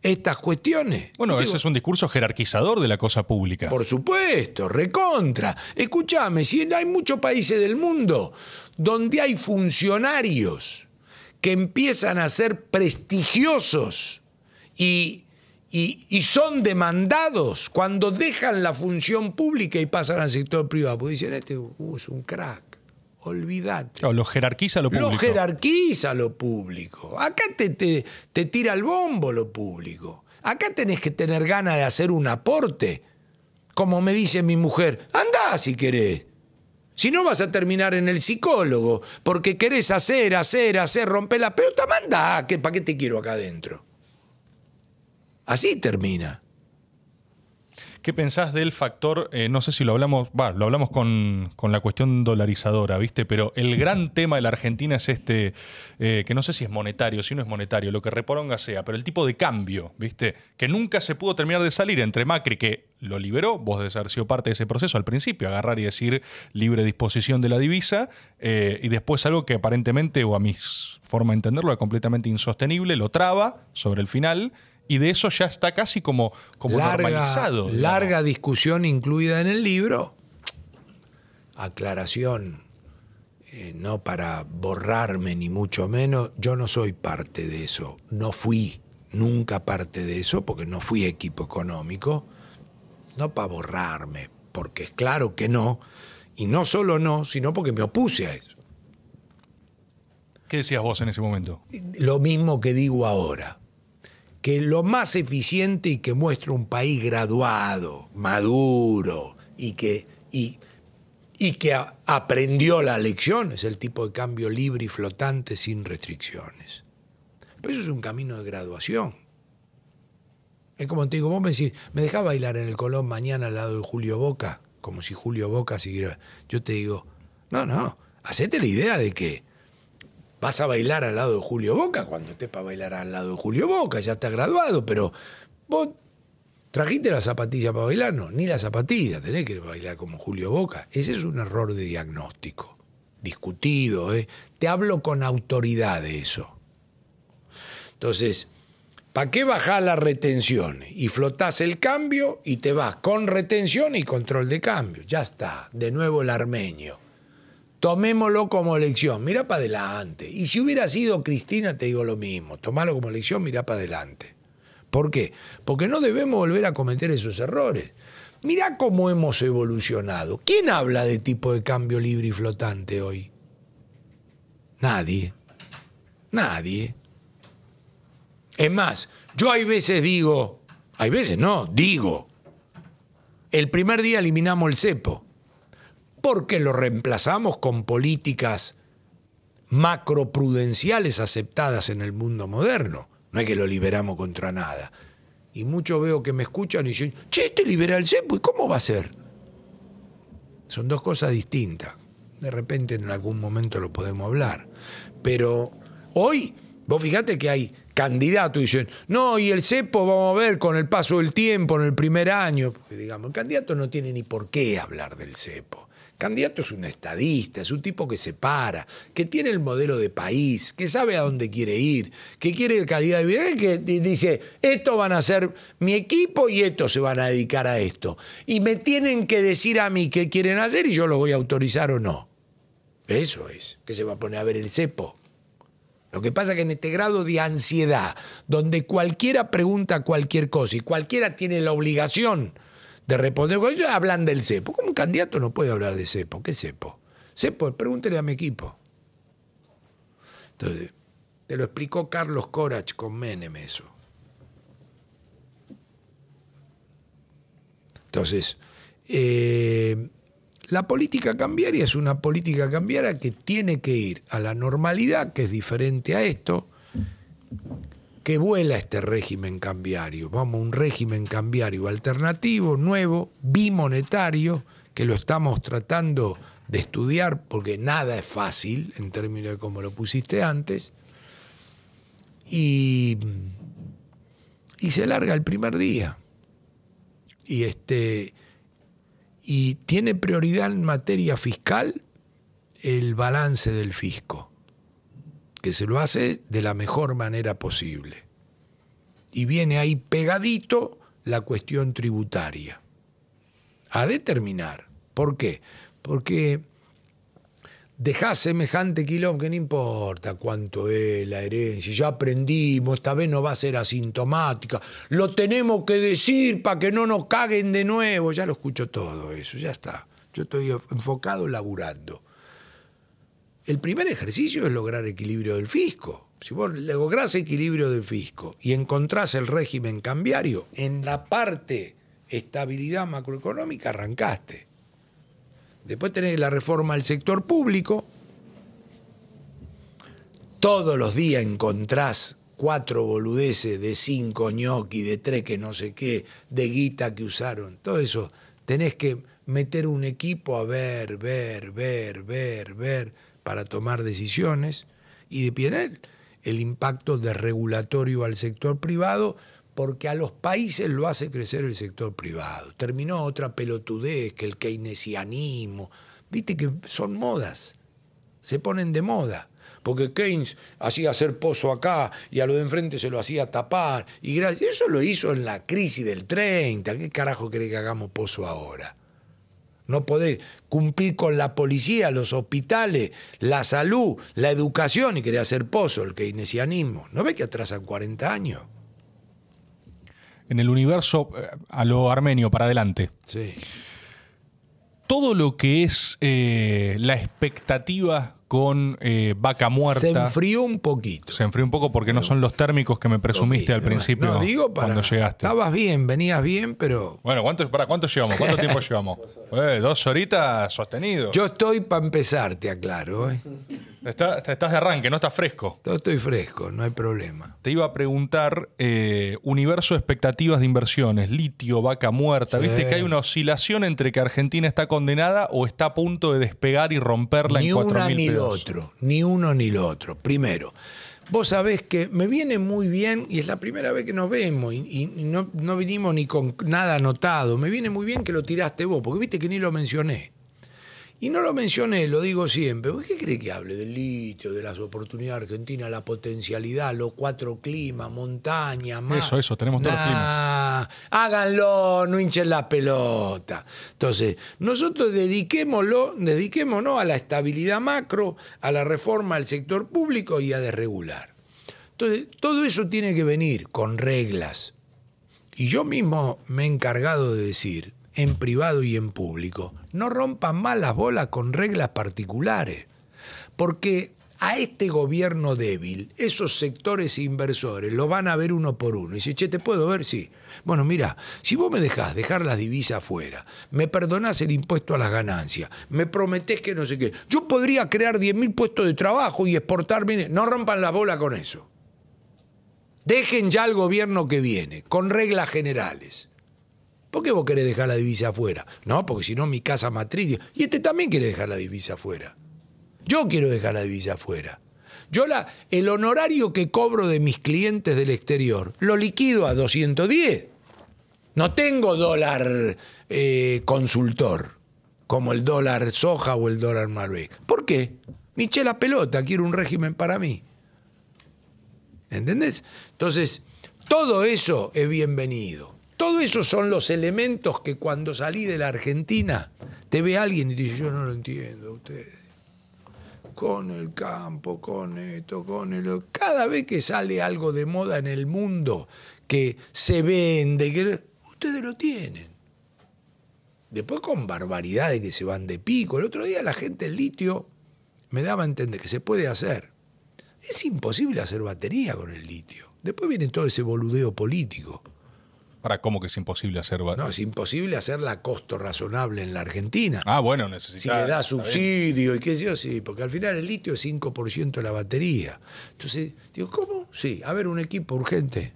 estas cuestiones. Bueno, ese es un discurso jerarquizador de la cosa pública. Por supuesto, recontra. Escúchame, si hay muchos países del mundo donde hay funcionarios que empiezan a ser prestigiosos y y, son demandados cuando dejan la función pública y pasan al sector privado. Pues dicen, este uh, es un crack. Olvídate. lo jerarquiza lo público. Lo jerarquiza lo público. Acá te, te, te tira el bombo lo público. Acá tenés que tener ganas de hacer un aporte. Como me dice mi mujer, anda si querés. Si no vas a terminar en el psicólogo, porque querés hacer, hacer, hacer, romper la pelota, manda, ¿para qué te quiero acá adentro? Así termina. ¿Qué pensás del factor, eh, no sé si lo hablamos, va, lo hablamos con, la cuestión dolarizadora, ¿viste? Pero el gran tema de la Argentina es este, eh, que no sé si es monetario, si no es monetario, lo que reponga sea, pero el tipo de cambio, ¿viste? Que nunca se pudo terminar de salir entre Macri, que lo liberó, vos debes haber sido parte de ese proceso al principio, agarrar y decir libre disposición de la divisa, eh, y después algo que aparentemente, o a mi forma de entenderlo, es completamente insostenible, lo traba sobre el final y de eso ya está casi como, como normalizado. Larga discusión incluida en el libro. Aclaración, eh, no para borrarme ni mucho menos, yo no soy parte de eso, no fui nunca parte de eso porque no fui equipo económico, no para borrarme, porque es claro que no, y no solo no, sino porque me opuse a eso. ¿Qué decías vos en ese momento? Lo mismo que digo ahora que lo más eficiente y que muestra un país graduado, maduro y que, y, y que aprendió la lección es el tipo de cambio libre y flotante sin restricciones. Pero eso es un camino de graduación. Es como te digo, vos me decís, ¿me dejás bailar en el Colón mañana al lado de Julio Boca? Como si Julio Boca siguiera. Yo te digo, no, no, hacete la idea de que vas a bailar al lado de Julio Boca cuando estés para bailar al lado de Julio Boca, ya está graduado, pero vos trajiste la zapatilla para bailar, no, ni la zapatilla, tenés que bailar como Julio Boca. Ese es un error de diagnóstico, discutido, ¿eh? te hablo con autoridad de eso. Entonces, ¿para qué bajás las retenciones? Y flotás el cambio y te vas con retención y control de cambio. Ya está, de nuevo el armenio. Tomémoslo como lección, mira para adelante. Y si hubiera sido Cristina, te digo lo mismo, tomalo como lección, mira para adelante. ¿Por qué? Porque no debemos volver a cometer esos errores. Mira cómo hemos evolucionado. ¿Quién habla de tipo de cambio libre y flotante hoy? Nadie. Nadie. Es más, yo hay veces digo, hay veces no, digo, el primer día eliminamos el cepo porque lo reemplazamos con políticas macroprudenciales aceptadas en el mundo moderno. No es que lo liberamos contra nada. Y muchos veo que me escuchan y dicen, che, te libera el cepo, ¿y cómo va a ser? Son dos cosas distintas. De repente en algún momento lo podemos hablar. Pero hoy, vos fíjate que hay candidatos y dicen, no, y el cepo vamos a ver con el paso del tiempo en el primer año. digamos, el candidato no tiene ni por qué hablar del cepo candidato es un estadista, es un tipo que se para, que tiene el modelo de país, que sabe a dónde quiere ir, que quiere calidad de vida, que dice, esto van a ser mi equipo y estos se van a dedicar a esto. Y me tienen que decir a mí qué quieren hacer y yo lo voy a autorizar o no. Eso es, que se va a poner a ver el cepo. Lo que pasa es que en este grado de ansiedad, donde cualquiera pregunta cualquier cosa y cualquiera tiene la obligación de responder. Ellos hablan del cepo. ¿Cómo un candidato no puede hablar de cepo? ¿Qué cepo? Cepo, pregúntele a mi equipo. Entonces, te lo explicó Carlos Corach con Menem eso. Entonces, eh, la política cambiaria es una política cambiaria que tiene que ir a la normalidad, que es diferente a esto, que vuela este régimen cambiario. Vamos a un régimen cambiario alternativo, nuevo, bimonetario, que lo estamos tratando de estudiar porque nada es fácil en términos de cómo lo pusiste antes. Y, y se larga el primer día. Y, este, y tiene prioridad en materia fiscal el balance del fisco, que se lo hace de la mejor manera posible. Y viene ahí pegadito la cuestión tributaria. A determinar. ¿Por qué? Porque dejás semejante quilombo que no importa cuánto es la herencia, ya aprendimos, esta vez no va a ser asintomática, lo tenemos que decir para que no nos caguen de nuevo, ya lo escucho todo eso, ya está. Yo estoy enfocado laburando. El primer ejercicio es lograr equilibrio del fisco. Si vos lográs equilibrio del fisco y encontrás el régimen cambiario, en la parte estabilidad macroeconómica arrancaste. Después tenés la reforma del sector público. Todos los días encontrás cuatro boludeces de cinco ñoqui, de tres que no sé qué, de guita que usaron. Todo eso. Tenés que meter un equipo a ver, ver, ver, ver, ver, para tomar decisiones. Y de pie el impacto desregulatorio al sector privado porque a los países lo hace crecer el sector privado. Terminó otra pelotudez que el keynesianismo. Viste que son modas, se ponen de moda. Porque Keynes hacía hacer pozo acá y a lo de enfrente se lo hacía tapar. Y eso lo hizo en la crisis del 30. ¿Qué carajo cree que hagamos pozo ahora? No podés cumplir con la policía, los hospitales, la salud, la educación y querer hacer pozo, el keynesianismo. ¿No ves que atrasan 40 años? En el universo eh, a lo armenio para adelante. Sí. Todo lo que es eh, la expectativa con eh, vaca muerta. Se enfrió un poquito. Se enfrió un poco porque no son los térmicos que me presumiste al principio no, digo cuando llegaste. Estabas bien, venías bien, pero. Bueno, ¿cuánto, para, ¿cuánto llevamos? ¿Cuánto tiempo llevamos? Eh, dos horitas sostenido. Yo estoy para empezar, te aclaro. ¿eh? Estás de arranque, no estás fresco. Estoy fresco, no hay problema. Te iba a preguntar, eh, universo de expectativas de inversiones, litio, vaca muerta. ¿Viste que hay una oscilación entre que Argentina está condenada o está a punto de despegar y romperla en 4.000 pesos? otro, ni uno ni lo otro. Primero, vos sabés que me viene muy bien, y es la primera vez que nos vemos, y, no, no, vinimos ni con nada anotado, me viene muy bien que lo tiraste vos, porque viste que ni lo mencioné. Y no lo mencioné, lo digo siempre. qué cree que hable del litio, de las oportunidades argentinas, la potencialidad, los cuatro climas, montaña, mar? Eso, eso, tenemos todos los climas. Háganlo, no hinchen la pelota. Entonces, nosotros dediquémoslo, dediquémonos a la estabilidad macro, a la reforma del sector público y a desregular. Entonces, todo eso tiene que venir con reglas. Y yo mismo me he encargado de decir, en privado y en público. No rompan más las bolas con reglas particulares, porque a este gobierno débil, esos sectores inversores lo van a ver uno por uno. Y dice, che, ¿te puedo ver? Sí. Bueno, mira, si vos me dejás dejar las divisas afuera, me perdonás el impuesto a las ganancias, me prometés que no sé qué, yo podría crear 10.000 puestos de trabajo y exportar No rompan la bola con eso. Dejen ya al gobierno que viene, con reglas generales. ¿Por qué vos querés dejar la divisa afuera? No, porque si no mi casa matriz... Y este también quiere dejar la divisa afuera. Yo quiero dejar la divisa afuera. Yo la, el honorario que cobro de mis clientes del exterior lo liquido a 210. No tengo dólar eh, consultor, como el dólar soja o el dólar Malbec. ¿Por qué? Me la pelota, quiero un régimen para mí. ¿Entendés? Entonces, todo eso es bienvenido. Todos esos son los elementos que cuando salí de la Argentina te ve alguien y dice, yo no lo entiendo ustedes. Con el campo, con esto, con el... Cada vez que sale algo de moda en el mundo que se vende, que... ustedes lo tienen. Después con barbaridades que se van de pico. El otro día la gente el litio me daba a entender que se puede hacer. Es imposible hacer batería con el litio. Después viene todo ese boludeo político. ¿Para cómo que es imposible hacer No, es imposible hacerla a costo razonable en la Argentina. Ah, bueno, necesita. Si le da subsidio y qué sé yo, sí, porque al final el litio es 5% de la batería. Entonces, digo, ¿cómo? Sí, a ver, un equipo urgente.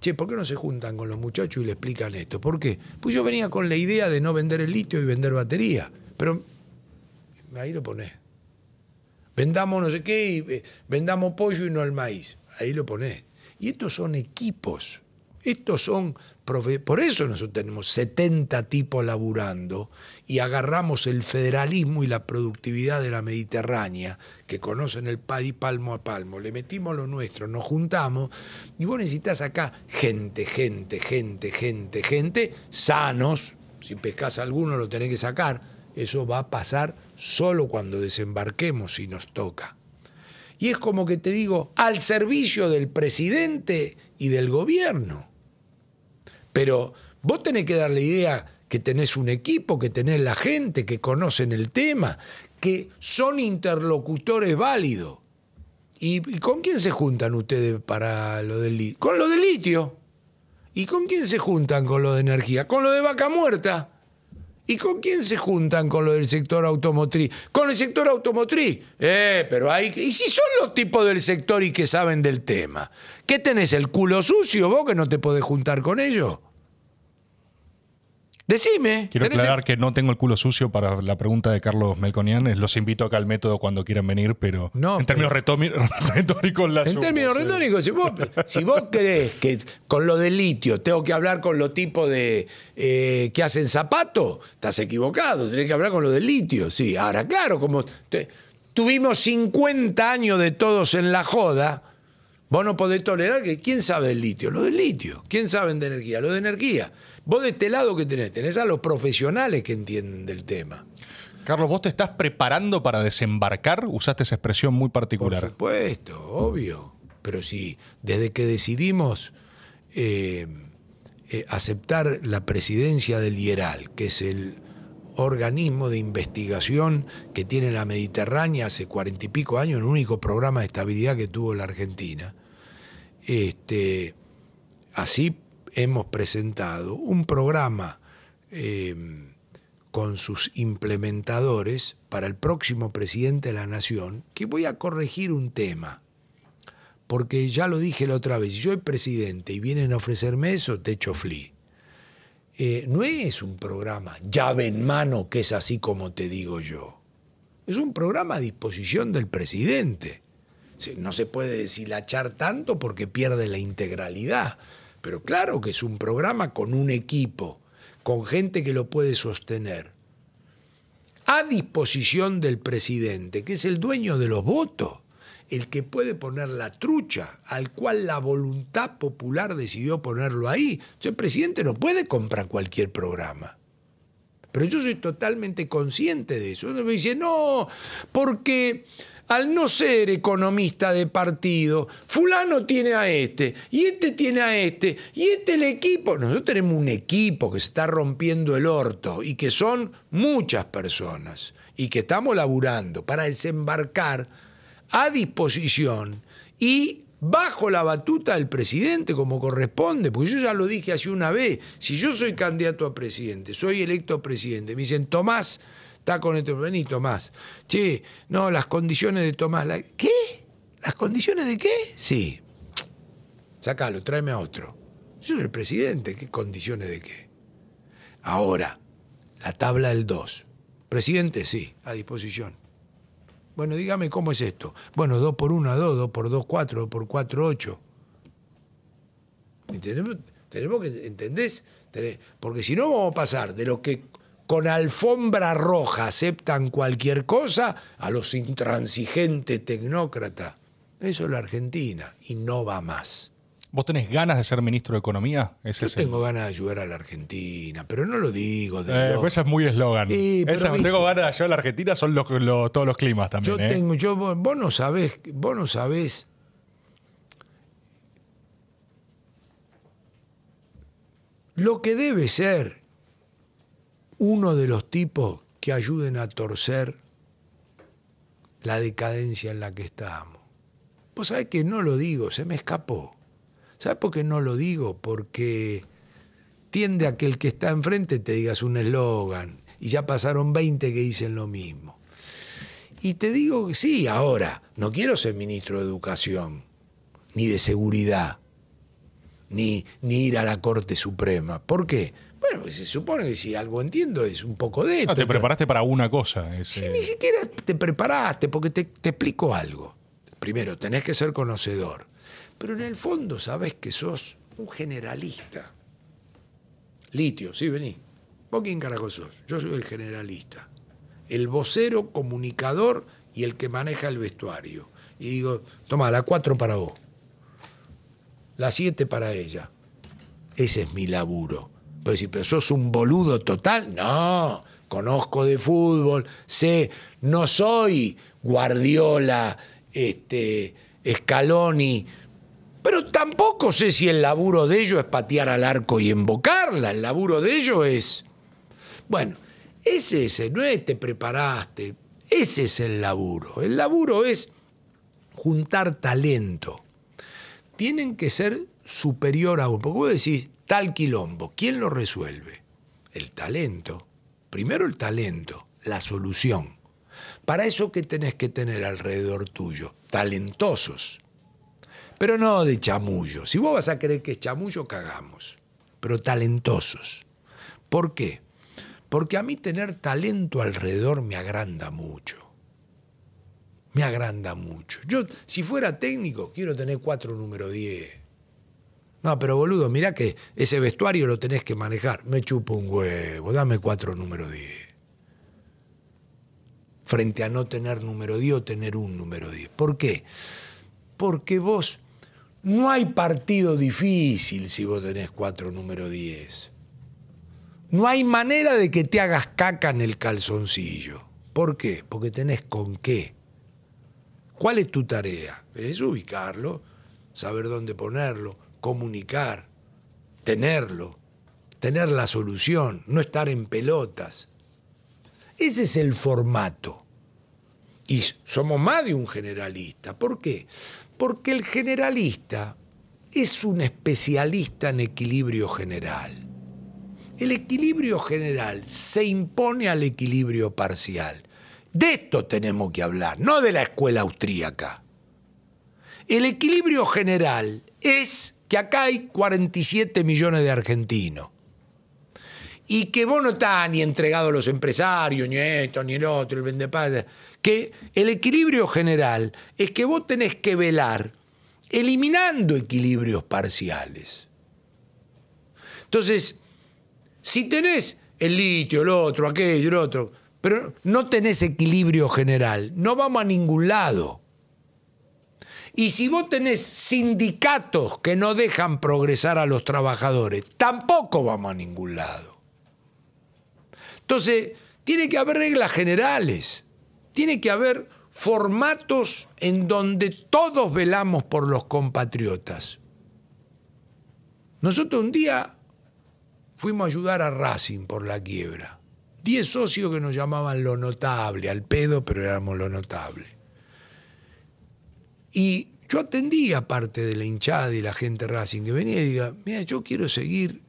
Che, ¿por qué no se juntan con los muchachos y le explican esto? ¿Por qué? Pues yo venía con la idea de no vender el litio y vender batería. Pero ahí lo ponés. Vendamos no sé qué y eh, vendamos pollo y no el maíz. Ahí lo ponés. Y estos son equipos Estos son, por eso nosotros tenemos 70 tipos laburando y agarramos el federalismo y la productividad de la Mediterránea, que conocen el país palmo a palmo, le metimos lo nuestro, nos juntamos y vos necesitas acá gente, gente, gente, gente, gente, sanos, si pescas alguno lo tenés que sacar, eso va a pasar solo cuando desembarquemos si nos toca. Y es como que te digo, al servicio del presidente y del gobierno. Pero vos tenés que darle idea que tenés un equipo, que tenés la gente, que conocen el tema, que son interlocutores válidos. ¿Y, con quién se juntan ustedes para lo del litio? Con lo del litio. ¿Y con quién se juntan con lo de energía? Con lo de vaca muerta. ¿Y con quién se juntan con lo del sector automotriz? Con el sector automotriz. Eh, pero hay. ¿Y si son los tipos del sector y que saben del tema? ¿Qué tenés el culo sucio vos que no te podés juntar con ellos? Decime. Quiero aclarar que no tengo el culo sucio para la pregunta de Carlos Melconian. Los invito acá al método cuando quieran venir, pero no, en términos retóricos la En términos retóricos, si vos, si vos crees que con lo del litio tengo que hablar con los tipos de eh, que hacen zapatos, estás equivocado. Tenés que hablar con lo del litio. Sí, ahora, claro, como tuvimos 50 años de todos en la joda. Vos no podés tolerar que. ¿Quién sabe del litio? Lo del litio. ¿Quién sabe de energía? Lo de energía. Vos de este lado que tenés, tenés a los profesionales que entienden del tema. Carlos, ¿vos te estás preparando para desembarcar? Usaste esa expresión muy particular. Por supuesto, obvio. Pero sí, desde que decidimos eh, eh, aceptar la presidencia del IERAL, que es el organismo de investigación que tiene la Mediterránea hace cuarenta y pico años, el único programa de estabilidad que tuvo la Argentina, este, así hemos presentado un programa eh, con sus implementadores para el próximo presidente de la Nación, que voy a corregir un tema, porque ya lo dije la otra vez, si yo soy presidente y vienen a ofrecerme eso, te echo. Eh, no es un programa llave en mano que es así como te digo yo. Es un programa a disposición del presidente. No se puede deshilachar tanto porque pierde la integralidad. Pero claro que es un programa con un equipo, con gente que lo puede sostener, a disposición del presidente, que es el dueño de los votos, el que puede poner la trucha, al cual la voluntad popular decidió ponerlo ahí. el presidente no puede comprar cualquier programa. Pero yo soy totalmente consciente de eso. Uno me dice, no, porque al no ser economista de partido, fulano tiene a este, y este tiene a este, y este el equipo. Nosotros tenemos un equipo que se está rompiendo el orto y que son muchas personas y que estamos laburando para desembarcar a disposición y bajo la batuta del presidente como corresponde, porque yo ya lo dije hace una vez, si yo soy candidato a presidente, soy electo presidente, me dicen, Tomás, está con este, vení Tomás. Che, no, las condiciones de Tomás. ¿Qué? ¿Las condiciones de qué? Sí. Sácalo, tráeme a otro. Yo soy el presidente, ¿qué condiciones de qué? Ahora, la tabla del 2. Presidente, sí, a disposición. Bueno, dígame cómo es esto. Bueno, 2 por 1 a 2, 2 por 2, 4, 2 por 4, 8. tenemos, tenemos que, ¿entendés? Porque si no vamos a pasar de lo que con alfombra roja aceptan cualquier cosa a los intransigentes tecnócratas. Eso es la Argentina y no va más. ¿Vos tenés ganas de ser ministro de Economía? Yo tengo ganas de ayudar a la Argentina, pero no lo digo. De eh, pues es muy eslogan. Sí, tengo ganas de ayudar a la Argentina son todos los climas también. Yo ¿eh? tengo, yo, vos no sabés, vos no sabés lo que debe ser uno de los tipos que ayuden a torcer la decadencia en la que estamos. Vos sabés que no lo digo, se me escapó. ¿Sabes por qué no lo digo? Porque tiende a que el que está enfrente te digas un eslogan y ya pasaron 20 que dicen lo mismo. Y te digo que sí, ahora, no quiero ser ministro de Educación, ni de Seguridad, ni, ni ir a la Corte Suprema. ¿Por qué? Bueno, se supone que si algo entiendo es un poco de esto. te preparaste para una cosa. Sí, ni siquiera te preparaste, porque te, explico algo. Primero, tenés que ser conocedor. Pero en el fondo sabes que sos un generalista. Litio, sí, vení. ¿Vos quién carajo sos? Yo soy el generalista. El vocero, comunicador y el que maneja el vestuario. Y digo, toma, la cuatro para vos. La siete para ella. Ese es mi laburo. Pero si pero sos un boludo total, no. Conozco de fútbol, sé, no soy Guardiola, este, Scaloni, pero tampoco sé si el laburo de ellos es patear al arco y embocarla. El laburo de ellos es. Bueno, ese es, no es te preparaste, ese es el laburo. El laburo es juntar talento. Tienen que ser superior a uno. Porque vos decís, tal quilombo, ¿quién lo resuelve? El talento. Primero el talento, la solución. Para eso, ¿qué tenés que tener alrededor tuyo? Talentosos. Pero no de chamullo. Si vos vas a creer que es chamullo, cagamos. Pero talentosos. ¿Por qué? Porque a mí tener talento alrededor me agranda mucho. Me agranda mucho. Yo, si fuera técnico, quiero tener cuatro número 10. No, pero boludo, mirá que ese vestuario lo tenés que manejar. Me chupo un huevo, dame cuatro número 10. Frente a no tener número 10 o tener un número 10. ¿Por qué? Porque vos, no hay partido difícil si vos tenés cuatro número 10. No hay manera de que te hagas caca en el calzoncillo. ¿Por qué? Porque tenés con qué. ¿Cuál es tu tarea? Es ubicarlo, saber dónde ponerlo, comunicar, tenerlo, tener la solución, no estar en pelotas. Ese es el formato. Y somos más de un generalista. ¿Por qué? Porque el generalista es un especialista en equilibrio general. El equilibrio general se impone al equilibrio parcial. De esto tenemos que hablar, no de la escuela austríaca. El equilibrio general es que acá hay 47 millones de argentinos. Y que vos no estás ni entregado a los empresarios, ni esto, ni el otro, el vendepadre. Que el equilibrio general es que vos tenés que velar eliminando equilibrios parciales. Entonces, si tenés el litio, el otro, aquello, el otro, pero no tenés equilibrio general, no vamos a ningún lado. Y si vos tenés sindicatos que no dejan progresar a los trabajadores, tampoco vamos a ningún lado. Entonces, tiene que haber reglas generales, tiene que haber formatos en donde todos velamos por los compatriotas. Nosotros un día fuimos a ayudar a Racing por la quiebra. Diez socios que nos llamaban lo notable, al pedo, pero éramos lo notable. Y yo atendía parte de la hinchada y la gente Racing que venía y diga, mira, yo quiero seguir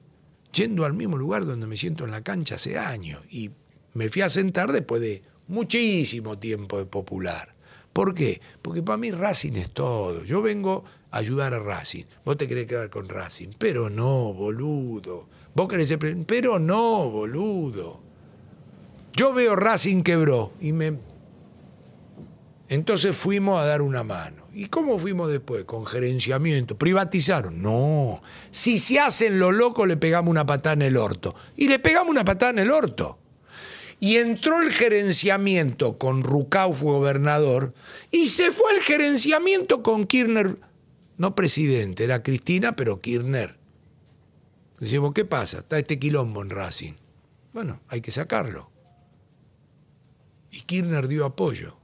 yendo al mismo lugar donde me siento en la cancha hace años. Y me fui a sentar después de muchísimo tiempo de popular. ¿Por qué? Porque para mí Racing es todo. Yo vengo a ayudar a Racing. Vos te querés quedar con Racing. Pero no, boludo. Vos querés ser... Pero no, boludo. Yo veo Racing quebró y me entonces fuimos a dar una mano. ¿Y cómo fuimos después? Con gerenciamiento. ¿Privatizaron? No. Si se hacen lo loco, le pegamos una patada en el orto. Y le pegamos una patada en el orto. Y entró el gerenciamiento con Rucau, fue gobernador, y se fue el gerenciamiento con Kirchner, no presidente, era Cristina, pero Kirchner. Decimos, ¿qué pasa? Está este quilombo en Racing. Bueno, hay que sacarlo. Y Kirchner dio apoyo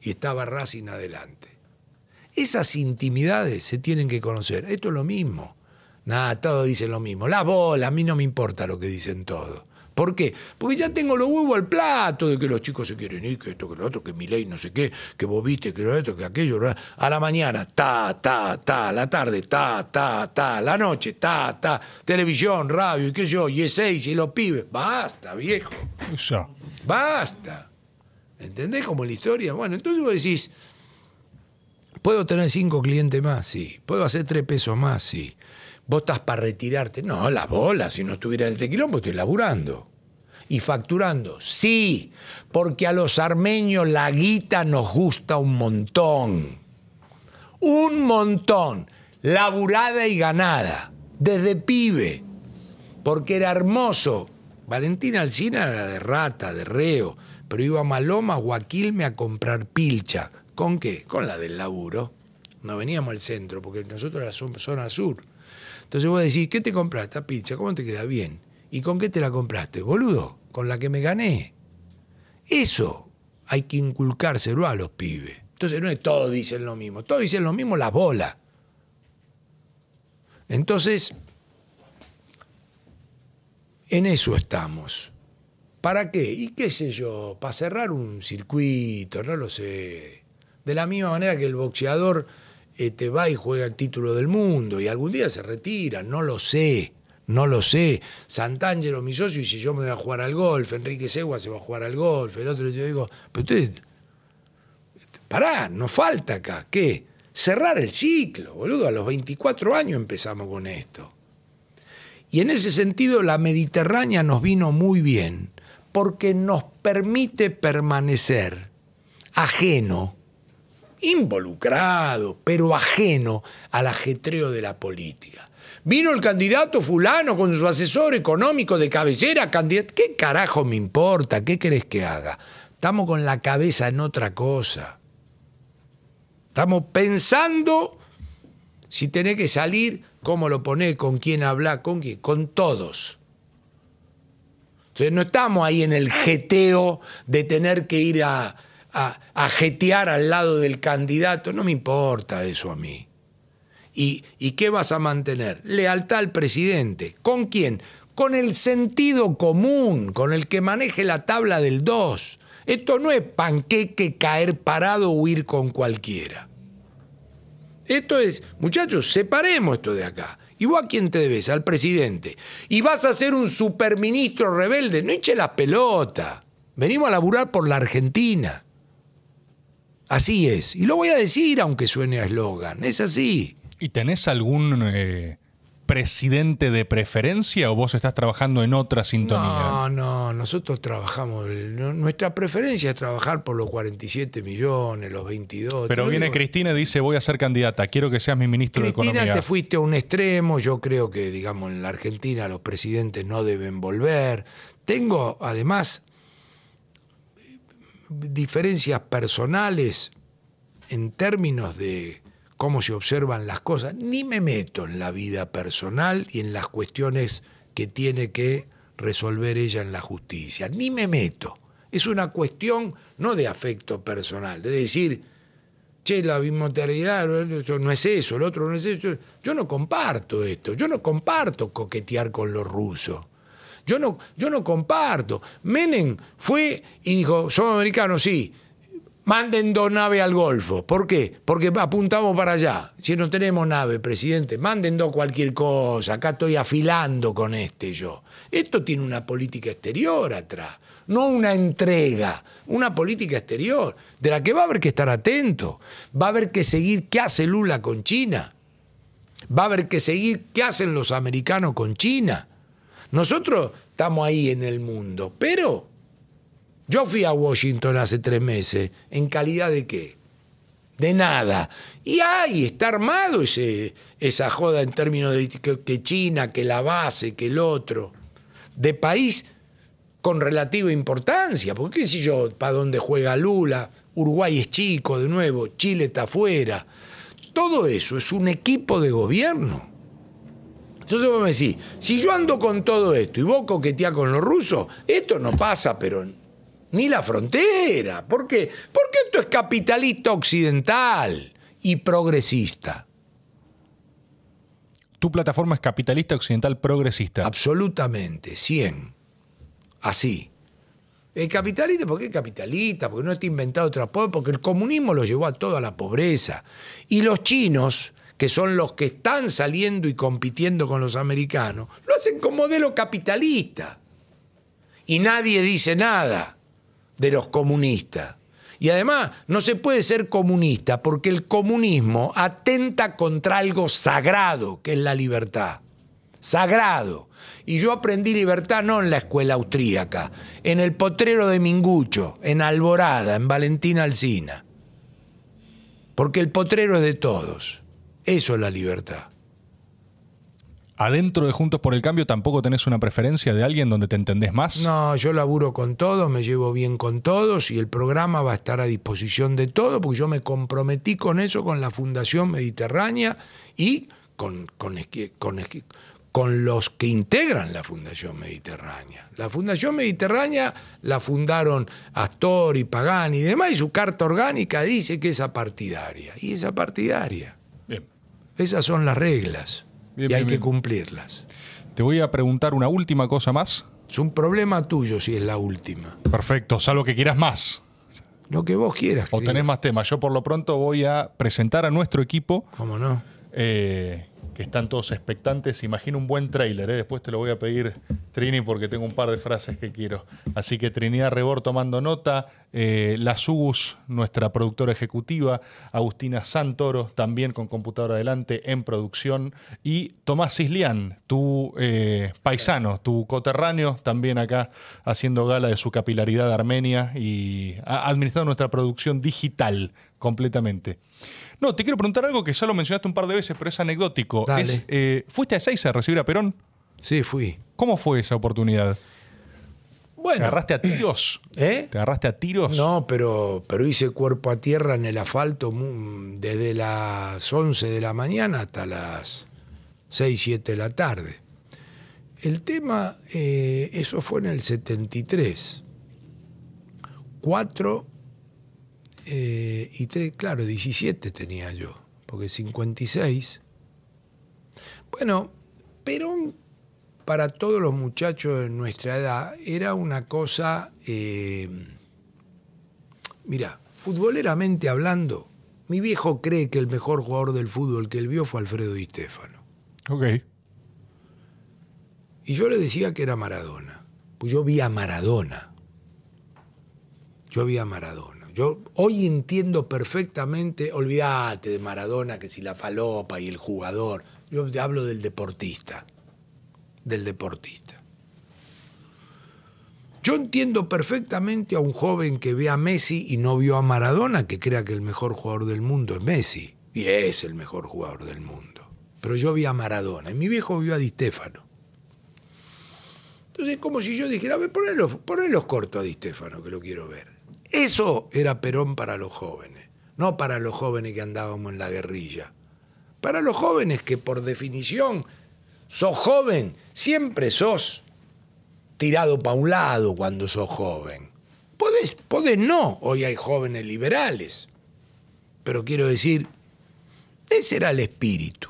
y estaba Racing adelante. Esas intimidades se tienen que conocer. Esto es lo mismo. Nada, todos dicen lo mismo. La bola, a mí no me importa lo que dicen todos. ¿Por qué? Porque ya tengo los huevos al plato de que los chicos se quieren ir, que esto, que lo otro, que mi ley no sé qué, que vos viste, que lo otro, que aquello. A la mañana, ta, ta, ta, a la tarde, ta, ta, ta, la noche, ta, ta, televisión, radio y qué yo, y es seis y los pibes. Basta, viejo. Basta. ¿Entendés como la historia? Bueno, entonces vos decís, ¿puedo tener cinco clientes más? Sí. ¿Puedo hacer tres pesos más? Sí. ¿Vos estás para retirarte? No, la bola, si no estuviera en el tequilón, pues estoy laburando. ¿Y facturando? Sí, porque a los armenios la guita nos gusta un montón. Un montón. Laburada y ganada. desde pibe, porque era hermoso. Valentina Alcina era de rata, de reo, pero iba a Maloma o a Quilme a comprar pilcha. ¿Con qué? Con la del laburo. No veníamos al centro, porque nosotros era zona sur. Entonces vos decís, ¿qué te compraste? Pilcha, ¿cómo te queda bien? ¿Y con qué te la compraste? Boludo, con la que me gané. Eso hay que inculcárselo a los pibes. Entonces no es todos dicen lo mismo, todos dicen lo mismo las bolas. Entonces, en eso estamos. ¿Para qué? Y qué sé yo, para cerrar un circuito, no lo sé. De la misma manera que el boxeador te este, va y juega el título del mundo y algún día se retira, no lo sé, no lo sé. Santangelo, mi socio, y si yo me voy a jugar al golf, Enrique Segua se va a jugar al golf, el otro yo digo, pero usted, pará, nos falta acá, ¿qué? Cerrar el ciclo, boludo, a los 24 años empezamos con esto. Y en ese sentido la Mediterránea nos vino muy bien, porque nos permite permanecer ajeno, involucrado, pero ajeno al ajetreo de la política. Vino el candidato fulano con su asesor económico de cabecera, candidato. ¿Qué carajo me importa? ¿Qué querés que haga? Estamos con la cabeza en otra cosa. Estamos pensando si tenés que salir, cómo lo ponés, con quién hablar, con quién, con todos. Entonces no estamos ahí en el jeteo de tener que ir a, a, jetear al lado del candidato. No me importa eso a mí. ¿Y, ¿Y qué vas a mantener? Lealtad al presidente. ¿Con quién? Con el sentido común, con el que maneje la tabla del 2. Esto no es panqueque, caer parado o con cualquiera. Esto es, muchachos, separemos esto de acá. ¿Y vos a quién te debes? Al presidente. Y vas a ser un superministro rebelde. No eche la pelota. Venimos a laburar por la Argentina. Así es. Y lo voy a decir aunque suene a eslogan. Es así. ¿Y tenés algún eh, presidente de preferencia o vos estás trabajando en otra sintonía? No, no, nosotros trabajamos, nuestra preferencia es trabajar por los 47 millones, los 22. Pero viene Cristina y dice, voy a ser candidata, quiero que seas mi ministro de Economía. Cristina, te fuiste a un extremo, yo creo que, digamos, en la Argentina los presidentes no deben volver. Tengo, además, diferencias personales en términos de cómo se observan las cosas, ni me meto en la vida personal y en las cuestiones que tiene que resolver ella en la justicia, ni me meto. Es una cuestión no de afecto personal, de decir, che, la bimortalidad no es eso, el otro no es eso. Yo no comparto esto, yo no comparto coquetear con los rusos. Yo no, yo no comparto. Menem fue y dijo, somos americanos, sí, Manden dos naves al Golfo. ¿Por qué? Porque apuntamos para allá. Si no tenemos nave, presidente, manden dos cualquier cosa. Acá estoy afilando con este yo. Esto tiene una política exterior atrás, no una entrega, una política exterior, de la que va a haber que estar atento. Va a haber que seguir qué hace Lula con China. Va a haber que seguir qué hacen los americanos con China. Nosotros estamos ahí en el mundo, pero yo fui a Washington hace tres meses. ¿En calidad de qué? De nada. Y ahí está armado ese, esa joda en términos de que, China, que la base, que el otro. De país con relativa importancia. Porque qué sé yo, para dónde juega Lula, Uruguay es chico de nuevo, Chile está afuera. Todo eso es un equipo de gobierno. Entonces vos me decís, si yo ando con todo esto y vos coqueteás con los rusos, esto no pasa, pero ni la frontera. ¿Por qué? Porque esto es capitalista occidental y progresista. Tu plataforma es capitalista occidental progresista. Absolutamente, 100. Así. El capitalista, ¿por qué capitalista? Porque no está inventado otra cosa, porque el comunismo lo llevó a toda la pobreza. Y los chinos, que son los que están saliendo y compitiendo con los americanos, lo hacen con modelo capitalista. Y nadie dice nada de los comunistas. Y además, no se puede ser comunista porque el comunismo atenta contra algo sagrado, que es la libertad. Sagrado. Y yo aprendí libertad no en la escuela austríaca, en el potrero de Mingucho, en Alborada, en Valentina Alsina. Porque el potrero es de todos. Eso es la libertad. adentro de Juntos por el Cambio tampoco tenés una preferencia de alguien donde te entendés más. No, yo laburo con todos, me llevo bien con todos y el programa va a estar a disposición de todos porque yo me comprometí con eso, con la Fundación Mediterránea y con, con, con, con los que integran la Fundación Mediterránea. La Fundación Mediterránea la fundaron Astor y Pagani y demás, y su carta orgánica dice que es apartidaria. Y es apartidaria. Esas son las reglas y hay que cumplirlas. Te voy a preguntar una última cosa más. Es un problema tuyo si es la última. Perfecto, salvo que quieras más. Lo que vos quieras. O tenés más temas. Yo por lo pronto voy a presentar a nuestro equipo. ¿Cómo no? Eh, están todos expectantes. Imagino un buen trailer, ¿eh? después te lo voy a pedir, Trini, porque tengo un par de frases que quiero. Así que Trinidad Rebor tomando nota, eh, La Sugus, nuestra productora ejecutiva, Agustina Santoro, también con computadora adelante en producción, y Tomás Islián, tu eh, paisano, tu coterráneo, también acá haciendo gala de su capilaridad Armenia y ha administrado nuestra producción digital completamente. No, te quiero preguntar algo que ya lo mencionaste un par de veces, pero es anecdótico. Eh, ¿Fuiste a Ezeiza a recibir a Perón? Sí, fui. ¿Cómo fue esa oportunidad? Bueno. ¿Te agarraste a tiros? ¿Eh? ¿Te agarraste a tiros? No, pero, pero hice cuerpo a tierra en el asfalto desde las 11 de la mañana hasta las 6, 7 de la tarde. El tema, eh, eso fue en el 73. Cuatro eh, y tres, claro, 17 tenía yo, porque 56. Bueno, Perón para todos los muchachos de nuestra edad era una cosa, eh, mira, futboleramente hablando, mi viejo cree que el mejor jugador del fútbol que él vio fue Alfredo Di Stefano. Ok. Y yo le decía que era Maradona. Pues yo vi a Maradona. Yo vi a Maradona. Yo hoy entiendo perfectamente, olvídate de Maradona, que si la falopa y el jugador, yo te hablo del deportista, del deportista. Yo entiendo perfectamente a un joven que ve a Messi y no vio a Maradona, que crea que el mejor jugador del mundo es Messi, y es el mejor jugador del mundo. Pero yo vi a Maradona, y mi viejo vio a Di Stefano. Entonces es como si yo dijera, a ver, ponelos, cortos a Di Stefano, que lo quiero ver. Eso era Perón para los jóvenes, no para los jóvenes que andábamos en la guerrilla. Para los jóvenes que por definición sos joven, siempre sos tirado para un lado cuando sos joven. Podés, no, hoy hay jóvenes liberales, pero quiero decir, ese era el espíritu.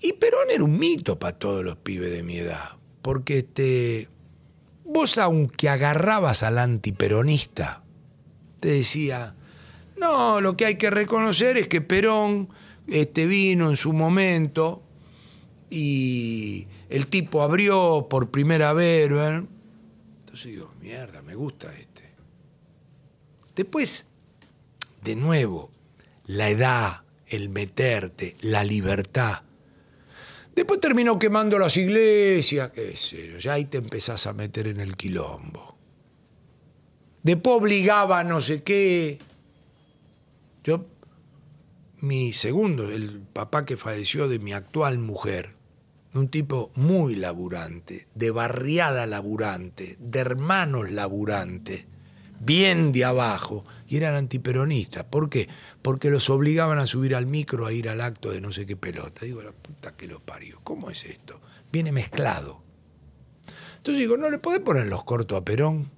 Y Perón era un mito para todos los pibes de mi edad, porque este, vos aunque agarrabas al antiperonista, te decía, no, lo que hay que reconocer es que Perón este, vino en su momento y el tipo abrió por primera vez. Entonces digo, mierda, me gusta este. Después, de nuevo, la edad, el meterte, la libertad. Después terminó quemando las iglesias, qué sé yo, ya ahí te empezás a meter en el quilombo. Después obligaba a no sé qué. Yo, mi segundo, el papá que falleció de mi actual mujer, un tipo muy laburante, de barriada laburante, de hermanos laburantes, bien de abajo, y eran antiperonistas. ¿Por qué? Porque los obligaban a subir al micro a ir al acto de no sé qué pelota. Digo, la puta que lo parió, ¿cómo es esto? Viene mezclado. Entonces digo, ¿no le podés poner los cortos a Perón?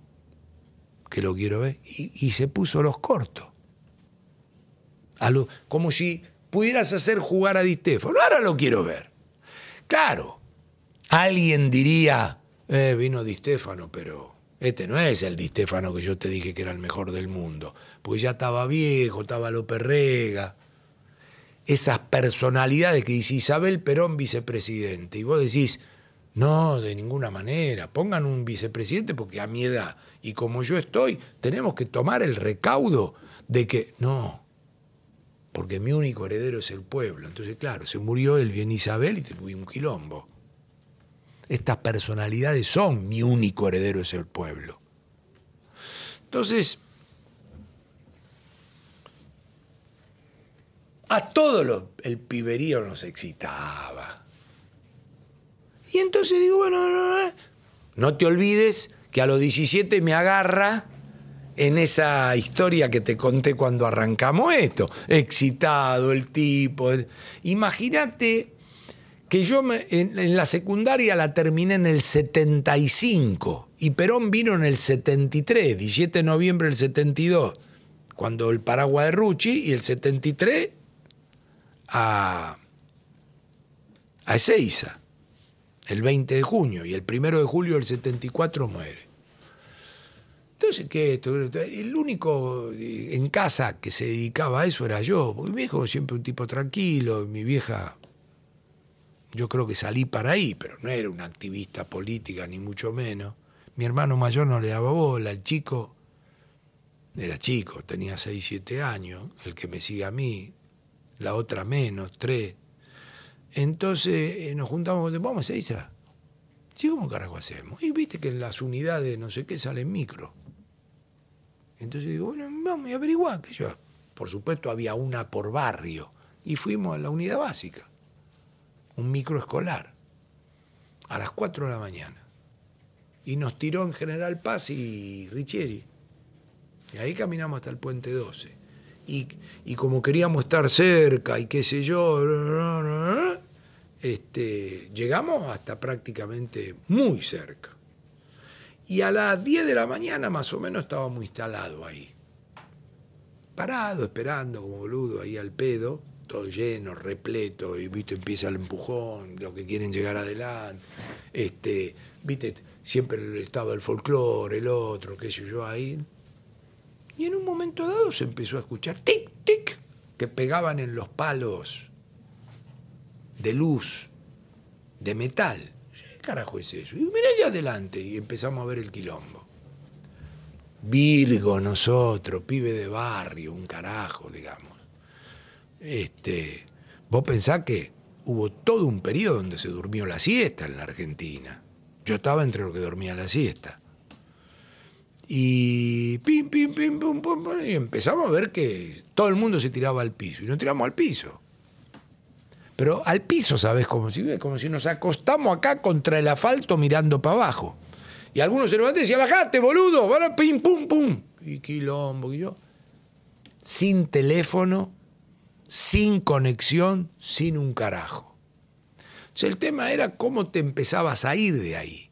Que lo quiero ver. Y, se puso los cortos. como si pudieras hacer jugar a Di Stefano. Ahora lo quiero ver. Claro, alguien diría, eh, vino Di Stefano, pero este no es el Di Stefano que yo te dije que era el mejor del mundo, porque ya estaba viejo, estaba López Rega. Esas personalidades que dice Isabel Perón vicepresidente, y vos decís, no, de ninguna manera, pongan un vicepresidente porque a mi edad y como yo estoy, tenemos que tomar el recaudo de que, no, porque mi único heredero es el pueblo. Entonces, claro, se murió el bien Isabel y te un quilombo estas personalidades son mi único heredero es el pueblo. Entonces, A todo lo- el piberío nos excitaba. Y entonces digo, bueno, no, no, no te olvides que a los 17 me agarra en esa historia que te conté cuando arrancamos esto. Excitado el tipo. Imagínate que yo en, la secundaria la terminé en el 75 y Perón vino en el 73, 17 de noviembre del 72, cuando el paraguas de Rucci y el 73 a, a Ezeiza, el 20 de junio y el 1 de julio del 74 muere. Entonces, ¿qué esto? El único eh, en casa que se dedicaba a eso era yo, porque mi viejo siempre un tipo tranquilo, mi vieja yo creo que salí para ahí, pero no era una activista política, ni mucho menos. Mi hermano mayor no le daba bola, el chico era chico, tenía 6, 7 años, el que me sigue a mí, la otra menos, 3. Entonces eh, nos juntamos, vamos a. Sí, ¿cómo carajo hacemos? Y viste que en las unidades no sé qué salen micro. Entonces digo, bueno, vamos a averiguar. Que yo, por supuesto, había una por barrio. Y fuimos a la unidad básica un microescolar a las 4 de la mañana. Y nos tiró en General Paz y Richieri. Y ahí caminamos hasta el puente 12. Y, y como queríamos estar cerca y qué sé yo, este, llegamos hasta prácticamente muy cerca. Y a las 10 de la mañana más o menos estábamos instalados ahí. Parado, esperando como boludo ahí al pedo todo lleno, repleto, y viste, empieza el empujón, los que quieren llegar adelante, este, viste, siempre estaba el folclore, el otro, qué sé yo, ahí. Y en un momento dado se empezó a escuchar tic, tic, que pegaban en los palos de luz, de metal. ¿Qué carajo es eso? Y mirá allá adelante, y empezamos a ver el quilombo. Virgo nosotros, pibe de barrio, un carajo, digamos. Este, vos pensás que hubo todo un periodo donde se durmió la siesta en la Argentina. Yo estaba entre los que dormía la siesta. Y pim, pim, pim, pum, pum, pum, y empezamos a ver que todo el mundo se tiraba al piso. Y nos tiramos al piso. Pero al piso, ¿sabes? Como si, como si nos acostamos acá contra el asfalto mirando para abajo. Y algunos se levantan y decían, bajate, boludo, bueno, pim, pum, pum. Y quilombo, y yo. Sin teléfono, sin conexión, sin un carajo. Entonces, el tema era cómo te empezabas a ir de ahí.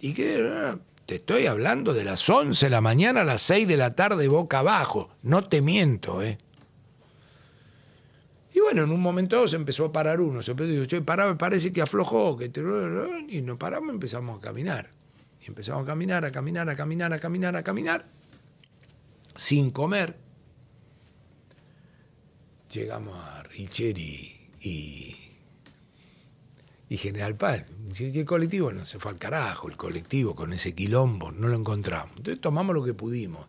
Y que te estoy hablando de las 11 de la mañana a las 6 de la tarde boca abajo. No te miento, ¿eh? Y bueno, en un momento se empezó a parar uno. Se empezó, digo, che, pará, parece que aflojó. Que te... Y nos paramos y empezamos a caminar. Y empezamos a caminar, a caminar, a caminar, a caminar, a caminar. Sin comer llegamos a Richieri y, y General Paz. Y el colectivo no se fue al carajo, el colectivo con ese quilombo, no lo encontramos. Entonces tomamos lo que pudimos.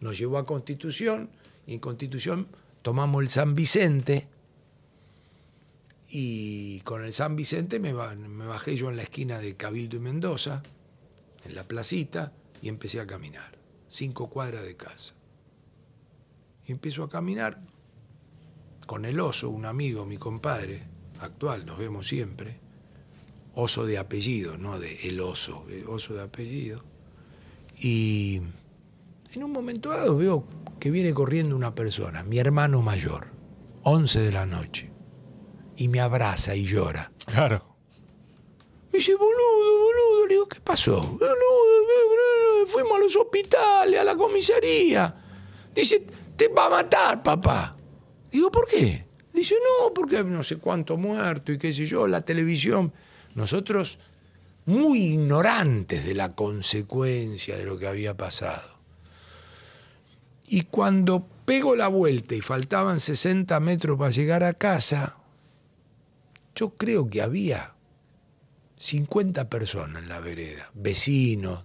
Nos llevó a Constitución y en Constitución tomamos el San Vicente y con el San Vicente me, me bajé yo en la esquina de Cabildo y Mendoza, en la placita, y empecé a caminar, cinco cuadras de casa. Y empiezo a caminar con el oso, un amigo, mi compadre, actual, nos vemos siempre, oso de apellido, no de el oso, eh, oso de apellido. Y en un momento dado veo que viene corriendo una persona, mi hermano mayor, 11 de la noche, y me abraza y llora. Claro. Me dice, boludo, boludo. Le digo, ¿qué pasó? Boludo, ¿qué- qué- fuimos a los hospitales, a la comisaría. Dice, te va a matar, papá. Digo, ¿por qué? Dice, no, porque no sé cuánto muerto y qué sé yo, la televisión. Nosotros muy ignorantes de la consecuencia de lo que había pasado. Y cuando pego la vuelta y faltaban 60 metros para llegar a casa, yo creo que había 50 personas en la vereda, vecinos.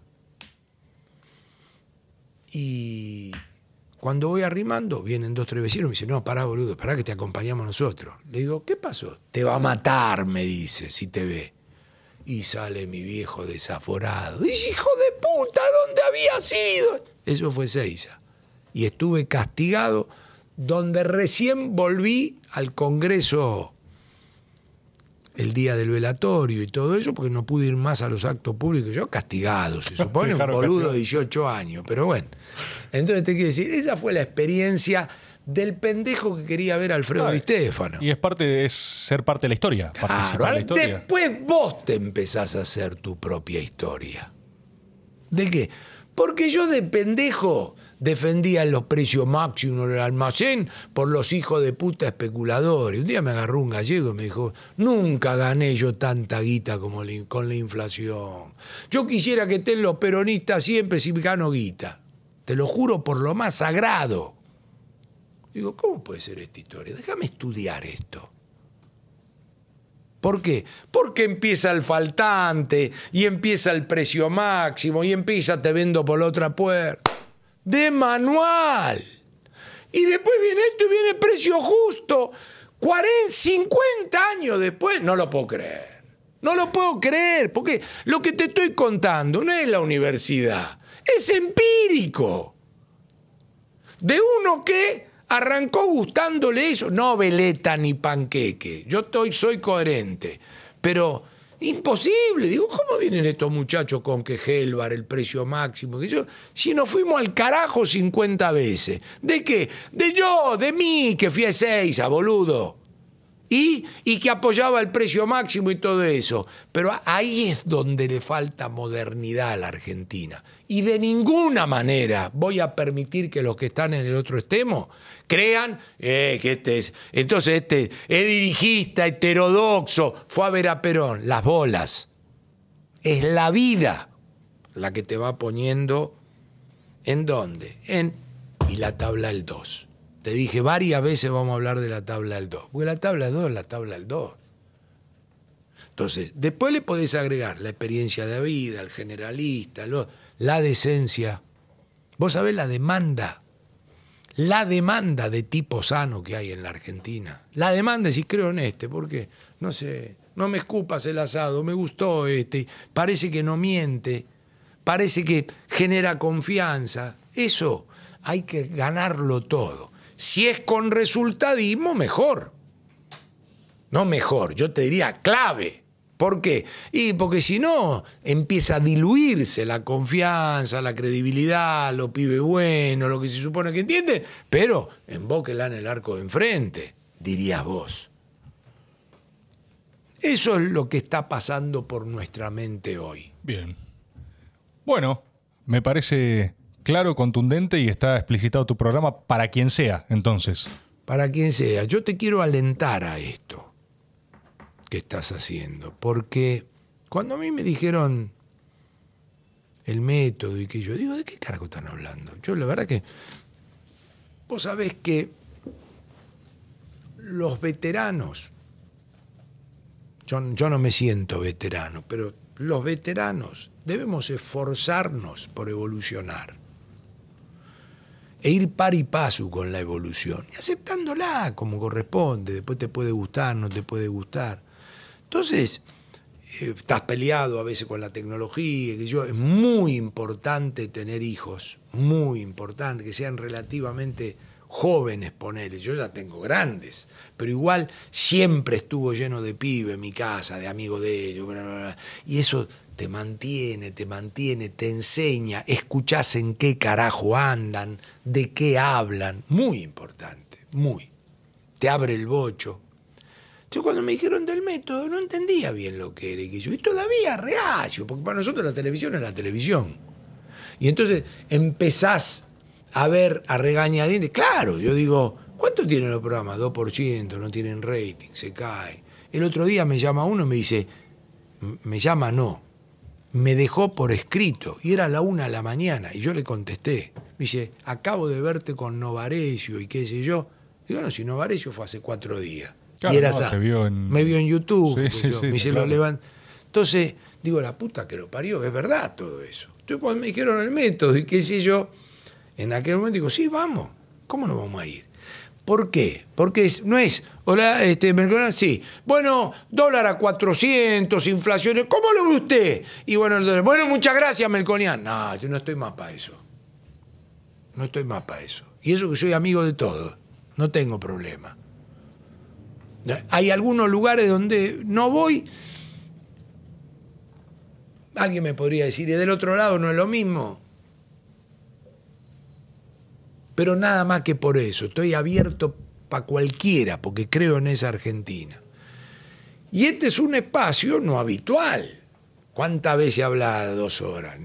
Y cuando voy arrimando, vienen dos, tres vecinos y me dicen, no, pará, boludo, pará que te acompañamos nosotros. Le digo, ¿qué pasó? Te va a matar, me dice, si te ve. Y sale mi viejo desaforado. Hijo de puta, ¿dónde había sido? Eso fue Seiza. Y estuve castigado donde recién volví al Congreso el día del velatorio y todo eso, porque no pude ir más a los actos públicos. Yo castigado, se supone, un boludo de 18 años, pero bueno. Entonces te quiero decir, esa fue la experiencia del pendejo que quería ver a Alfredo Di Stefano. Y es parte, es ser parte de la historia. Claro, la historia. después vos te empezás a hacer tu propia historia. ¿De qué? Porque yo de pendejo defendía los precios máximos del almacén por los hijos de puta especuladores. Un día me agarró un gallego y me dijo, nunca gané yo tanta guita como con la inflación. Yo quisiera que estén los peronistas siempre si gano guita. Te lo juro por lo más sagrado. Digo, ¿cómo puede ser esta historia? Déjame estudiar esto. ¿Por qué? Porque empieza el faltante y empieza el precio máximo y empieza te vendo por la otra puerta de manual. Y después viene esto y viene precio justo. 40, 50 años después, no lo puedo creer. No lo puedo creer, porque lo que te estoy contando no es la universidad, es empírico. De uno que arrancó gustándole eso, no veleta ni panqueque. Yo estoy, soy coherente, pero Imposible. Digo, ¿cómo vienen estos muchachos con que Helvar, el precio máximo? Que yo, si nos fuimos al carajo 50 veces. ¿De qué? De yo, de mí, que fui a a boludo. Y, y que apoyaba el precio máximo y todo eso. Pero ahí es donde le falta modernidad a la Argentina. Y de ninguna manera voy a permitir que los que están en el otro extremo crean eh, que este es. Entonces, este es dirigista, heterodoxo, fue a ver a Perón. Las bolas. Es la vida la que te va poniendo. ¿En dónde? En. Y la tabla del 2. Te dije varias veces vamos a hablar de la tabla del 2. Porque la tabla del 2 es la tabla del 2. Entonces, después le podés agregar la experiencia de vida, el generalista, la decencia. Vos sabés la demanda la demanda de tipo sano que hay en la Argentina. La demanda, si creo en este, porque, no sé, no me escupas el asado, me gustó este, parece que no miente, parece que genera confianza. Eso hay que ganarlo todo. Si es con resultadismo, mejor. No mejor, yo te diría clave. ¿Por qué? Y porque si no, empieza a diluirse la confianza, la credibilidad, lo pibe bueno, lo que se supone que entiende, pero embóquela en el arco de enfrente, dirías vos. Eso es lo que está pasando por nuestra mente hoy. Bien. Bueno, me parece claro, contundente y está explicitado tu programa para quien sea, entonces. Para quien sea. Yo te quiero alentar a esto estás haciendo. Porque cuando a mí me dijeron el método y que yo digo, ¿de qué carajo están hablando? Yo la verdad que, vos sabés que los veteranos, yo, yo no me siento veterano, pero los veteranos debemos esforzarnos por evolucionar e ir par y paso con la evolución, y aceptándola como corresponde, después te puede gustar, no te puede gustar. Entonces, eh, estás peleado a veces con la tecnología, que yo, es muy importante tener hijos, muy importante, que sean relativamente jóvenes, ponele, yo ya tengo grandes, pero igual siempre estuvo lleno de pibe en mi casa, de amigos de ellos, y eso te mantiene, te mantiene, te enseña, escuchás en qué carajo andan, de qué hablan, muy importante, muy. Te abre el bocho, yo cuando me dijeron del método no entendía bien lo que era y todavía reacio, porque para nosotros la televisión es la televisión. Y entonces empezás a ver a regañadientes. Claro, yo digo, ¿cuánto tienen los programas? 2%, no tienen rating, se cae. El otro día me llama uno y me dice, me llama no, me dejó por escrito y era la una de la mañana y yo le contesté. Me dice, acabo de verte con Novarecio y qué sé yo. Digo, no, si Novarecio fue hace cuatro días y era Me vio en YouTube. me lo Entonces, digo, la puta que lo parió, es verdad todo eso. Entonces, cuando me dijeron el método y qué sé yo, en aquel momento digo, sí, vamos. ¿Cómo no vamos a ir? ¿Por qué? Porque no es, hola, este, sí. Bueno, dólar a 400, inflación, ¿cómo lo ve usted? Y bueno, bueno, muchas gracias, Melconian. No, yo no estoy más para eso. No estoy más para eso. Y eso que soy amigo de todos. no tengo problema. Hay algunos lugares donde no voy. Alguien me podría decir, y del otro lado no es lo mismo. Pero nada más que por eso, estoy abierto para cualquiera, porque creo en esa Argentina. Y este es un espacio no habitual. ¿Cuántas veces habla dos horas?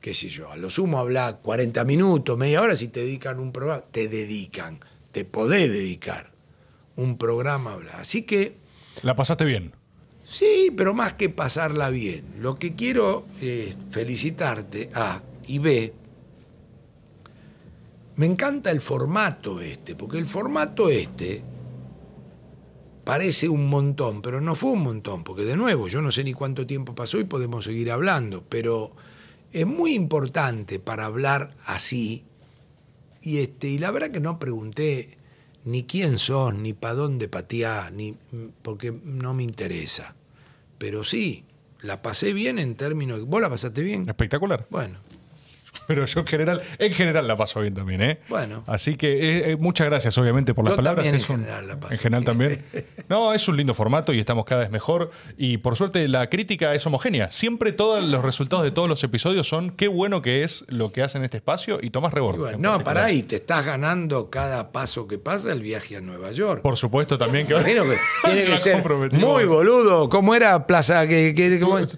¿Qué sé yo? A lo sumo habla 40 minutos, media hora, si te dedican un programa, te dedican, te podés dedicar un programa a hablar. Así que... ¿La pasaste bien? Sí, pero más que pasarla bien. Lo que quiero es felicitarte, A, y B, me encanta el formato este, porque el formato este parece un montón, pero no fue un montón, porque de nuevo, yo no sé ni cuánto tiempo pasó y podemos seguir hablando, pero es muy importante para hablar así. Y, este, y la verdad que no pregunté ni quién sos, ni para dónde pateás, ni, porque no me interesa. Pero sí, la pasé bien en términos... ¿Vos la pasaste bien? Espectacular. Bueno, pero yo en general, en general la paso bien también, ¿eh? Bueno. Así que eh, eh, muchas gracias, obviamente, por las palabras. en general la paso En general también. No, es un lindo formato y estamos cada vez mejor. Y por suerte la crítica es homogénea. Siempre todos los resultados de todos los episodios son qué bueno que es lo que hace en este espacio y Tomás Rebord. no, para ahí, te estás ganando cada paso que pasa el viaje a Nueva York. Por supuesto también que, que tiene que ser muy boludo. ¿Cómo era Plaza? Que,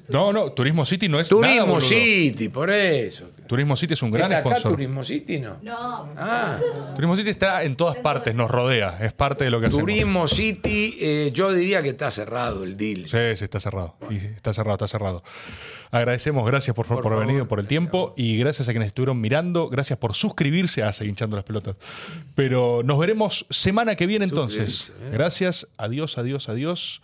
No, no, Turismo City no es Turismo City, por eso. Turismo City es un gran ¿Está sponsor. Turismo City no? No. Ah. Turismo City está en todas partes, nos rodea, es parte de lo que hacemos. Turismo City, eh, yo diría que está cerrado el deal. Sí, sí, está cerrado. Sí, está cerrado, está cerrado. Agradecemos, gracias por, por, por venido, por el tiempo y gracias a quienes estuvieron mirando, gracias por suscribirse a Seguir hinchando las pelotas. Pero nos veremos semana que viene entonces. ¿eh? Gracias, adiós, adiós, adiós.